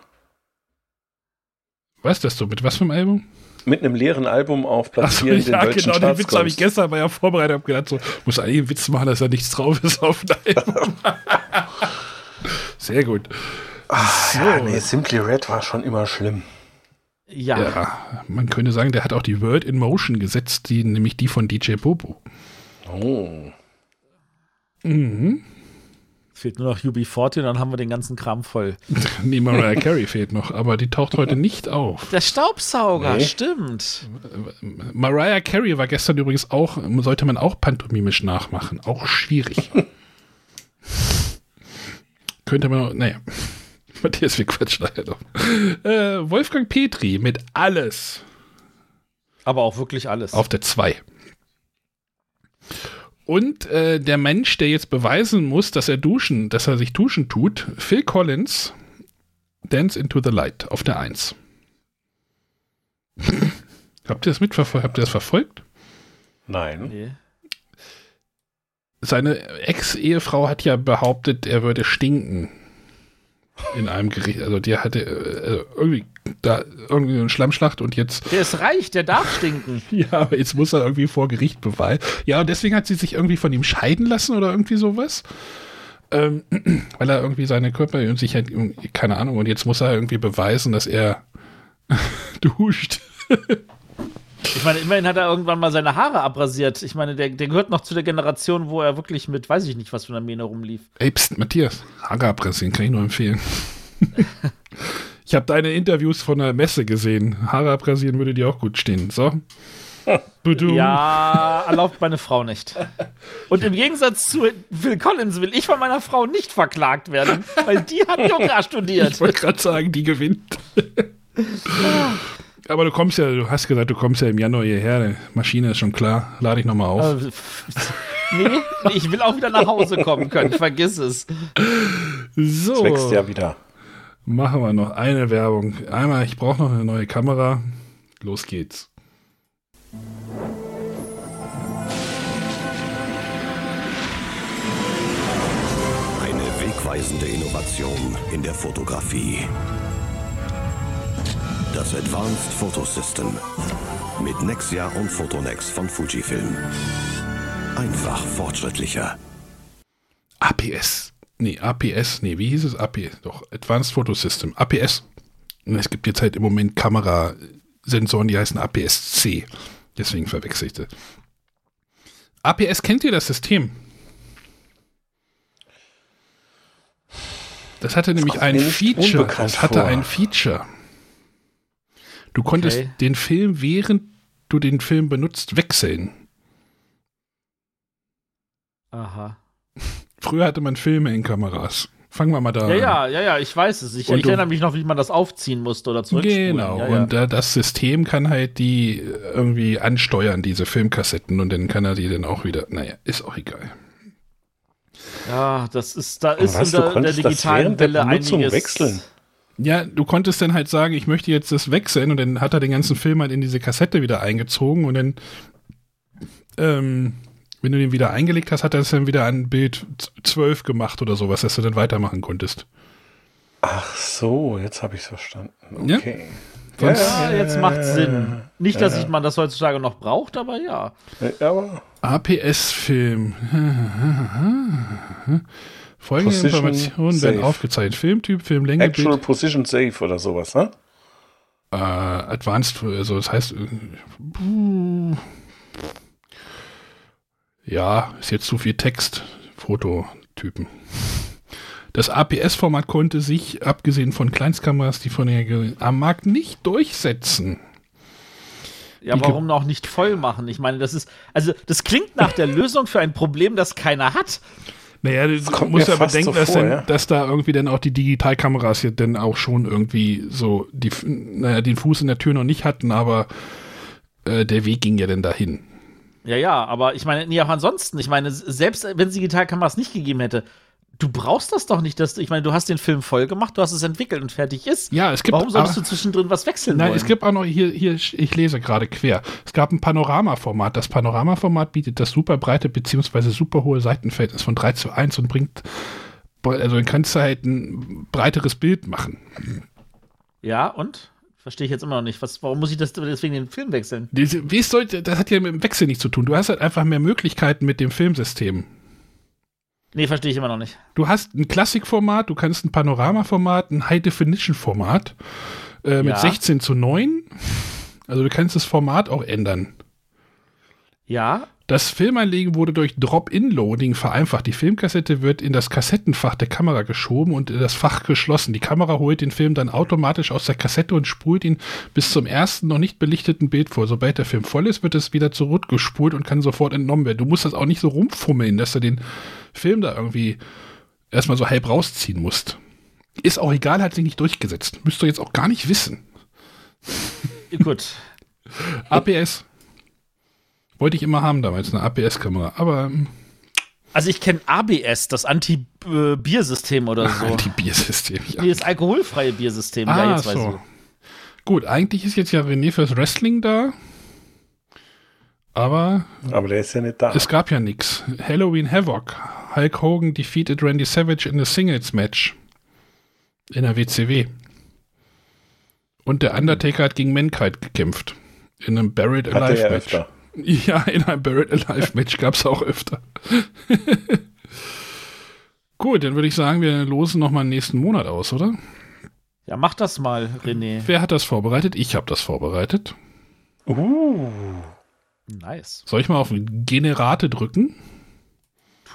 Weißt du das so? Mit was für einem Album? Mit einem leeren Album auf Platz Achso, 4 in den ja, deutschen genau, den Charts Witz habe ich gestern bei der Vorbereitung gedacht, so, muss eigentlich einen Witz machen, dass da nichts drauf ist auf dem Album. (laughs) Sehr gut. Ah, So. ja, nee, Simply Red war schon immer schlimm. Ja. Ja, man könnte sagen, der hat auch die World in Motion gesetzt, die, nämlich die von DJ Bobo. Oh. Mhm. Fehlt nur noch UB40 und dann haben wir den ganzen Kram voll. (laughs) Nee, Mariah Carey fehlt noch, aber die taucht heute nicht auf. Der Staubsauger, Nee. stimmt. Mariah Carey war gestern übrigens auch, sollte man auch pantomimisch nachmachen. Auch schwierig. (laughs) Könnte man, naja. Matthias, wir quatschen nachher noch. Äh, Wolfgang Petri mit Alles Aber auch wirklich alles. auf der 2. Und äh, der Mensch, der jetzt beweisen muss, dass er duschen, dass er sich duschen tut, Phil Collins, Dance into the Light auf der 1. (laughs) Habt ihr das mitverfolgt? Habt ihr das verfolgt? Nein. Nee. Seine Ex-Ehefrau hat ja behauptet, er würde stinken. In einem Gericht. Also die hatte äh, irgendwie da irgendwie eine Schlammschlacht und jetzt, Der ist reich, der darf stinken. (laughs) ja, aber jetzt muss er irgendwie vor Gericht beweisen. Ja, und deswegen hat sie sich irgendwie von ihm scheiden lassen oder irgendwie sowas. Ähm, (clears throat) weil er irgendwie seine Körper und sich halt, keine Ahnung, und jetzt muss er irgendwie beweisen, dass er (laughs) duscht. (laughs) Ich meine, immerhin hat er irgendwann mal seine Haare abrasiert. Ich meine, der, der gehört noch zu der Generation, wo er wirklich mit, weiß ich nicht, was für einer Mähne rumlief. Ey, pst, Matthias, Haare abrasieren, kann ich nur empfehlen. ich habe deine Interviews von der Messe gesehen. Haare abrasieren würde dir auch gut stehen. So. Budum. Ja, erlaubt meine Frau nicht. Und im Gegensatz zu Phil Collins will ich von meiner Frau nicht verklagt werden, weil die hat Yoga (laughs) studiert. Ich wollte gerade sagen, die gewinnt. (laughs) Aber du kommst ja, du hast gesagt, du kommst ja im Januar hierher. Die Maschine ist schon klar. Lade ich nochmal auf. Äh, (laughs) Nee, ich will auch wieder nach Hause kommen können. Vergiss es. So. Das wächst ja wieder. Machen wir noch eine Werbung. Einmal, ich brauche noch eine neue Kamera. Los geht's. Eine wegweisende Innovation in der Fotografie. Das Advanced Photo System mit Nexia und Photonex von Fujifilm. Einfach fortschrittlicher. APS. Nee, APS. Nee, wie hieß es? APS. Doch, Advanced Photo System. APS. Es gibt jetzt halt im Moment Kamerasensoren, die heißen APS-C. Deswegen verwechsel ich das. APS kennt ihr das System? Das hatte nämlich ein Feature. Das hatte vor. ein Feature. Du konntest Okay. den Film, während du den Film benutzt, wechseln. Aha. Früher hatte man Filme in Kameras. Fangen wir mal da Ja, an. ja, ja, ja, ich weiß es. Ich, Und ich du- erinnere mich noch, wie man das aufziehen musste oder zurückspulen. Genau, ja, ja. und äh, das System kann halt die äh, irgendwie ansteuern, diese Filmkassetten, und dann kann er die dann auch wieder, naja, ist auch egal. Ja, das ist, da ist was, in der, der digitalen während der Welle einiges. wechseln? Ja, du konntest dann halt sagen, ich möchte jetzt das wechseln, und dann hat er den ganzen Film halt in diese Kassette wieder eingezogen, und dann, ähm, wenn du den wieder eingelegt hast, hat er es dann wieder an Bild 12 gemacht oder sowas, dass du dann weitermachen konntest. Ach so, jetzt habe ich es verstanden. Ja? Okay. Sonst- Ja, jetzt macht Sinn. Nicht, dass Ja. ich man das heutzutage noch braucht, aber ja. Ja, aber APS-Film. (laughs) Folgende Position Informationen werden safe. aufgezeichnet. Filmtyp, Filmlänge, Actual Bild, Position Safe oder sowas, ne? äh, Advanced, also das heißt, äh, ja, ist jetzt zu viel Text, Fototypen. Das APS-Format konnte sich, abgesehen von Kleinstkameras, die von der am Markt nicht durchsetzen. Ja, Die warum auch nicht voll machen? Ich meine, das ist, also das klingt nach der (laughs) Lösung für ein Problem, das keiner hat. Naja, du kommt musst fast bedenken, so dass, vor, denn, ja. dass da irgendwie dann auch die Digitalkameras hier dann auch schon irgendwie so die, naja, den Fuß in der Tür noch nicht hatten, aber äh, der Weg ging ja dann dahin. Ja, ja, aber ich meine, nee, auch ansonsten, ich meine, selbst wenn es Digitalkameras nicht gegeben hätte, du brauchst das doch nicht, dass du, ich meine, du hast den Film voll gemacht, du hast es entwickelt und fertig ist. Ja, es gibt Warum solltest du zwischendrin was wechseln Nein, wollen? es gibt auch noch hier, hier, ich lese gerade quer. Es gab ein Panoramaformat. Das Panoramaformat bietet das super breite beziehungsweise super hohe Seitenverhältnis von 3 zu 1 und bringt, also dann kannst du halt ein breiteres Bild machen. ja, und? Verstehe ich jetzt immer noch nicht. Was, warum muss ich das deswegen den Film wechseln? Diese, wie es sollte, das hat ja mit dem Wechsel nichts zu tun. Du hast halt einfach mehr Möglichkeiten mit dem Filmsystem. Nee, verstehe ich immer noch nicht. Du hast ein Klassikformat, du kannst ein Panoramaformat, ein High-Definition-Format äh, mit Ja. 16 zu 9. Also du kannst das Format auch ändern. Ja, Das Filmeinlegen wurde durch Drop-In-Loading vereinfacht. Die Filmkassette wird in das Kassettenfach der Kamera geschoben und in das Fach geschlossen. Die Kamera holt den Film dann automatisch aus der Kassette und spult ihn bis zum ersten noch nicht belichteten Bild vor. Sobald der Film voll ist, wird es wieder zurückgespult und kann sofort entnommen werden. Du musst das auch nicht so rumfummeln, dass du den Film da irgendwie erstmal so halb rausziehen musst. Ist auch egal, hat sich nicht durchgesetzt. Müsst ihr jetzt auch gar nicht wissen. (laughs) gut. APS. Wollte ich immer haben damals, eine APS-Kamera. Aber ähm, Also ich kenne ABS, das Anti-Bier-System oder (laughs) so. Anti-Biersystem, ja. Nee, das alkoholfreie Biersystem. Ah, ja, jetzt weiß so. Gut, eigentlich ist jetzt ja René fürs Wrestling da. Aber, Aber der ist ja nicht da. es gab ja nichts. Halloween Havoc. Hulk Hogan defeated Randy Savage in a Singles Match. In der WCW. Und der Undertaker hat gegen Mankind gekämpft. In einem Buried Alive Match. öfter. (laughs) Ja, in einem Buried Alive Match gab es auch öfter. (laughs) Gut, dann würde ich sagen, wir losen nochmal nächsten Monat aus, oder? Ja, mach das mal, René. Wer hat das vorbereitet? Ich habe das vorbereitet. Uh. Nice. Soll ich mal auf Generate drücken?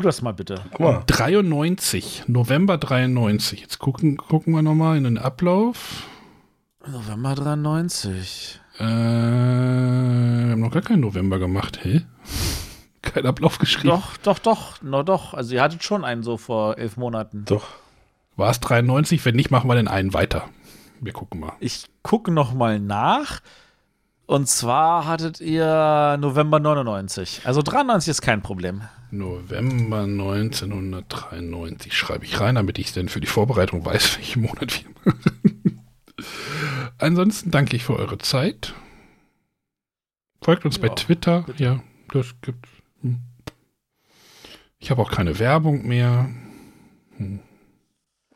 Tu das mal bitte. Guck mal. 93, November 93. Jetzt gucken, gucken wir nochmal in den Ablauf. November 93. Äh, wir haben noch gar keinen November gemacht, hä? (laughs) Kein Ablauf geschrieben. Doch, doch, doch. No, doch. Also ihr hattet schon einen so vor elf Monaten. Doch. War es 93? Wenn nicht, machen wir den einen weiter. Wir gucken mal. Ich gucke noch mal nach. Und zwar hattet ihr November 99. Also 93 ist kein Problem. November 1993 schreibe ich rein, damit ich es denn für die Vorbereitung weiß, (laughs) welchen Monat wir Ansonsten danke ich für eure Zeit. Folgt uns Ja, bei Twitter. Ja, das gibt. hm. Ich habe auch keine Werbung mehr. Hm.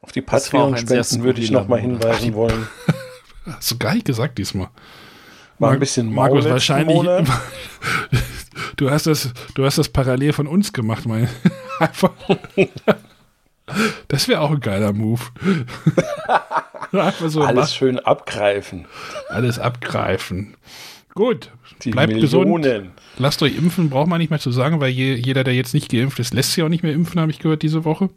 Auf die Patreon-Spenden würde ich nochmal hinweisen wollen. (laughs) Hast du gar nicht gesagt diesmal. War ein Mar- bisschen mau Markus, wahrscheinlich. (laughs) Du hast das, du hast das parallel von uns gemacht, mein. (laughs) Einfach. Das wäre auch ein geiler Move. (laughs) Einfach so Alles mach- schön abgreifen. alles abgreifen. Gut, Die bleibt gesund. Millionen. Lasst euch impfen, braucht man nicht mehr zu sagen, weil je, jeder, der jetzt nicht geimpft ist, lässt sich auch nicht mehr impfen, habe ich gehört diese Woche.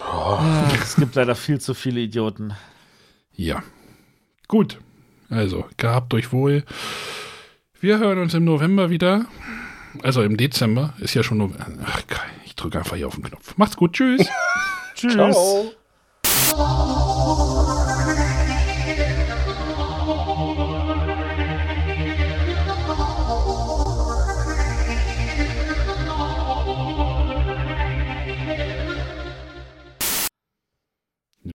Ah, Es gibt leider viel zu viele Idioten. Ja. Gut. Also, gehabt euch wohl. Wir hören uns im November wieder. Also im Dezember. Ist ja schon November. Ach geil, ich drücke einfach hier auf den Knopf. Macht's gut. Tschüss. (laughs) tschüss. Ciao.